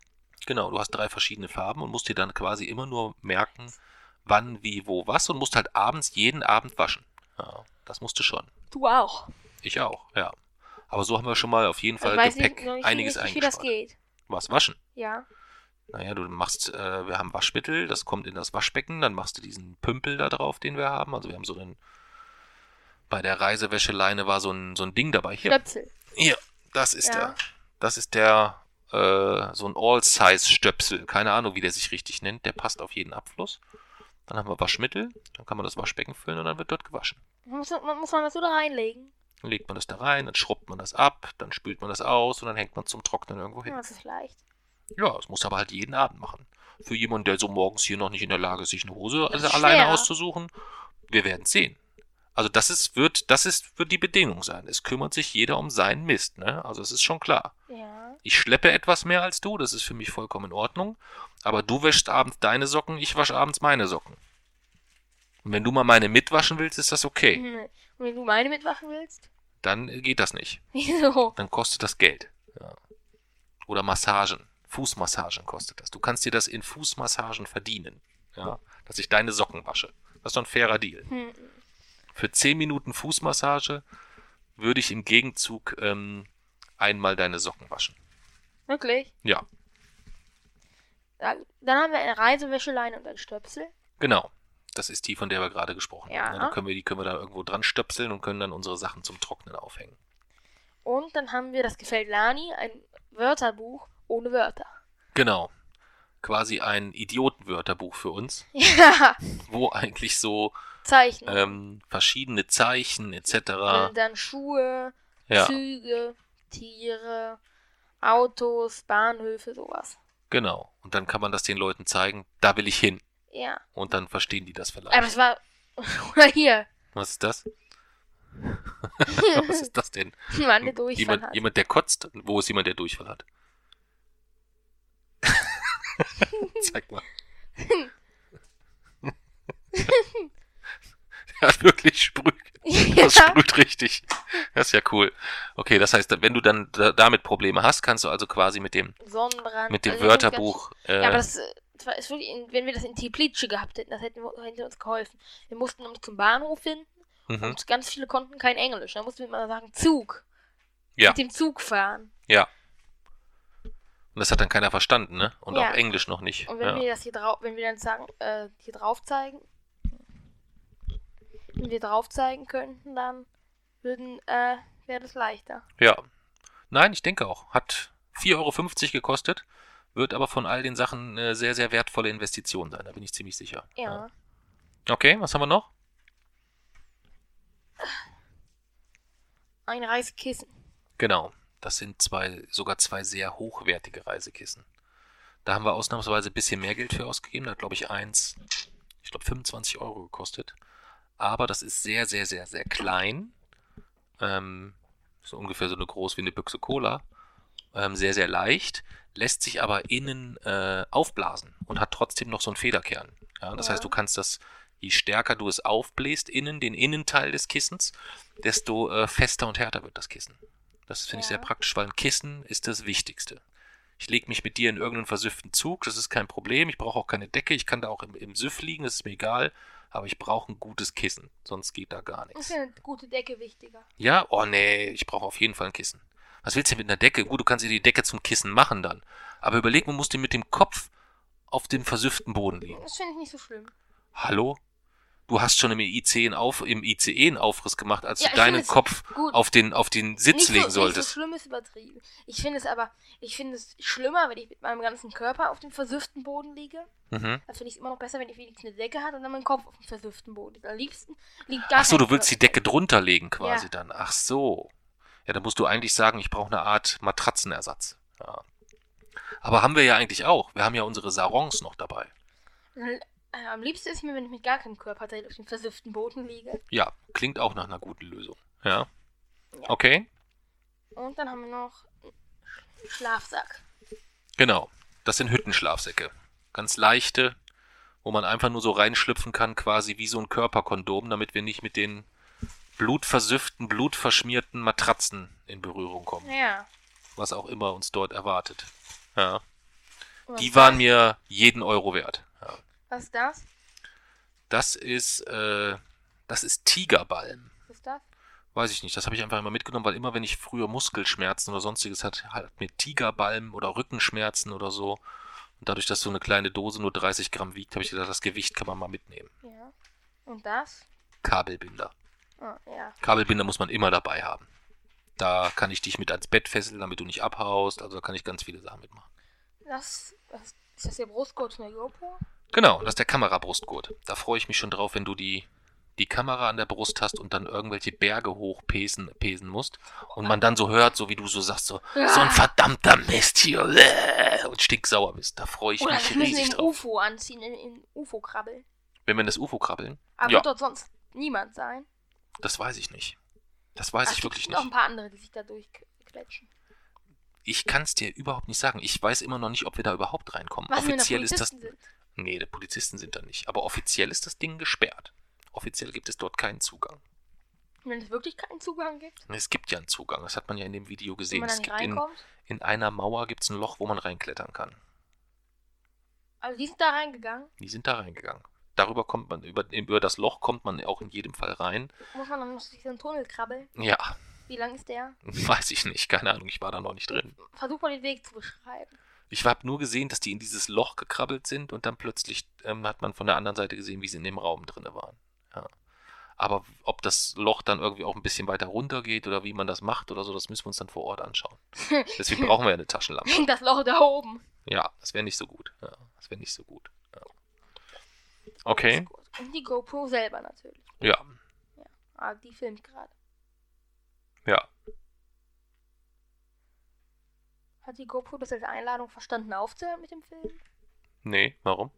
Genau, du hast drei verschiedene Farben und musst dir dann quasi immer nur merken, wann, wie, wo, was und musst halt abends jeden Abend waschen. Ja, das musst du schon. Du auch. Ich auch, ja. Aber so haben wir schon mal auf jeden Ich Fall weiß Gepäck nicht, noch nicht, einiges das eingespart. geht. Was, waschen? Ja. Naja, du machst, äh, wir haben Waschmittel, das kommt in das Waschbecken, dann machst du diesen Pümpel da drauf, den wir haben. Also wir haben so einen, bei der Reisewäscheleine war so ein, so ein Ding dabei. Hier, Stöpsel. hier, das ist Ja. der. Das ist der, äh, so ein All-Size-Stöpsel. Keine Ahnung, wie der sich richtig nennt. Der passt auf jeden Abfluss. Dann haben wir Waschmittel, dann kann man das Waschbecken füllen und dann wird dort gewaschen. Muss, man, muss man das so da reinlegen? Dann legt man das da rein, dann schrubbt man das ab, dann spült man das aus und dann hängt man zum Trocknen irgendwo hin. Ja, das ist leicht. Ja, das muss aber halt jeden Abend machen. Für jemanden, der so morgens hier noch nicht in der Lage ist, sich eine Hose also alleine schwer. auszusuchen, wir werden sehen. Also das ist, wird, das ist, wird die Bedingung sein. Es kümmert sich jeder um seinen Mist, ne? Also es ist schon klar. Ja. Ich schleppe etwas mehr als du, das ist für mich vollkommen in Ordnung. Aber du wäschst abends deine Socken, ich wasche abends meine Socken. Und wenn du mal meine mitwaschen willst, ist das okay. Mhm. Und wenn du meine mitwaschen willst? Dann äh, geht das nicht. Wieso? Dann kostet das Geld. Ja. Oder Massagen. Fußmassagen kostet das. Du kannst dir das in Fußmassagen verdienen. Ja. Dass ich deine Socken wasche. Das ist doch ein fairer Deal. Hm. Für 10 Minuten Fußmassage würde ich im Gegenzug ähm, einmal deine Socken waschen. Wirklich? Ja, Ja, Dann haben wir eine Reisewäscheleine und ein Stöpsel. genau. Das ist die, von der wir gerade gesprochen Ja. haben. Dann können wir, die können wir da irgendwo dran stöpseln und können dann unsere Sachen zum Trocknen aufhängen. Und dann haben wir, das gefällt Lani, ein Wörterbuch ohne Wörter. Genau. Quasi ein Idiotenwörterbuch für uns, Ja, wo eigentlich so Zeichen. ähm, verschiedene Zeichen etc. Dann, dann Schuhe, Ja, Züge, Tiere, Autos, Bahnhöfe, sowas. genau. Und dann kann man das den Leuten zeigen, da will ich hin. Ja. Und dann verstehen die das vielleicht. Aber es war. Oder hier. Was ist das? Was ist das denn? Mann, der Durchfall Jemand, hat. jemand, der kotzt? Wo ist jemand, der Durchfall hat? Zeig mal. Der hat wirklich sprüht. Das ja. sprüht richtig. Das ist ja cool. Okay, das heißt, wenn du dann da, damit Probleme hast, kannst du also quasi mit dem, Sonnenbrand. mit dem also Wörterbuch. Ganz, Äh, ja, aber das, das war, ist wirklich, wenn wir das in Teplice gehabt hätten, das hätten wir, hätte uns geholfen. Wir mussten nämlich zum Bahnhof finden mhm. und ganz viele konnten kein Englisch. Da mussten wir mal sagen, Zug. Ja. Mit dem Zug fahren. Ja. Und das hat dann keiner verstanden, ne? Und Ja. auch Englisch noch nicht. Und wenn Ja. wir das hier drauf, wenn wir dann sagen, äh, hier drauf zeigen, wenn wir drauf zeigen könnten, dann würden, äh, wäre das leichter. ja. Nein, ich denke auch. Hat 4,50 Euro gekostet, wird aber von all den Sachen eine sehr, sehr wertvolle Investition sein, da bin ich ziemlich sicher. Ja. Okay, was haben wir noch? Ein Reisekissen. Genau. Das sind zwei, sogar zwei sehr hochwertige Reisekissen. Da haben wir ausnahmsweise ein bisschen mehr Geld für ausgegeben. Da hat, glaube ich, eins, ich glaube, 25 Euro gekostet. Aber das ist sehr, sehr, sehr, sehr klein. Ähm, so ungefähr so eine groß wie eine Büchse Cola. Ähm, sehr, sehr leicht, lässt sich aber innen äh, aufblasen und hat trotzdem noch so einen Federkern. Ja, das Ja. heißt, du kannst das, je stärker du es aufbläst, innen, den Innenteil des Kissens, desto äh, fester und härter wird das Kissen. Das finde ich Ja. sehr praktisch, weil ein Kissen ist das Wichtigste. Ich lege mich mit dir in irgendeinen versüfften Zug, das ist kein Problem. Ich brauche auch keine Decke, ich kann da auch im, im Süff liegen, das ist mir egal. Aber ich brauche ein gutes Kissen, sonst geht da gar Ich nichts. finde eine gute Decke wichtiger. Ja, oh nee, ich brauche auf jeden Fall ein Kissen. Was willst du mit einer Decke? Gut, du kannst dir die Decke zum Kissen machen dann. Aber überleg, man muss dir mit dem Kopf auf dem versüfften Boden liegen. Das finde ich nicht so schlimm. Hallo? Du hast schon im ICE einen, auf, im ICE einen Aufriss gemacht, als Ja, du deinen Kopf gut. auf den, auf den Sitz legen so, Nicht solltest. so schlimm ist übertrieben. Ich finde es aber, ich finde es schlimmer, wenn ich mit meinem ganzen Körper auf dem versüfften Boden liege. Mhm. Da finde ich es immer noch besser, wenn ich wenigstens eine Decke habe und dann mein Kopf auf dem versüfften Boden liegt. Am liebsten liegt gar Ach so, du willst die. Decke drunter legen quasi Ja. dann. Ach so. Ja, dann musst du eigentlich sagen, ich brauche eine Art Matratzenersatz. Ja. Aber haben wir ja eigentlich auch. Wir haben ja unsere Sarons noch dabei. Äh, Am liebsten ist mir, wenn ich mit gar keinem Körperteil auf dem versüfften Boden liege. Ja, klingt auch nach einer guten Lösung. Ja. Ja. Okay. Und dann haben wir noch einen Schlafsack. Genau. Das sind Hüttenschlafsäcke. Ganz leichte, wo man einfach nur so reinschlüpfen kann, quasi wie so ein Körperkondom, damit wir nicht mit den blutversüfften, blutverschmierten Matratzen in Berührung kommen. Ja. Was auch immer uns dort erwartet. Ja. Die waren mir jeden Euro wert. Was ist das? Das ist, äh, das ist Tigerbalm. Was ist das? Weiß ich nicht. Das habe ich einfach immer mitgenommen, weil immer, wenn ich früher Muskelschmerzen oder sonstiges hatte, hat mir Tigerbalm oder Rückenschmerzen oder so. Und dadurch, dass so eine kleine Dose nur 30 Gramm wiegt, habe ich gedacht, das Gewicht kann man mal mitnehmen. Ja. Und das? Kabelbinder. Ah, ja. Kabelbinder muss man immer dabei haben. Da kann ich dich mit ans Bett fesseln, damit du nicht abhaust. Also da kann ich ganz viele Sachen mitmachen. Das, das ist das der Brustgurt von der GoPro? Genau, das ist der Kamerabrustgurt. Da freue ich mich schon drauf, wenn du die, die Kamera an der Brust hast und dann irgendwelche Berge hochpesen pesen musst. Und man dann so hört, so wie du so sagst, so, so ein verdammter Mist hier. äh, Und stinksauer bist. Da freue ich Oder mich wir müssen riesig den drauf. UFO anziehen, in, in UFO krabbeln. Wenn wir in das UFO krabbeln? Aber Ja. wird dort sonst niemand sein? Das weiß ich nicht. Das weiß Ach, ich es wirklich gibt noch nicht. ein paar andere, die sich da durchquetschen. Ich kann es dir überhaupt nicht sagen. Ich weiß immer noch nicht, ob wir da überhaupt reinkommen. Was Offiziell ist das. Sind. Nee, die Polizisten sind da nicht. Aber offiziell ist das Ding gesperrt. Offiziell gibt es dort keinen Zugang. Wenn es wirklich keinen Zugang gibt, Es gibt ja einen Zugang. Das hat man ja in dem Video wenn gesehen. man da Es nicht gibt in, reinkommt. in einer Mauer gibt's ein Loch, wo man reinklettern kann. Also die sind da reingegangen. Die sind da reingegangen. Darüber kommt man, über, über das Loch kommt man auch in jedem Fall rein. Muss man dann noch durch so einen Tunnel krabbeln. Ja, Wie lang ist der? weiß ich nicht. Keine Ahnung, ich war da noch nicht drin. Versuch mal den Weg zu beschreiben. Ich habe nur gesehen, dass die in dieses Loch gekrabbelt sind und dann plötzlich ähm, hat man von der anderen Seite gesehen, wie sie in dem Raum drinne waren. Ja. Aber ob das Loch dann irgendwie auch ein bisschen weiter runter geht oder wie man das macht oder so, das müssen wir uns dann vor Ort anschauen. Deswegen brauchen wir ja eine Taschenlampe. Das Loch da oben. Ja, das wäre nicht so gut. Ja, das wäre nicht so gut. Ja. Okay. Und die GoPro selber natürlich. Ja, Ah, die filmt gerade. ja. Hat die GoPro das als Einladung verstanden aufzuhören mit dem Film? Nee, warum?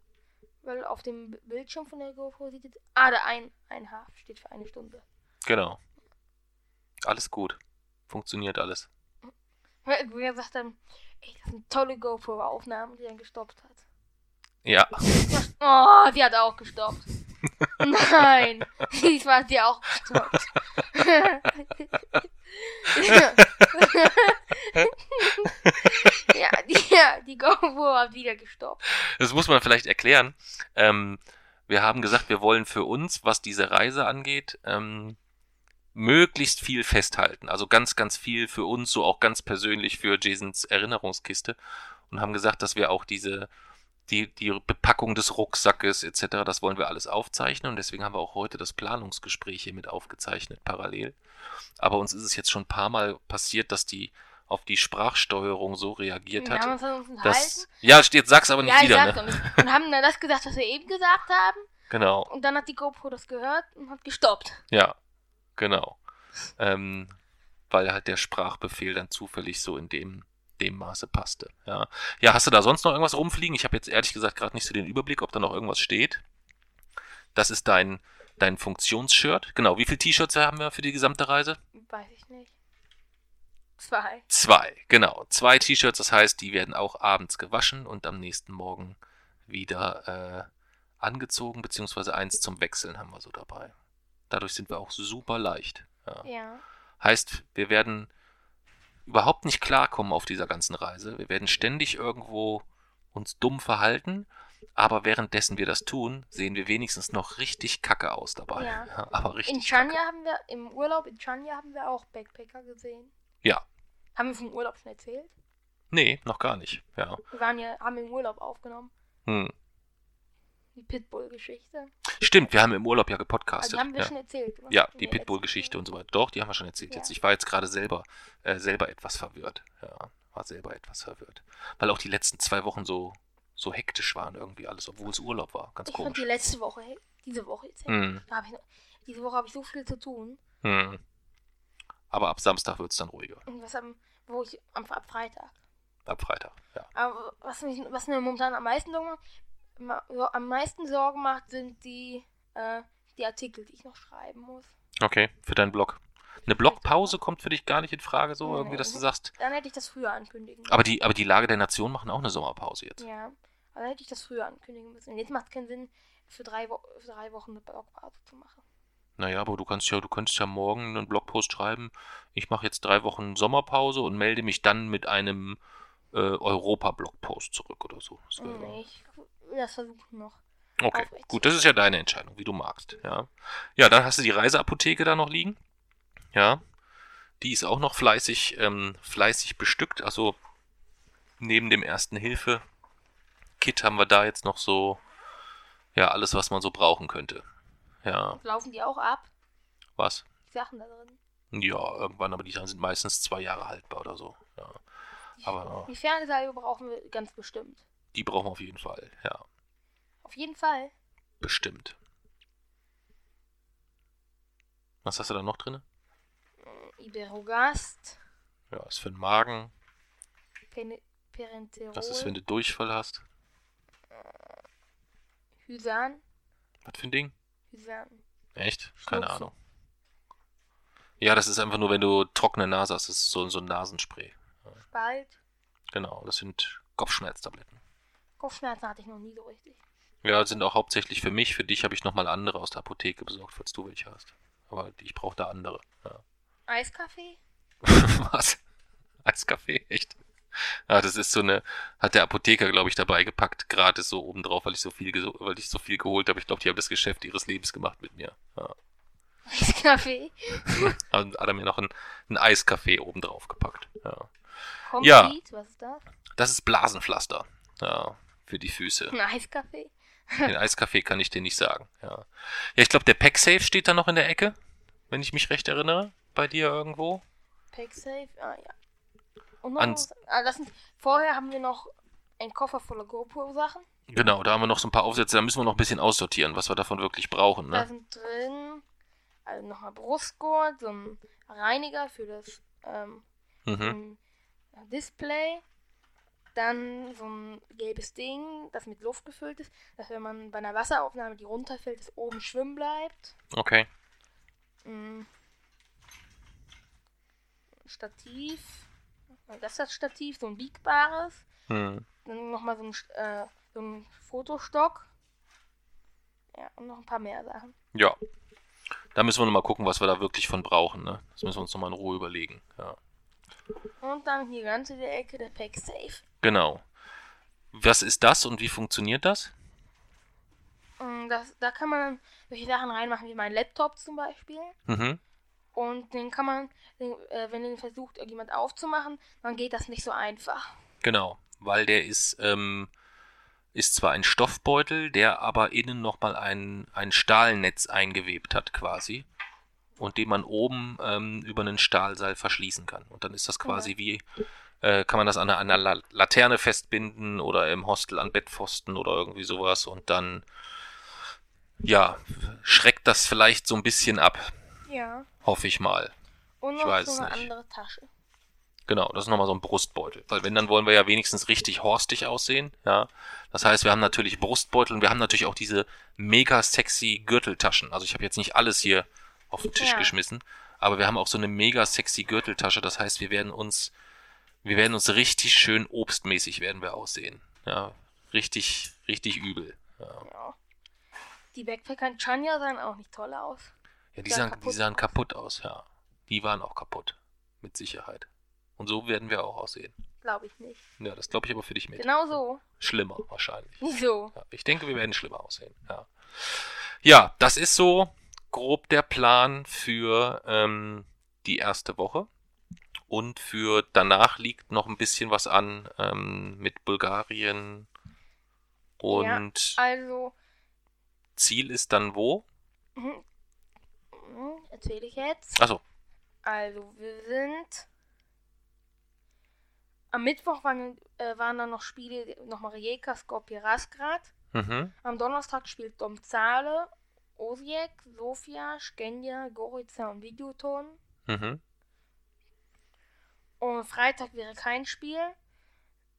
Weil auf dem Bildschirm von der GoPro sieht jetzt. Ah, der ein, ein H steht für eine Stunde. Genau. Alles gut. Funktioniert alles. Weil wir gesagt haben, ey, das sind tolle GoPro-Aufnahmen, die er gestoppt hat. Ja. Oh, die hat auch gestoppt. Nein, diesmal hat sie auch gestoppt. ja, die, ja, die GoPro hat wieder gestoppt. Das muss man vielleicht erklären. Ähm, wir haben gesagt, wir wollen für uns, was diese Reise angeht, ähm, möglichst viel festhalten. Also ganz, ganz viel für uns, so auch ganz persönlich für Jasons Erinnerungskiste. Und haben gesagt, dass wir auch diese, die, die Bepackung des Rucksackes etc., das wollen wir alles aufzeichnen. Und deswegen haben wir auch heute das Planungsgespräch hier mit aufgezeichnet, parallel. Aber uns ist es jetzt schon ein paar Mal passiert, dass die auf die Sprachsteuerung so reagiert hat. ja, steht, sag's aber nicht ja, wieder, ne? nicht. Und haben dann das gesagt, was wir eben gesagt haben. Genau. Und dann hat die GoPro das gehört und hat gestoppt. Ja, genau. Ähm, weil halt der Sprachbefehl dann zufällig so in dem, dem Maße passte. Ja. ja, hast du da sonst noch irgendwas rumfliegen? Ich habe jetzt ehrlich gesagt gerade nicht so den Überblick, ob da noch irgendwas steht. Das ist dein, dein Funktionsshirt. Genau, wie viele T-Shirts haben wir für die gesamte Reise? Weiß ich nicht. Zwei. Zwei, genau. Zwei T-Shirts, das heißt, die werden auch abends gewaschen und am nächsten Morgen wieder äh, angezogen, beziehungsweise eins zum Wechseln haben wir so dabei. Dadurch sind wir auch super leicht. Ja. Ja. Heißt, wir werden überhaupt nicht klarkommen auf dieser ganzen Reise. Wir werden ständig irgendwo uns dumm verhalten, aber währenddessen wir das tun, sehen wir wenigstens noch richtig kacke aus dabei. Ja. aber richtig. In Chania haben wir, im Urlaub in Chania haben wir auch Backpacker gesehen. Ja. Haben wir vom Urlaub schon erzählt? Nee, noch gar nicht. Ja. Wir waren ja, haben im Urlaub aufgenommen. Hm. Die Pitbull-Geschichte. Stimmt, wir haben im Urlaub ja Also gepodcastet. die haben wir ja. schon erzählt. oder? Ja, Nee, die Pitbull-Geschichte und so weiter. Doch, die haben wir schon erzählt. Ja. Jetzt, ich war jetzt gerade selber, äh, selber etwas verwirrt. Ja, war selber etwas verwirrt. Weil auch die letzten zwei Wochen so, so hektisch waren irgendwie alles, obwohl es Urlaub war. Ganz Ich fand die komisch. letzte Woche, diese Woche jetzt, hab ich diese Woche habe ich so viel zu tun. hm. Aber ab Samstag wird es dann ruhiger. Und was am, wo ich am ab Freitag. Ab Freitag, ja. Aber was, mich, was mir momentan am meisten Sorgen macht, ma- so, am meisten Sorgen macht, sind die, äh, die Artikel, die ich noch schreiben muss. Okay, für deinen Blog. Eine Blogpause kommt für dich gar nicht in Frage, so Nee. irgendwie, dass du sagst. Dann hätte ich das früher ankündigen müssen. Aber die, aber die Lage der Nation machen auch eine Sommerpause jetzt. Ja, aber dann hätte ich das früher ankündigen müssen. Jetzt macht es keinen Sinn, für drei, Wo für drei Wochen eine Blogpause zu machen. Naja, aber du kannst ja, du könntest ja morgen einen Blogpost schreiben. Ich mache jetzt drei Wochen Sommerpause und melde mich dann mit einem äh, Europa-Blogpost zurück oder so. Das Nee, ich das versuchen noch. Okay, gut, das ist ja deine Entscheidung, wie du magst. Ja, ja dann hast du die Reiseapotheke da noch liegen. Ja, die ist auch noch fleißig, ähm, fleißig bestückt. Also neben dem ersten Hilfe-Kit haben wir da jetzt noch so, ja, alles, was man so brauchen könnte. Ja, Laufen die auch ab? was? Die Sachen da drin. Ja, irgendwann, aber die Sachen sind meistens zwei Jahre haltbar oder so. Ja. Aber Die Fernsehsalbe brauchen wir ganz bestimmt. Die brauchen wir auf jeden Fall. Ja, Auf jeden Fall. bestimmt. Was hast du da noch drin? Iberogast, Ja, ist für den Magen. Pen Perenterol, Das ist, wenn du Durchfall hast. Hysan, Was für ein Ding? Hysan. Echt? Keine Schnupfen. Ahnung. Ja, das ist einfach nur, wenn du trockene Nase hast. Das ist so, so ein Nasenspray. Spalt. Genau, das sind Kopfschmerztabletten. Kopfschmerzen hatte ich noch nie so richtig. Ja, sind auch hauptsächlich für mich. Für dich habe ich nochmal andere aus der Apotheke besorgt, falls du welche hast. Aber ich brauche da andere. Ja. Eiskaffee? Was? Eiskaffee? Echt? Ja, das ist so eine, hat der Apotheker, glaube ich, dabei gepackt, gratis so obendrauf, weil ich so viel, weil ich so viel geholt habe. Ich glaube, die haben das Geschäft ihres Lebens gemacht mit mir. Ja. Eiskaffee? Und hat er mir noch einen, einen Eiskaffee obendrauf gepackt. Ja. Komplett? Ja. Was ist das? Das ist Blasenpflaster. Ja, für die Füße. Ein Eiskaffee? Den Eiskaffee kann ich dir nicht sagen. Ja, ja ich glaube, der Packsafe steht da noch in der Ecke, wenn ich mich recht erinnere. Bei dir irgendwo. Packsafe? Ah, ja. Und noch Ans- was? Ah, das sind, vorher haben wir noch einen Koffer voller GoPro-Sachen. Genau, da haben wir noch so ein paar Aufsätze, da müssen wir noch ein bisschen aussortieren, was wir davon wirklich brauchen. Da Ne? sind drin also nochmal Brustgurt, so ein Reiniger für das ähm, Mhm. Display. Dann so ein gelbes Ding, das mit Luft gefüllt ist, dass wenn man bei einer Wasseraufnahme, die runterfällt, es oben schwimmen bleibt. Okay. Mm. Stativ. Das ist das Stativ, so ein biegbares. Hm. Dann nochmal so ein, äh, so ein Fotostock. Ja, und noch ein paar mehr Sachen. Ja. Da müssen wir noch mal gucken, was wir da wirklich von brauchen. Ne? Das müssen wir uns noch mal in Ruhe überlegen. Ja. Und dann hier ganz in der Ecke der Pack Safe. Genau. Was ist das und wie funktioniert das? Mm, Das, da kann man solche Sachen reinmachen, wie mein Laptop zum Beispiel. Mhm. Und den kann man, den, äh, wenn den versucht, irgendjemand aufzumachen, dann geht das nicht so einfach. Genau, weil der ist, ähm, ist zwar ein Stoffbeutel, der aber innen nochmal ein, ein Stahlnetz eingewebt hat quasi und den man oben ähm, über einen Stahlseil verschließen kann. Und dann ist das quasi wie, äh, kann man das an einer, La Laterne festbinden oder im Hostel an Bettpfosten oder irgendwie sowas und dann, ja, schreckt das vielleicht so ein bisschen ab, Ja. hoffe ich mal. Und Ich noch weiß so es eine nicht. andere Tasche. Genau, das ist nochmal so ein Brustbeutel. Weil wenn, dann wollen wir ja wenigstens richtig horstig aussehen. Ja. Das heißt, wir haben natürlich Brustbeutel und wir haben natürlich auch diese mega sexy Gürteltaschen. Also ich habe jetzt nicht alles hier auf den Tisch Ja. geschmissen, aber wir haben auch so eine mega sexy Gürteltasche. Das heißt, wir werden uns, wir werden uns richtig schön obstmäßig werden wir aussehen. Ja. Richtig, richtig übel. Ja, Ja. Die Backpacker in Chania sahen auch nicht toll aus. ja die, Sahen sahen, die kaputt sahen aus. kaputt aus, ja. Die waren auch kaputt. Mit Sicherheit. Und so werden wir auch aussehen. Glaube ich nicht. Ja, das glaube ich aber für dich mit. Genau so. Schlimmer wahrscheinlich. Wieso? Ja, ich denke, wir werden schlimmer aussehen. Ja, ja das ist so grob der Plan für ähm, die erste Woche. Und für danach liegt noch ein bisschen was an ähm, mit Bulgarien. Und Also, Ziel ist dann wo? mhm. Mhm, erzähle ich jetzt. Achso, Also, wir sind. Am Mittwoch waren, äh, waren dann noch Spiele, nochmal Rijeka, Skopje, Rasgrad. mhm. Am Donnerstag spielt Domzale, Osijek, Sofia, Skendia, Gorica und Videoton. Mhm. Und Freitag wäre kein Spiel.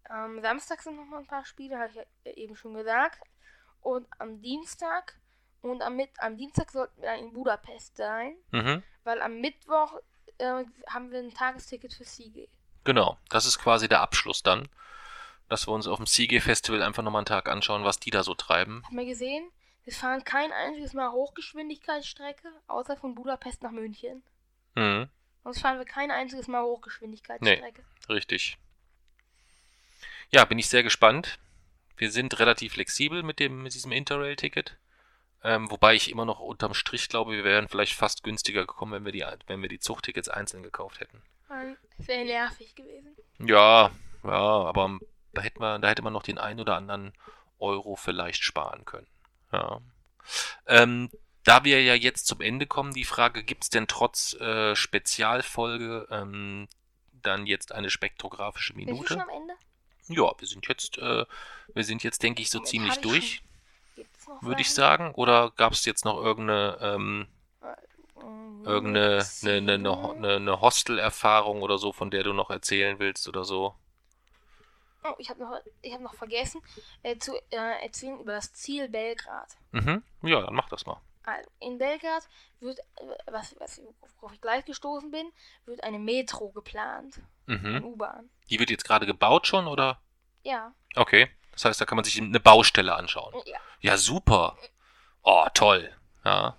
Am Samstag sind noch mal ein paar Spiele, habe ich ja eben schon gesagt. Und am Dienstag und am, Mit am Dienstag sollten wir dann in Budapest sein, Mhm. weil am Mittwoch äh, haben wir ein Tagesticket für Siege. Genau, das ist quasi der Abschluss dann. Dass wir uns auf dem CG Festival einfach nochmal einen Tag anschauen, was die da so treiben. Haben wir gesehen? Wir fahren kein einziges Mal Hochgeschwindigkeitsstrecke, außer von Budapest nach München. Mhm. Sonst fahren wir kein einziges Mal Hochgeschwindigkeitsstrecke. Richtig. Ja, bin ich sehr gespannt. Wir sind relativ flexibel mit dem, mit diesem Interrail-Ticket. Ähm, wobei ich immer noch unterm Strich glaube, wir wären vielleicht fast günstiger gekommen, wenn wir die, wenn wir die Zugtickets einzeln gekauft hätten. Es wäre nervig gewesen. Ja, ja, aber da hätte man, da hätte man noch den einen oder anderen Euro vielleicht sparen können. Ja. Ähm, da wir ja jetzt zum Ende kommen, die Frage, gibt es denn trotz äh, Spezialfolge ähm, dann jetzt eine spektrographische Minute? schon am Ende? Ja, wir sind jetzt, äh, wir sind jetzt, denke ich, so Moment, ziemlich durch, würde ich sagen. Oder gab es jetzt noch irgendeine, ähm, Mhm, irgendeine eine, eine, eine, eine, eine Hostel-Erfahrung oder so, von der du noch erzählen willst oder so? Oh, ich habe noch, ich hab noch vergessen äh, zu äh, erzählen über das Ziel Belgrad. Mhm. Ja, dann mach das mal. Also, in Belgrad wird, äh, was, was, worauf ich gleich gestoßen bin, wird eine Metro geplant. Eine Mhm. U-Bahn. Die wird jetzt gerade gebaut schon, oder? Ja. Okay. Das heißt, da kann man sich eine Baustelle anschauen. ja. Ja, super. Oh, toll. Ja.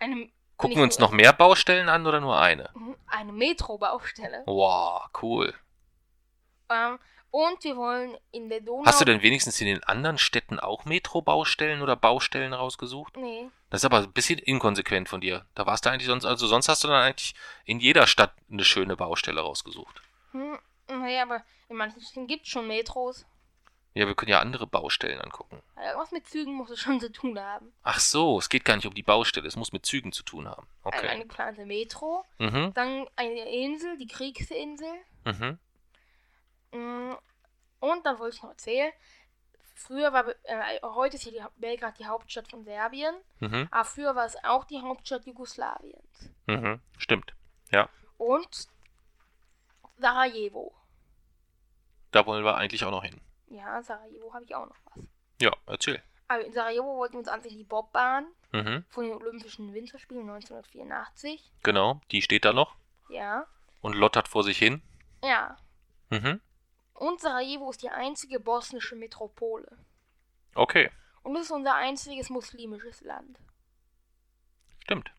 Eine, Gucken wir uns noch mehr Baustellen an oder nur eine? mhm, eine Metro-Baustelle. Wow, cool. Ähm, und wir wollen in der Donau. Hast du denn wenigstens in den anderen Städten auch Metro-Baustellen oder Baustellen rausgesucht? Nee. Das ist aber ein bisschen inkonsequent von dir. Da warst du eigentlich sonst, also sonst hast du dann eigentlich in jeder Stadt eine schöne Baustelle rausgesucht. Hm, naja, aber in manchen Städten gibt es schon Metros. Ja, wir können ja andere Baustellen angucken. Irgendwas mit Zügen muss es schon zu tun haben. Ach so, es geht gar nicht um die Baustelle, es muss mit Zügen zu tun haben. Also Okay. eine geplante Metro. Mhm, Dann eine Insel, die Kriegsinsel. mhm, Und dann wollte ich noch erzählen, früher war, äh, heute ist hier die, Belgrad die Hauptstadt von Serbien, mhm, aber früher war es auch die Hauptstadt Jugoslawiens. mhm. Stimmt. Und Sarajevo. Da wollen wir eigentlich auch noch hin. Ja, Sarajevo habe ich auch noch was. Ja, erzähl. Also in Sarajevo wollten wir uns ansehen die Bobbahn Mhm, von den Olympischen Winterspielen 1984. genau, die steht da noch Ja. und lottert vor sich hin. Ja. Mhm, Und Sarajevo ist die einzige bosnische Metropole. okay, Und es ist unser einziges muslimisches Land. stimmt.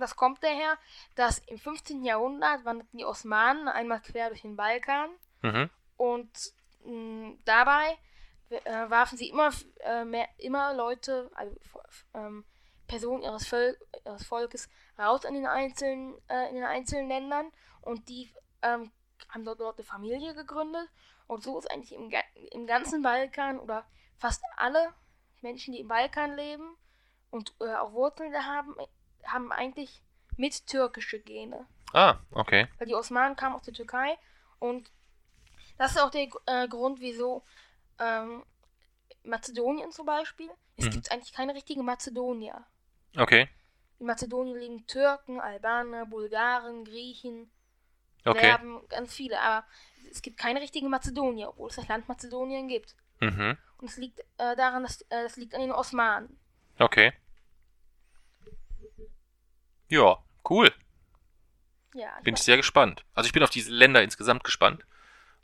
Das kommt daher, dass im 15. Jahrhundert wanderten die Osmanen einmal quer durch den Balkan Mhm, und mh, dabei äh, warfen sie immer, äh, mehr, immer Leute, also ähm, Personen ihres, Völ ihres Volkes raus in den einzelnen, äh, in den einzelnen Ländern und die ähm, haben dort, dort eine Familie gegründet und so ist eigentlich im, im ganzen Balkan oder fast alle Menschen, die im Balkan leben und äh, auch Wurzeln da haben, haben eigentlich mit türkische Gene. Ah, okay. Weil die Osmanen kamen aus der Türkei und das ist auch der äh, Grund, wieso ähm, Mazedonien zum Beispiel, es Mhm. gibt eigentlich keine richtige Mazedonier. Okay. In Mazedonien leben Türken, Albaner, Bulgaren, Griechen, Okay. Serben, ganz viele. Aber es gibt keine richtigen Mazedonier, obwohl es das Land Mazedonien gibt. Mhm. Und es liegt äh, daran, dass äh, das liegt an den Osmanen. Okay. Ja, cool. Ja, Bin ich sehr gespannt. Also ich bin auf diese Länder insgesamt gespannt,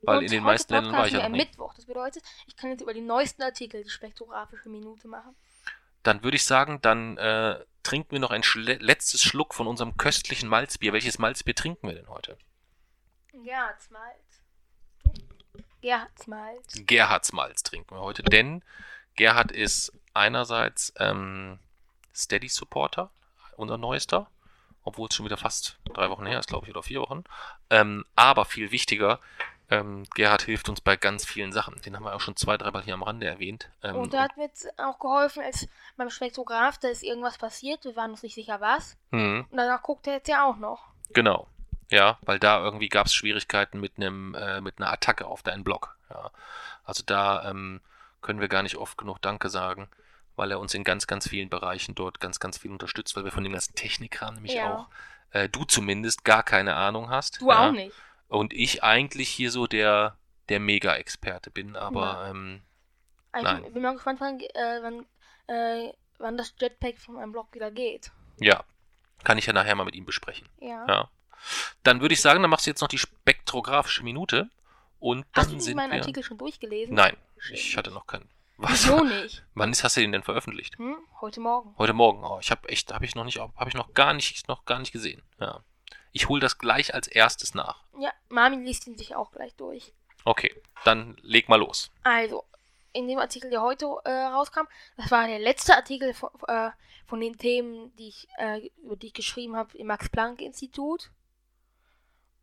weil in den meisten Ländern war ich ja noch nicht. Mittwoch. Das bedeutet, ich kann jetzt über die neuesten Artikel die spektrographische Minute machen. Dann würde ich sagen, dann äh, trinken wir noch ein letztes Schluck von unserem köstlichen Malzbier. Welches Malzbier trinken wir denn heute? Gerhardsmalz. Gerhardsmalz. Gerhardsmalz trinken wir heute, denn Gerhard ist einerseits ähm, Steady Supporter, unser neuester, obwohl es schon wieder fast drei Wochen her ist, glaube ich, oder vier Wochen. Ähm, aber viel wichtiger, ähm, Gerhard hilft uns bei ganz vielen Sachen. Den haben wir auch schon zwei, dreimal hier am Rande erwähnt. Ähm, Und da hat mir jetzt auch geholfen, als beim Spektrograph, da ist irgendwas passiert, wir waren uns nicht sicher was. hm, Und danach guckt er jetzt ja auch noch. genau. Ja, weil da irgendwie gab es Schwierigkeiten mit einem, äh, mit einer Attacke auf deinen Blog. Ja. Also da ähm, können wir gar nicht oft genug Danke sagen, weil er uns in ganz, ganz vielen Bereichen dort ganz, ganz viel unterstützt, weil wir von dem ganzen Technikkram nämlich Ja. auch, äh, du zumindest gar keine Ahnung hast. Du ja. auch nicht. Und ich eigentlich hier so der, der Mega-Experte bin, aber ähm, Also, Nein. ich bin mal gespannt, wann, äh, wann, äh, wann das Jetpack von meinem Blog wieder geht. ja, kann ich ja nachher mal mit ihm besprechen. Ja. Ja. Dann würde ich sagen, dann machst du jetzt noch die spektrographische Minute und dann Hast du sind meinen wir. Artikel schon durchgelesen? Nein, ich hatte noch keinen. Was? Wieso nicht? Wann ist, hast du den denn veröffentlicht? Hm? Heute Morgen. Heute Morgen. Oh, ich habe echt, habe ich noch nicht, habe ich noch gar nicht, noch gar nicht gesehen. Ja. Ich hole das gleich als erstes nach. Ja, Mami liest ihn sich auch gleich durch. Okay, dann leg mal los. Also, in dem Artikel, der heute äh, rauskam, das war der letzte Artikel von, äh, von den Themen, die ich, äh, über die ich geschrieben habe im Max-Planck-Institut.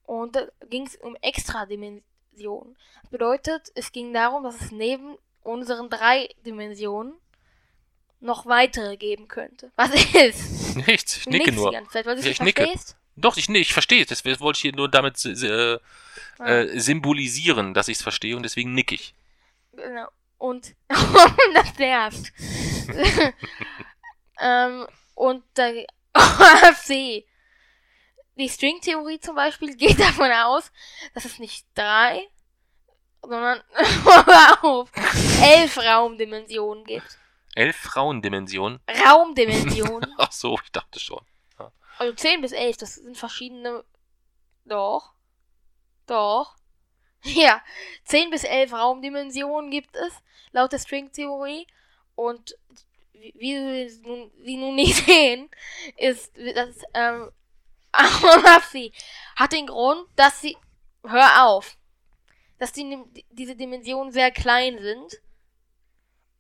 Und da ging es um Extradimensionen. Das bedeutet, es ging darum, dass es neben unseren drei Dimensionen noch weitere geben könnte. Was ist? Nichts, ich nicke nur. Zeit, ich nicht nicke. verstehst? Doch, ich, nee, ich verstehe es. Das wollte ich hier nur damit äh, Ah, äh, symbolisieren, dass ich es verstehe und deswegen nick ich. Genau. Und das nervt. ähm, und da C. Die Stringtheorie zum Beispiel geht davon aus, dass es nicht drei, sondern auf, elf Raumdimensionen gibt. Elf Frauendimensionen. Raumdimensionen. Ach so, ich dachte schon. Also 10 bis 11, das sind verschiedene. Doch. Doch. Ja, 10 bis 11 Raumdimensionen gibt es, laut der Stringtheorie. Und wie, wie Sie nun, Sie nun nicht sehen, ist, dass, ähm, Aronafsi hat den Grund, dass sie, hör auf, dass die, diese Dimensionen sehr klein sind.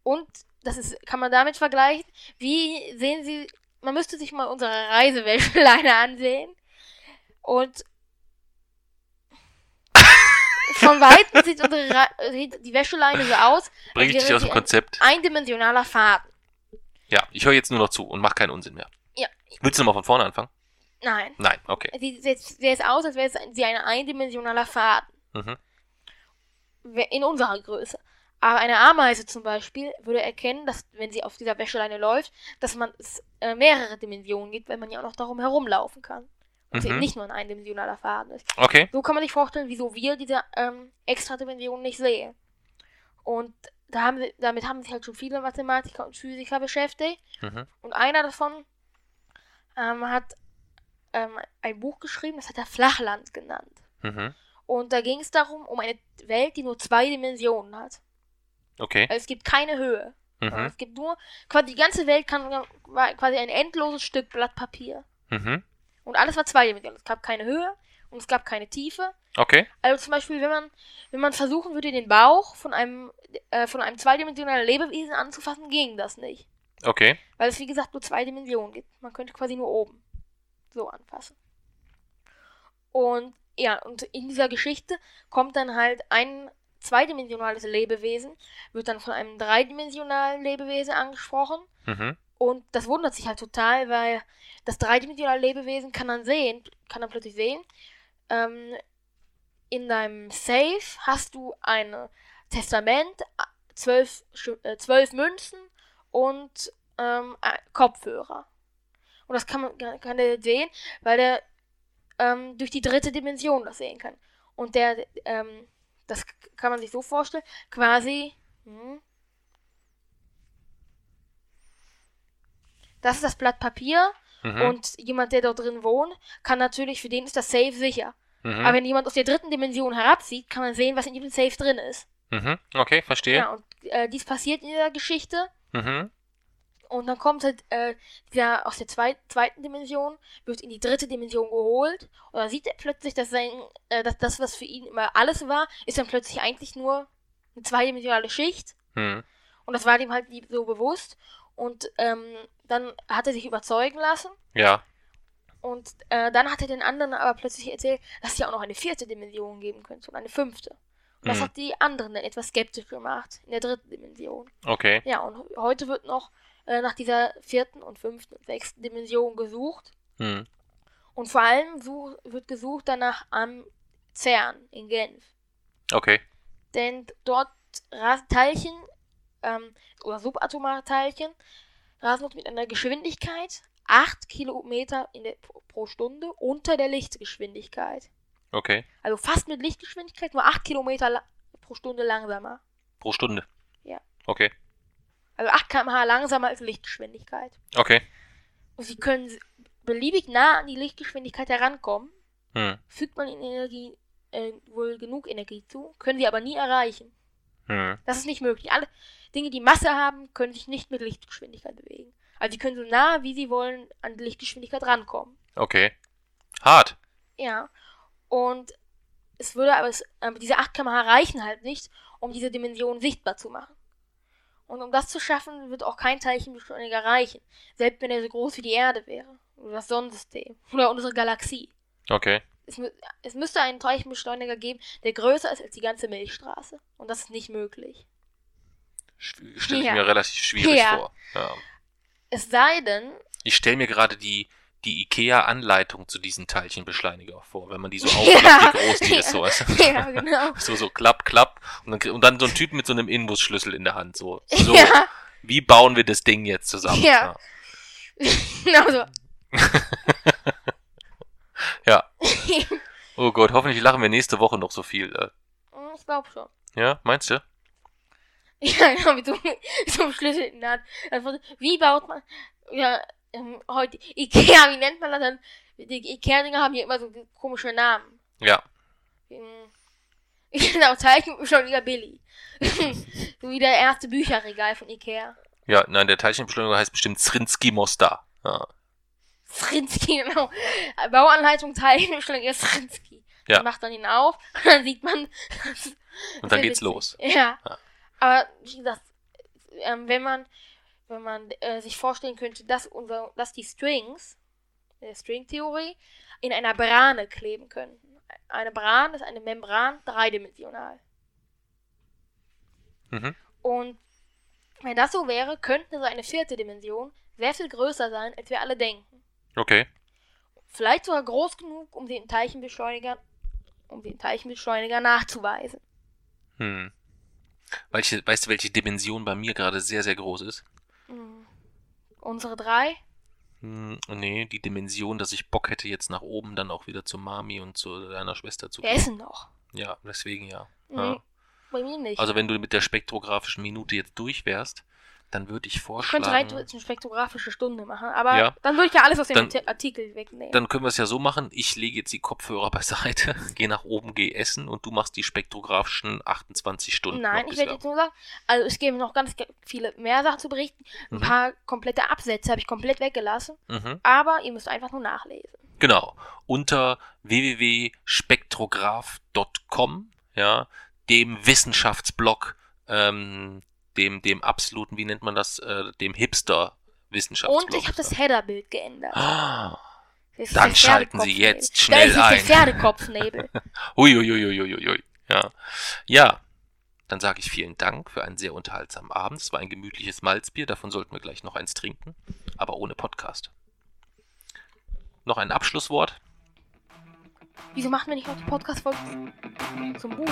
Und das ist, kann man damit vergleichen. Wie sehen Sie man müsste sich mal unsere Reisewäscheleine ansehen. Und von Weitem sieht, unsere Re sieht die Wäscheleine so aus, Bring ich dich aus dem Konzept. eindimensionaler Faden. Ja, ich höre jetzt nur noch zu und mach keinen Unsinn mehr. Ja. Willst du nochmal von vorne anfangen? Nein. Nein, okay. Sie sieht sähe es aus, als wäre sie ein eindimensionaler Faden. Mhm. In unserer Größe. Aber eine Ameise zum Beispiel würde erkennen, dass, wenn sie auf dieser Wäscheleine läuft, dass man es äh, mehrere Dimensionen gibt, weil man ja auch noch darum herumlaufen kann. Und Mhm. eben nicht nur ein eindimensionaler Faden ist. Okay. So kann man sich vorstellen, wieso wir diese ähm, Extradimensionen nicht sehen. Und da haben sie, damit haben sich halt schon viele Mathematiker und Physiker beschäftigt. Mhm. Und einer davon ähm, hat ähm, ein Buch geschrieben, das hat er Flachland genannt. Mhm. Und da ging es darum, um eine Welt, die nur zwei Dimensionen hat. Okay. Also es gibt keine Höhe. Mhm. Es gibt nur, quasi die ganze Welt kann, war quasi ein endloses Stück Blatt Papier. Mhm. Und alles war zweidimensional. Es gab keine Höhe und es gab keine Tiefe. Okay. Also zum Beispiel, wenn man, wenn man versuchen würde, den Bauch von einem, äh, von einem zweidimensionalen Lebewesen anzufassen, ging das nicht. Okay. Weil es, wie gesagt, nur zwei Dimensionen gibt. Man könnte quasi nur oben so anfassen. Und ja, und in dieser Geschichte kommt dann halt ein zweidimensionales Lebewesen, wird dann von einem dreidimensionalen Lebewesen angesprochen. Mhm. Und das wundert sich halt total, weil das dreidimensionale Lebewesen kann dann sehen, kann dann plötzlich sehen, ähm, in deinem Safe hast du ein Testament, äh, zwölf, äh, zwölf Münzen und ähm, äh, Kopfhörer. Und das kann man kann er sehen, weil er ähm, durch die dritte Dimension das sehen kann. Und der, ähm, das kann man sich so vorstellen, quasi. Hm, das ist das Blatt Papier Mhm. und jemand, der dort drin wohnt, kann natürlich, für den ist das Safe sicher. mhm. Aber wenn jemand aus der dritten Dimension herabsieht, kann man sehen, was in diesem Safe drin ist. mhm. Okay, verstehe. Ja, und äh, dies passiert in dieser Geschichte. Mhm. Und dann kommt halt äh, der aus der zweit, zweiten Dimension, wird in die dritte Dimension geholt. Und dann sieht er plötzlich, dass, sein, äh, dass das, was für ihn immer alles war, ist dann plötzlich eigentlich nur eine zweidimensionale Schicht. Mhm. Und das war ihm halt nie so bewusst. Und ähm, dann hat er sich überzeugen lassen. Ja. Und äh, dann hat er den anderen aber plötzlich erzählt, dass es ja auch noch eine vierte Dimension geben könnte und eine fünfte. Und das Mhm. hat die anderen dann etwas skeptisch gemacht in der dritten Dimension. Okay. Ja, und heute wird noch äh, nach dieser vierten und fünften und sechsten Dimension gesucht. Mhm. Und vor allem such, wird gesucht danach am CERN in Genf. Okay. Denn dort rasen Teilchen ähm, oder subatomare Teilchen rasen dort mit einer Geschwindigkeit 8 Kilometer in der, pro- Stunde unter der Lichtgeschwindigkeit. Okay. Also fast mit Lichtgeschwindigkeit, nur 8 Kilometer pro Stunde langsamer. Pro Stunde. Ja. Okay. Also 8 km/h langsamer als Lichtgeschwindigkeit. Okay. Und sie können beliebig nah an die Lichtgeschwindigkeit herankommen. Mhm. Fügt man ihnen Energie, äh, wohl genug Energie zu, können sie aber nie erreichen. Mhm. Das ist nicht möglich. Alle Dinge, die Masse haben, können sich nicht mit Lichtgeschwindigkeit bewegen. Also sie können so nah, wie sie wollen, an die Lichtgeschwindigkeit rankommen. Okay. Hart. Ja. Und es würde aber, es, aber diese 8 km/h reichen halt nicht, um diese Dimension sichtbar zu machen. Und um das zu schaffen, wird auch kein Teilchenbeschleuniger reichen. Selbst wenn er so groß wie die Erde wäre. Oder das Sonnensystem. Oder unsere Galaxie. Okay. Es, es müsste einen Teilchenbeschleuniger geben, der größer ist als die ganze Milchstraße. Und das ist nicht möglich. Stelle ich Ja. mir relativ schwierig Ja. vor. Ja. Es sei denn, Ich stelle mir gerade die, die IKEA-Anleitung zu diesen Teilchenbeschleuniger vor, wenn man die so Ja. aufklappt, wie groß die ist. So, ja, genau. so, so klapp, klapp. Und dann, und dann so ein Typ mit so einem Inbusschlüssel in der Hand. So, so Ja, wie bauen wir das Ding jetzt zusammen? Ja. genau so. Ja. Oh Gott, hoffentlich lachen wir nächste Woche noch so viel. äh. Hm, Ich glaube schon. Ja, meinst du? Ja, genau, mit so, so einem Schlüssel in der Hand. Einfach, wie baut man, ja, ähm, heute, Ikea, wie nennt man das dann? Die Ikea-Dinger haben hier immer so komische Namen. Ja. Hm, Genau, Zeichenbeschleuniger Billy. so wie der erste Bücherregal von Ikea. Ja, nein, der Teilchenbeschleuniger heißt bestimmt Zrinski Mostar. Ja. Srinsky, genau. Bauanleitung Teilchenbeschleuniger Srinsky. Ja. Dann macht man ihn auf, und dann sieht man. Und dann geht's los. Ja. Ja. Aber wie gesagt, ähm, wenn man, wenn man äh, sich vorstellen könnte, dass unser, dass die Strings, der Stringtheorie, in einer Brane kleben könnten. Eine Bran ist eine Membran dreidimensional. Mhm. Und wenn das so wäre, könnte so eine vierte Dimension sehr viel größer sein, als wir alle denken. Okay. Vielleicht sogar groß genug, um den Teilchenbeschleuniger, um den Teilchenbeschleuniger nachzuweisen. Hm. Weißt du, welche Dimension bei mir gerade sehr, sehr groß ist? Hm. Unsere drei? Hm, nee, die Dimension, dass ich Bock hätte, jetzt nach oben dann auch wieder zu Mami und zu deiner Schwester zu gehen. ist denn noch? Ja, deswegen ja. Nee, ja. bei mir nicht. Also wenn du mit der spektrographischen Minute jetzt durch wärst, dann würde ich Ich könnte vorschlagen, rein eine spektrographische Stunde machen, aber Ja. dann würde ich ja alles aus dem Dann- Arti- Artikel wegnehmen. dann können wir es ja so machen, ich lege jetzt die Kopfhörer beiseite, gehe nach oben, gehe essen und du machst die spektrographischen 28 Stunden. Nein, ich werde jetzt nur sagen, also es gäbe noch ganz viele mehr Sachen zu berichten. Ein Mhm. paar komplette Absätze habe ich komplett weggelassen, Mhm. aber ihr müsst einfach nur nachlesen. Genau. Unter www.spektrograph.com, ja, dem Wissenschaftsblog, ähm, dem, dem absoluten, wie nennt man das, äh, dem Hipster-Wissenschaftsblog. Und ich habe das Header-Bild geändert. Ah, Dann schalten Sie jetzt schnell da ist ein. der Pferdekopfnebel. Uiuiuiuiui. Ja. Ja. Dann sage ich vielen Dank für einen sehr unterhaltsamen Abend. Es war ein gemütliches Malzbier, davon sollten wir gleich noch eins trinken, aber ohne Podcast. Noch ein Abschlusswort? Wieso machen wir nicht noch die Podcast-Folge zum Buch?